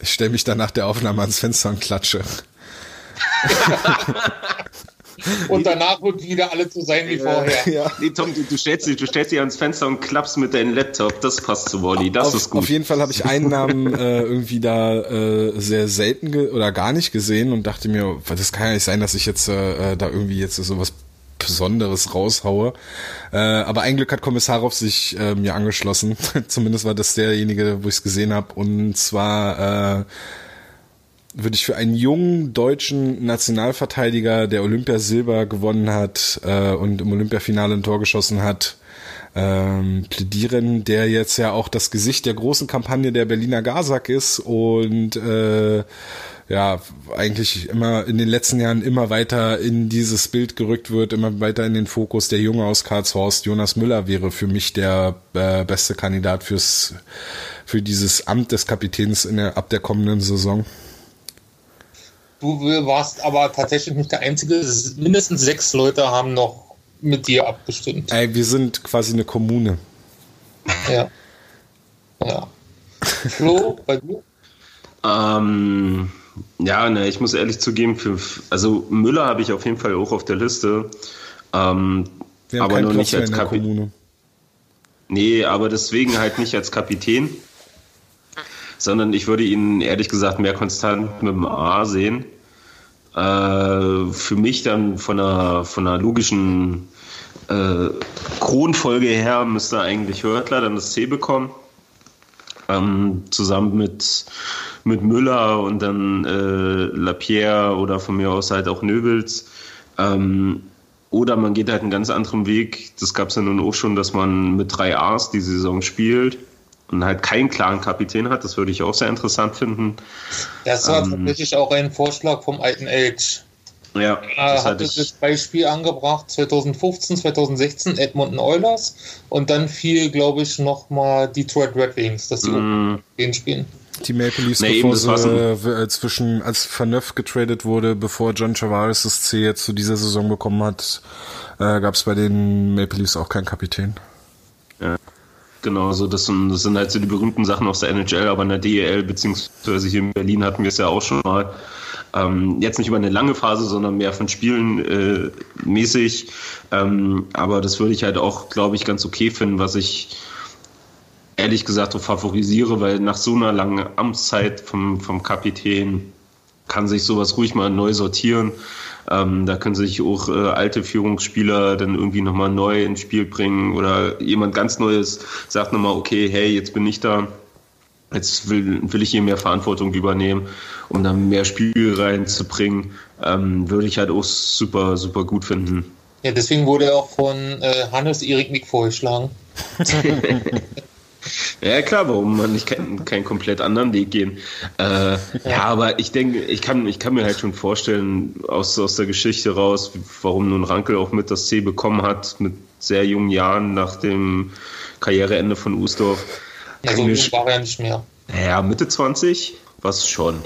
ich stelle mich dann nach der Aufnahme ans Fenster und klatsche. <laughs> und danach wird wieder alle zu sein wie vorher. <laughs> Ja. Nee, Tom, du, du, stellst dich, du stellst dich ans Fenster und klappst mit deinem Laptop. Das passt zu Wally. Das auf, ist gut. Auf jeden Fall habe ich einen Namen <laughs> äh, irgendwie da äh, sehr selten oder gar nicht gesehen und dachte mir, das kann ja nicht sein, dass ich jetzt äh, da irgendwie jetzt so was Besonderes raushaue. Äh, aber ein Glück hat Kommissarov sich äh, mir angeschlossen. <laughs> Zumindest war das derjenige, wo ich es gesehen habe. Und zwar äh, würde ich für einen jungen deutschen Nationalverteidiger, der Olympiasilber gewonnen hat äh, und im Olympiafinale ein Tor geschossen hat, ähm, plädieren, der jetzt ja auch das Gesicht der großen Kampagne der Berliner Gasak ist und äh, ja, eigentlich immer in den letzten Jahren immer weiter in dieses Bild gerückt wird, immer weiter in den Fokus. Der Junge aus Karlshorst, Jonas Müller, wäre für mich der äh, beste Kandidat fürs, für dieses Amt des Kapitäns in der, ab der kommenden Saison. Du warst aber tatsächlich nicht der Einzige. Mindestens sechs Leute haben noch mit dir abgestimmt. Ey, wir sind quasi eine Kommune. Ja. Ja. Flo, bei dir? Ähm, ja, ne, ich muss ehrlich zugeben, für, also Müller habe ich auf jeden Fall auch auf der Liste. Ähm, aber noch nicht als Kapitän. Nee, aber deswegen halt nicht als Kapitän sondern ich würde ihn ehrlich gesagt mehr konstant mit dem A sehen. Äh, für mich dann von einer, von einer logischen äh, Kronfolge her müsste eigentlich Hörtler dann das C bekommen. ähm, zusammen mit, mit Müller und dann äh, Lapierre oder von mir aus halt auch Nöbels. Ähm, oder man geht halt einen ganz anderen Weg. Das gab es ja nun auch schon, dass man mit drei A's die Saison spielt und halt keinen klaren Kapitän hat. Das würde ich auch sehr interessant finden. Das war ähm, tatsächlich auch ein Vorschlag vom alten Elch. Ja, das hat das Beispiel angebracht 2015, 2016 Edmonton Oilers und dann fiel, glaube ich, nochmal Detroit Red Wings, dass die mm. den spielen. Die Maple Leafs, nee, bevor sie äh, zwischen als Verneuf getradet wurde, bevor John Chavares das C jetzt zu dieser Saison bekommen hat, äh, gab es bei den Maple Leafs auch keinen Kapitän. Ja. Genau, so das, sind, das sind halt so die berühmten Sachen aus der NHL, aber in der DEL, beziehungsweise hier in Berlin hatten wir es ja auch schon mal. Ähm, jetzt nicht über eine lange Phase, sondern mehr von Spielen äh, mäßig. Ähm, aber das würde ich halt auch, glaube ich, ganz okay finden, was ich ehrlich gesagt so favorisiere, weil nach so einer langen Amtszeit vom, vom Kapitän kann sich sowas ruhig mal neu sortieren. Ähm, da können sich auch äh, alte Führungsspieler dann irgendwie nochmal neu ins Spiel bringen oder jemand ganz Neues sagt nochmal, okay, hey, jetzt bin ich da, jetzt will, will ich hier mehr Verantwortung übernehmen, um dann mehr Spiel reinzubringen, ähm, würde ich halt auch super, super gut finden. Ja, deswegen wurde er auch von äh, Hannes Erik Nick vorgeschlagen. <laughs> <laughs> Ja, klar, warum man nicht keinen, keinen komplett anderen Weg gehen. Äh, ja, aber ich denke, ich kann, ich kann mir halt schon vorstellen, aus, aus der Geschichte raus, warum nun Rankel auch mit das C bekommen hat, mit sehr jungen Jahren nach dem Karriereende von Usdorf. Ja, so jung war er nicht mehr. Ja, Mitte 20, was schon.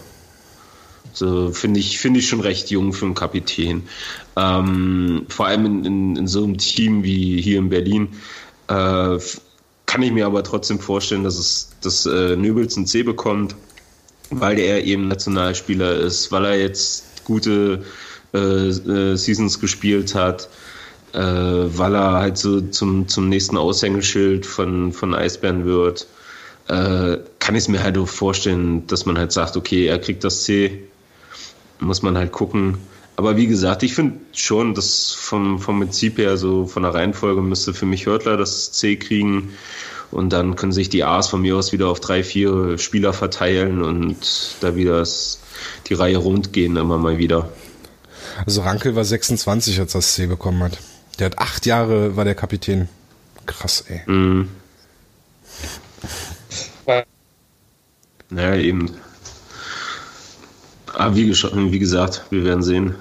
So finde ich, finde ich schon recht jung für einen Kapitän. Ähm, vor allem in, in, in, so einem Team wie hier in Berlin. Äh, kann ich mir aber trotzdem vorstellen, dass es dass äh, Nöbels ein C bekommt, weil er eben Nationalspieler ist, weil er jetzt gute äh, äh, Seasons gespielt hat, äh, weil er halt so zum, zum nächsten Aushängeschild von, von Eisbären wird. Äh, kann ich es mir halt auch vorstellen, dass man halt sagt, okay, er kriegt das C, muss man halt gucken. Aber wie gesagt, ich finde schon, dass vom, vom Prinzip her, so von der Reihenfolge müsste für mich Hörtler das C kriegen. Und dann können sich die A's von mir aus wieder auf drei, vier Spieler verteilen und da wieder die Reihe rund gehen immer mal wieder. Also Rankel war 26, als er das C bekommen hat. Der hat acht Jahre, war der Kapitän. Krass, ey. Mhm. Naja, eben. Aber wie, wie gesagt, wir werden sehen.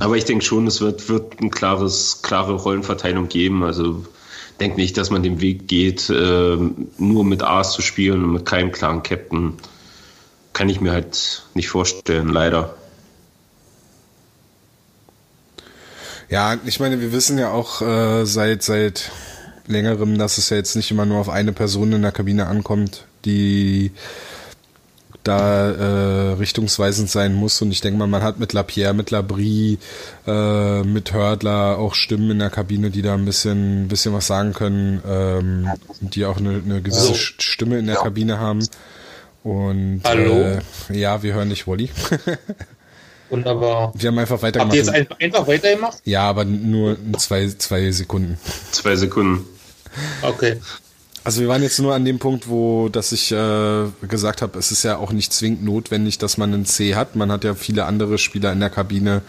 Aber ich denke schon, es wird, wird eine klares, klare Rollenverteilung geben. Also denke nicht, dass man den Weg geht, äh, nur mit A's zu spielen und mit keinem klaren Captain. Kann ich mir halt nicht vorstellen, leider. Ja, ich meine, wir wissen ja auch äh, seit seit längerem, dass es ja jetzt nicht immer nur auf eine Person in der Kabine ankommt, die da äh, richtungsweisend sein muss. Und ich denke mal, man hat mit Lapierre, mit Labrie, äh, mit Hördler auch Stimmen in der Kabine, die da ein bisschen, bisschen was sagen können, ähm, die auch eine, eine gewisse also, Stimme in der ja. Kabine haben. Und Hallo? Äh, ja, wir hören dich, Wolli. <laughs> Wunderbar. Wir haben einfach weitergemacht. Habt ihr jetzt einfach, einfach weitergemacht? Ja, aber nur zwei, zwei Sekunden. Zwei Sekunden. Okay. Also wir waren jetzt nur an dem Punkt, wo, dass ich äh, gesagt habe, es ist ja auch nicht zwingend notwendig, dass man einen C hat. Man hat ja viele andere Spieler in der Kabine,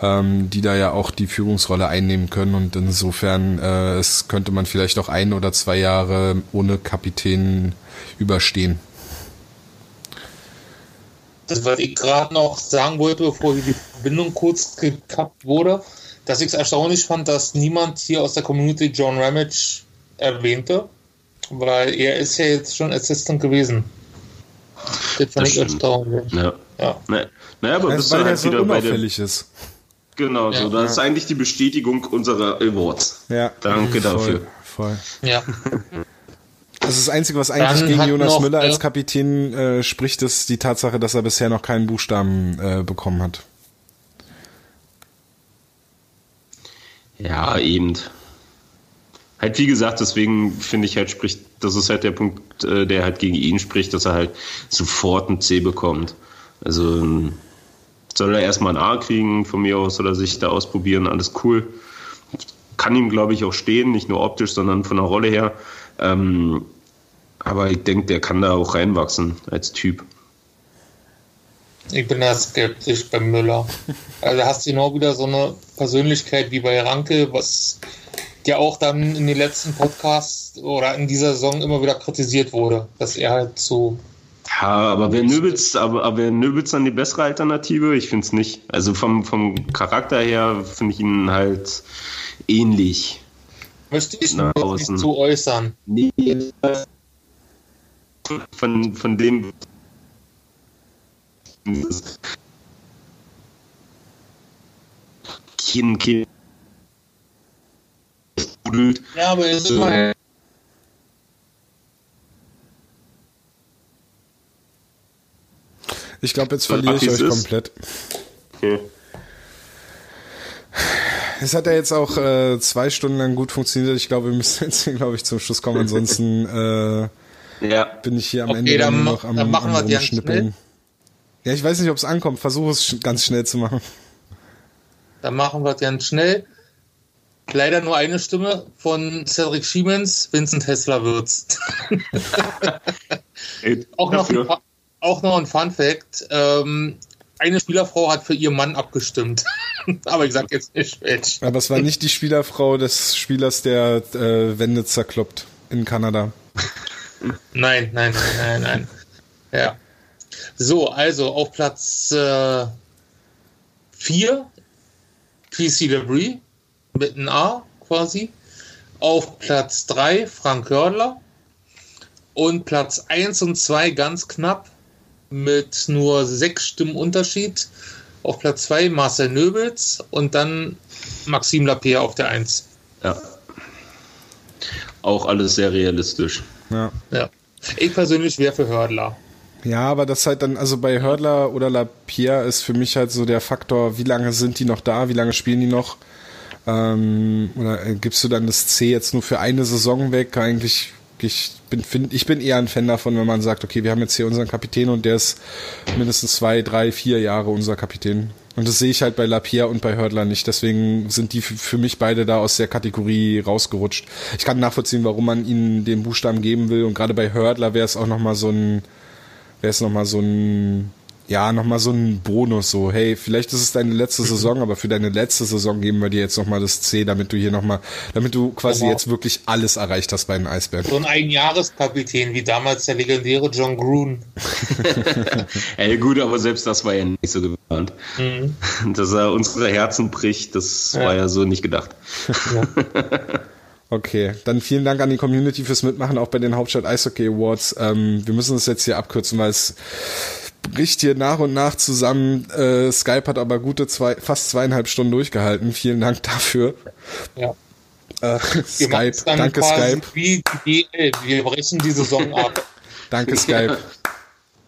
ähm, die da ja auch die Führungsrolle einnehmen können und insofern äh, es könnte man vielleicht auch ein oder zwei Jahre ohne Kapitän überstehen. Das, was ich gerade noch sagen wollte, bevor die Verbindung kurz gekappt wurde, dass ich es erstaunlich fand, dass niemand hier aus der Community John Ramage erwähnte weil er ist ja jetzt schon Assistant gewesen. Das fand ich erstaunlich. Ja. ja. Naja, aber bist weil er so unauffällig ist. Genau, ja, so. Das ja. ist eigentlich die Bestätigung unserer Awards. Ja. Danke voll, dafür. Voll. Ja. Das ist das Einzige, was eigentlich Dann gegen Jonas noch, Müller als Kapitän äh, spricht, ist die Tatsache, dass er bisher noch keinen Buchstaben äh, bekommen hat. Ja, eben halt wie gesagt, deswegen finde ich halt spricht, das ist halt der Punkt, äh, der halt gegen ihn spricht, dass er halt sofort ein C bekommt. Also ähm, soll er erstmal ein A kriegen von mir aus oder sich da ausprobieren, alles cool. Kann ihm, glaube ich, auch stehen, nicht nur optisch, sondern von der Rolle her. Ähm, Aber ich denke, der kann da auch reinwachsen als Typ. Ich bin da skeptisch beim Müller. Also hast du genau wieder so eine Persönlichkeit wie bei Ranke, was ja auch dann in den letzten Podcasts oder in dieser Saison immer wieder kritisiert wurde, dass er halt so. Ja, aber wäre Nöbitz, aber, aber Nöbitz dann die bessere Alternative? Ich finde es nicht. Also vom, vom Charakter her finde ich ihn halt ähnlich. Möchte ich nicht zu äußern. Nee, von, von dem Kind, Kind. Ja, aber es ist immer. Ich glaube, jetzt verliere ich euch ist. komplett. Okay. Es hat ja jetzt auch äh, zwei Stunden lang gut funktioniert. Ich glaube, wir müssen jetzt, glaube ich, zum Schluss kommen. Ansonsten <laughs> äh, ja. bin ich hier am okay, Ende dann, noch am, dann machen am wir Rumschnippeln. Ja, ich weiß nicht, ob es ankommt. Versuche es ganz schnell zu machen. Dann machen wir es ganz schnell. Leider nur eine Stimme von Cedric Siemens, Vincent Hessler wird's. <laughs> auch, noch ein, auch noch ein Fun Fact. Ähm, eine Spielerfrau hat für ihren Mann abgestimmt. <laughs> Aber ich sag jetzt nicht welch. Aber es war nicht die Spielerfrau des Spielers, der äh, Wände zerkloppt in Kanada. <laughs> Nein, nein, nein, nein, nein. Ja. So, also auf Platz 4 äh, PC Debris mit einem A quasi. Auf Platz 3 Frank Hördler. Und Platz 1 und 2 ganz knapp mit nur sechs Stimmen Unterschied. Auf Platz 2 Marcel Nöbels und dann Maxim Lapierre auf der 1. Ja. Auch alles sehr realistisch. Ja. ja. Ich persönlich wäre für Hördler. Ja, aber das halt dann, also bei Hördler oder Lapierre ist für mich halt so der Faktor, wie lange sind die noch da, wie lange spielen die noch? Ähm, oder äh, gibst du dann das C jetzt nur für eine Saison weg? Eigentlich, ich bin, find, ich bin eher ein Fan davon, wenn man sagt, okay, wir haben jetzt hier unseren Kapitän und der ist mindestens zwei, drei, vier Jahre unser Kapitän. Und das sehe ich halt bei Lapierre und bei Hördler nicht. Deswegen sind die für mich beide da aus der Kategorie rausgerutscht. Ich kann nachvollziehen, warum man ihnen den Buchstaben geben will. Und gerade bei Hördler wäre es auch nochmal so ein, wäre es nochmal so ein, ja, nochmal so ein Bonus, so, hey, vielleicht ist es deine letzte mhm. Saison, aber für deine letzte Saison geben wir dir jetzt nochmal das C, damit du hier nochmal, damit du quasi genau. jetzt wirklich alles erreicht hast bei den Eisbergen. So ein Einjahreskapitän, wie damals der legendäre John Grun. <laughs> Ey, gut, aber selbst das war ja nicht so geplant. Mhm. <laughs> Dass er unsere Herzen bricht, das ja. war ja so nicht gedacht. Ja. <laughs> Okay, dann vielen Dank an die Community fürs Mitmachen, auch bei den Hauptstadt Eishockey Awards. Ähm, wir müssen es jetzt hier abkürzen, weil es bricht hier nach und nach zusammen. Äh, Skype hat aber gute zwei, fast zweieinhalb Stunden durchgehalten. Vielen Dank dafür. Ja. Äh, Skype, danke Skype. Wie DL. Wir brechen die Saison ab. <laughs> danke Skype.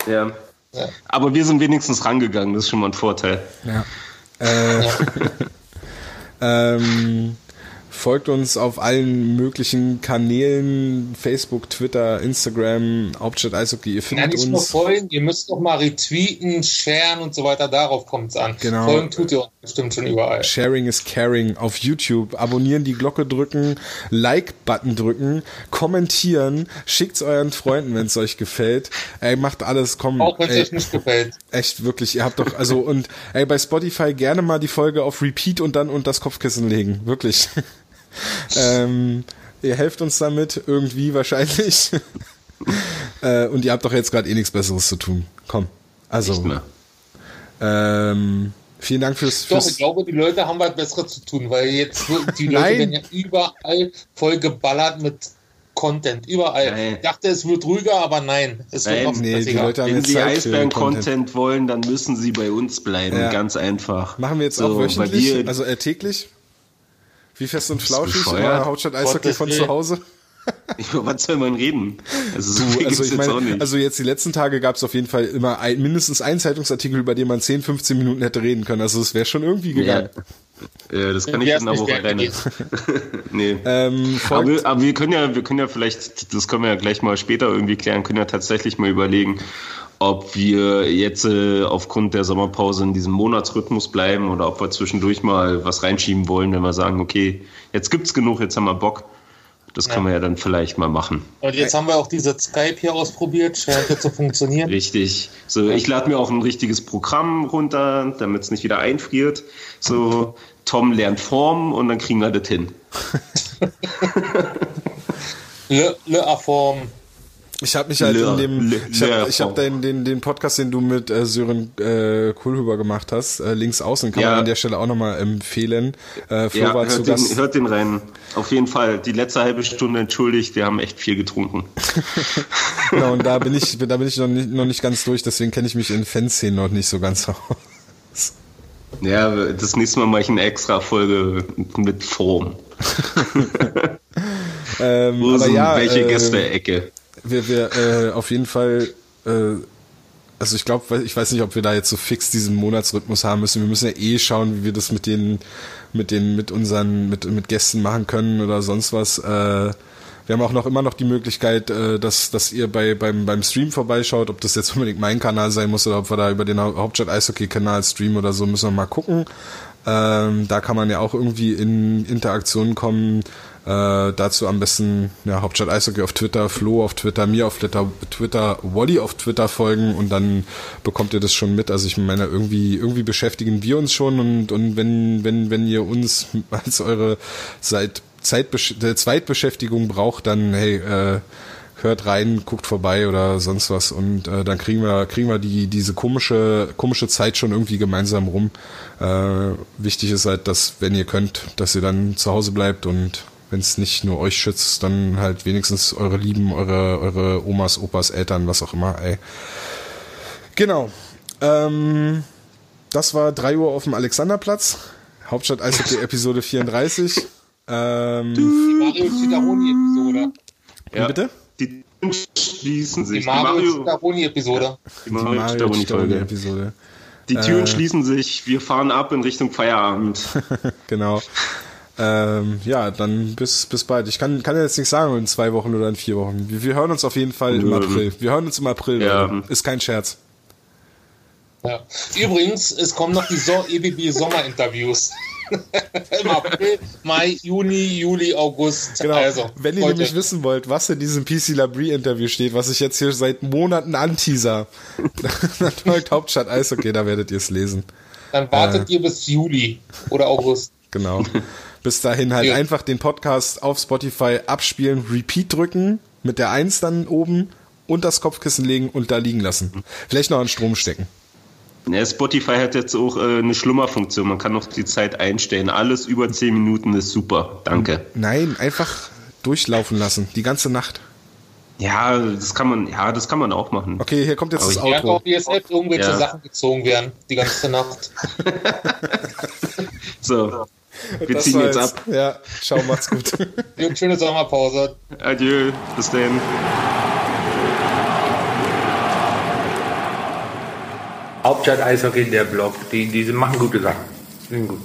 Ja. ja. Aber wir sind wenigstens rangegangen, das ist schon mal ein Vorteil. Ja. Äh, ja. <laughs> ähm, Folgt uns auf allen möglichen Kanälen, Facebook, Twitter, Instagram, Hauptstadt Eishockey. Ihr findet ja, nicht uns. Nur folgen, ihr müsst doch mal retweeten, sharen und so weiter. Darauf kommt es an. Genau. Folgen tut ihr uns bestimmt schon überall. Sharing is caring auf YouTube. Abonnieren, die Glocke drücken, Like-Button drücken, kommentieren, schickt's euren Freunden, wenn es euch gefällt. Ey, macht alles, komm. Auch wenn es euch nicht gefällt. Echt, wirklich. Ihr habt doch, also, und ey, bei Spotify gerne mal die Folge auf Repeat und dann und das Kopfkissen legen. Wirklich. Ähm, ihr helft uns damit, irgendwie wahrscheinlich. <laughs> äh, und ihr habt doch jetzt gerade eh nichts Besseres zu tun. Komm. Also. Ähm, vielen Dank fürs, fürs. Doch, ich glaube, die Leute haben was Besseres zu tun, weil jetzt die Leute werden ja überall voll geballert mit Content, überall. Nein. Ich dachte, es wird ruhiger, aber nein, es nein, wird noch nee, die Leute haben Wenn Sie Eisbären-Content wollen, dann müssen Sie bei uns bleiben, ja. ganz einfach. Machen wir jetzt so, auch wöchentlich, also äh, täglich? Wie fest und flauschig Hauptstadt Eishockey von zu Hause? Über was soll man reden? Also, so du, also ich meine, also jetzt die letzten Tage gab es auf jeden Fall immer ein, mindestens einen Zeitungsartikel, über den man 10, 15 Minuten hätte reden können. Also es wäre schon irgendwie gegangen. Ja. ja das kann ich in einer Woche alleine. <laughs> nee. Ähm, aber, wir, aber wir können ja, wir können ja vielleicht, das können wir ja gleich mal später irgendwie klären, können ja tatsächlich mal überlegen, ob wir jetzt äh, aufgrund der Sommerpause in diesem Monatsrhythmus bleiben oder ob wir zwischendurch mal was reinschieben wollen, wenn wir sagen, okay, jetzt gibt's genug, jetzt haben wir Bock. Das können wir ja dann vielleicht mal machen. Und jetzt haben wir auch diese Skype hier ausprobiert, scheint jetzt zu funktionieren. Richtig. So, ich lade mir auch ein richtiges Programm runter, damit es nicht wieder einfriert. So, Tom lernt Form und dann kriegen wir das hin. Le, Le Aform. Ich habe mich halt Le- in dem, Le- ich habe hab den, den, den Podcast, den du mit äh, Sören äh, Kohlhuber gemacht hast, äh, links außen, kann Ja. man an der Stelle auch nochmal empfehlen. Äh, Flo Ja, war zu hört den, Gast. hört den rein. Auf jeden Fall. Die letzte halbe Stunde entschuldigt, wir haben echt viel getrunken. <laughs> Genau, und da bin ich, da bin ich noch nicht, noch nicht ganz durch, deswegen kenne ich mich in Fanszenen noch nicht so ganz <laughs> aus. Ja, das nächste Mal mache ich eine extra Folge mit Form. <laughs> Ähm, Wo aber sind ja, welche äh, Gäste-Ecke? Wir, wir äh, auf jeden Fall, äh, also ich glaube, ich weiß nicht, ob wir da jetzt so fix diesen Monatsrhythmus haben müssen. Wir müssen ja eh schauen, wie wir das mit den, mit den, mit unseren, mit, mit Gästen machen können oder sonst was. Äh, wir haben auch noch immer noch die Möglichkeit, äh, dass, dass ihr bei, beim, beim Stream vorbeischaut, ob das jetzt unbedingt mein Kanal sein muss oder ob wir da über den Hau- Hauptstadt Eishockey-Kanal streamen oder so, müssen wir mal gucken. Ähm, da kann man ja auch irgendwie in Interaktion kommen. Äh, dazu am besten ja, Hauptstadt Eishockey auf Twitter, Flo auf Twitter, mir auf Twitter, Twitter, Wally auf Twitter folgen und dann bekommt ihr das schon mit. Also ich meine, irgendwie, irgendwie beschäftigen wir uns schon und, und wenn, wenn, wenn ihr uns <laughs> als eure seit Zeitbesch der Zweitbeschäftigung braucht, dann hey, äh, hört rein, guckt vorbei oder sonst was und äh, dann kriegen wir kriegen wir die diese komische komische Zeit schon irgendwie gemeinsam rum. Äh, wichtig ist halt, dass wenn ihr könnt, dass ihr dann zu Hause bleibt und wenn es nicht nur euch schützt, dann halt wenigstens eure Lieben, eure eure Omas, Opas, Eltern, was auch immer. Ey. Genau. Ähm, das war 3 Uhr auf dem Alexanderplatz. Hauptstadt Eishockey <laughs> Episode 34. Ähm, Die Mario Citaroni-Episode. Ja. bitte? Die Türen schließen sich. Die Mario Mario, Citaroni-Episode. die Mario Stauoni Folge. Episode. Die Türen Äh. schließen sich. Wir fahren ab in Richtung Feierabend. <laughs> Genau. Ähm, ja, dann bis, bis bald. Ich kann, kann jetzt nicht sagen in zwei Wochen oder in vier Wochen. Wir, wir hören uns auf jeden Fall im. April. Wir hören uns im April. Ja. Leute. Ist kein Scherz. Ja. Übrigens, es kommen noch die so EBB Sommerinterviews. <laughs> Im April, Mai, Juni, Juli, August. Genau. Also, Wenn ihr heute. nämlich wissen wollt, was in diesem PC Labrie Interview steht, was ich jetzt hier seit Monaten anteaser, <laughs> dann folgt Hauptstadt Eishockey, da werdet ihr es lesen. dann wartet ihr bis Juli oder August. Genau. Bis dahin halt Ja. einfach den Podcast auf Spotify abspielen, Repeat drücken, mit der Eins dann oben und das Kopfkissen legen und da liegen lassen. Vielleicht noch an Strom stecken. Ja, Spotify hat jetzt auch äh, eine Schlummerfunktion. Man kann noch die Zeit einstellen. Alles über 10 Minuten ist super. Danke. Nein, einfach durchlaufen lassen, die ganze Nacht. Ja, das kann man, ja, das kann man auch machen. Okay, hier kommt jetzt Aber das ich- Ja, Outro. auf ESF irgendwelche Ja. Sachen gezogen werden, die ganze Nacht. <laughs> <laughs> So, wir ziehen jetzt ab. Ja, ciao, macht's gut. <laughs> Schöne Sommerpause. Adieu, bis dann. Hauptstadt Eishockey, der Blog, die, die machen gute Sachen. Sind gut.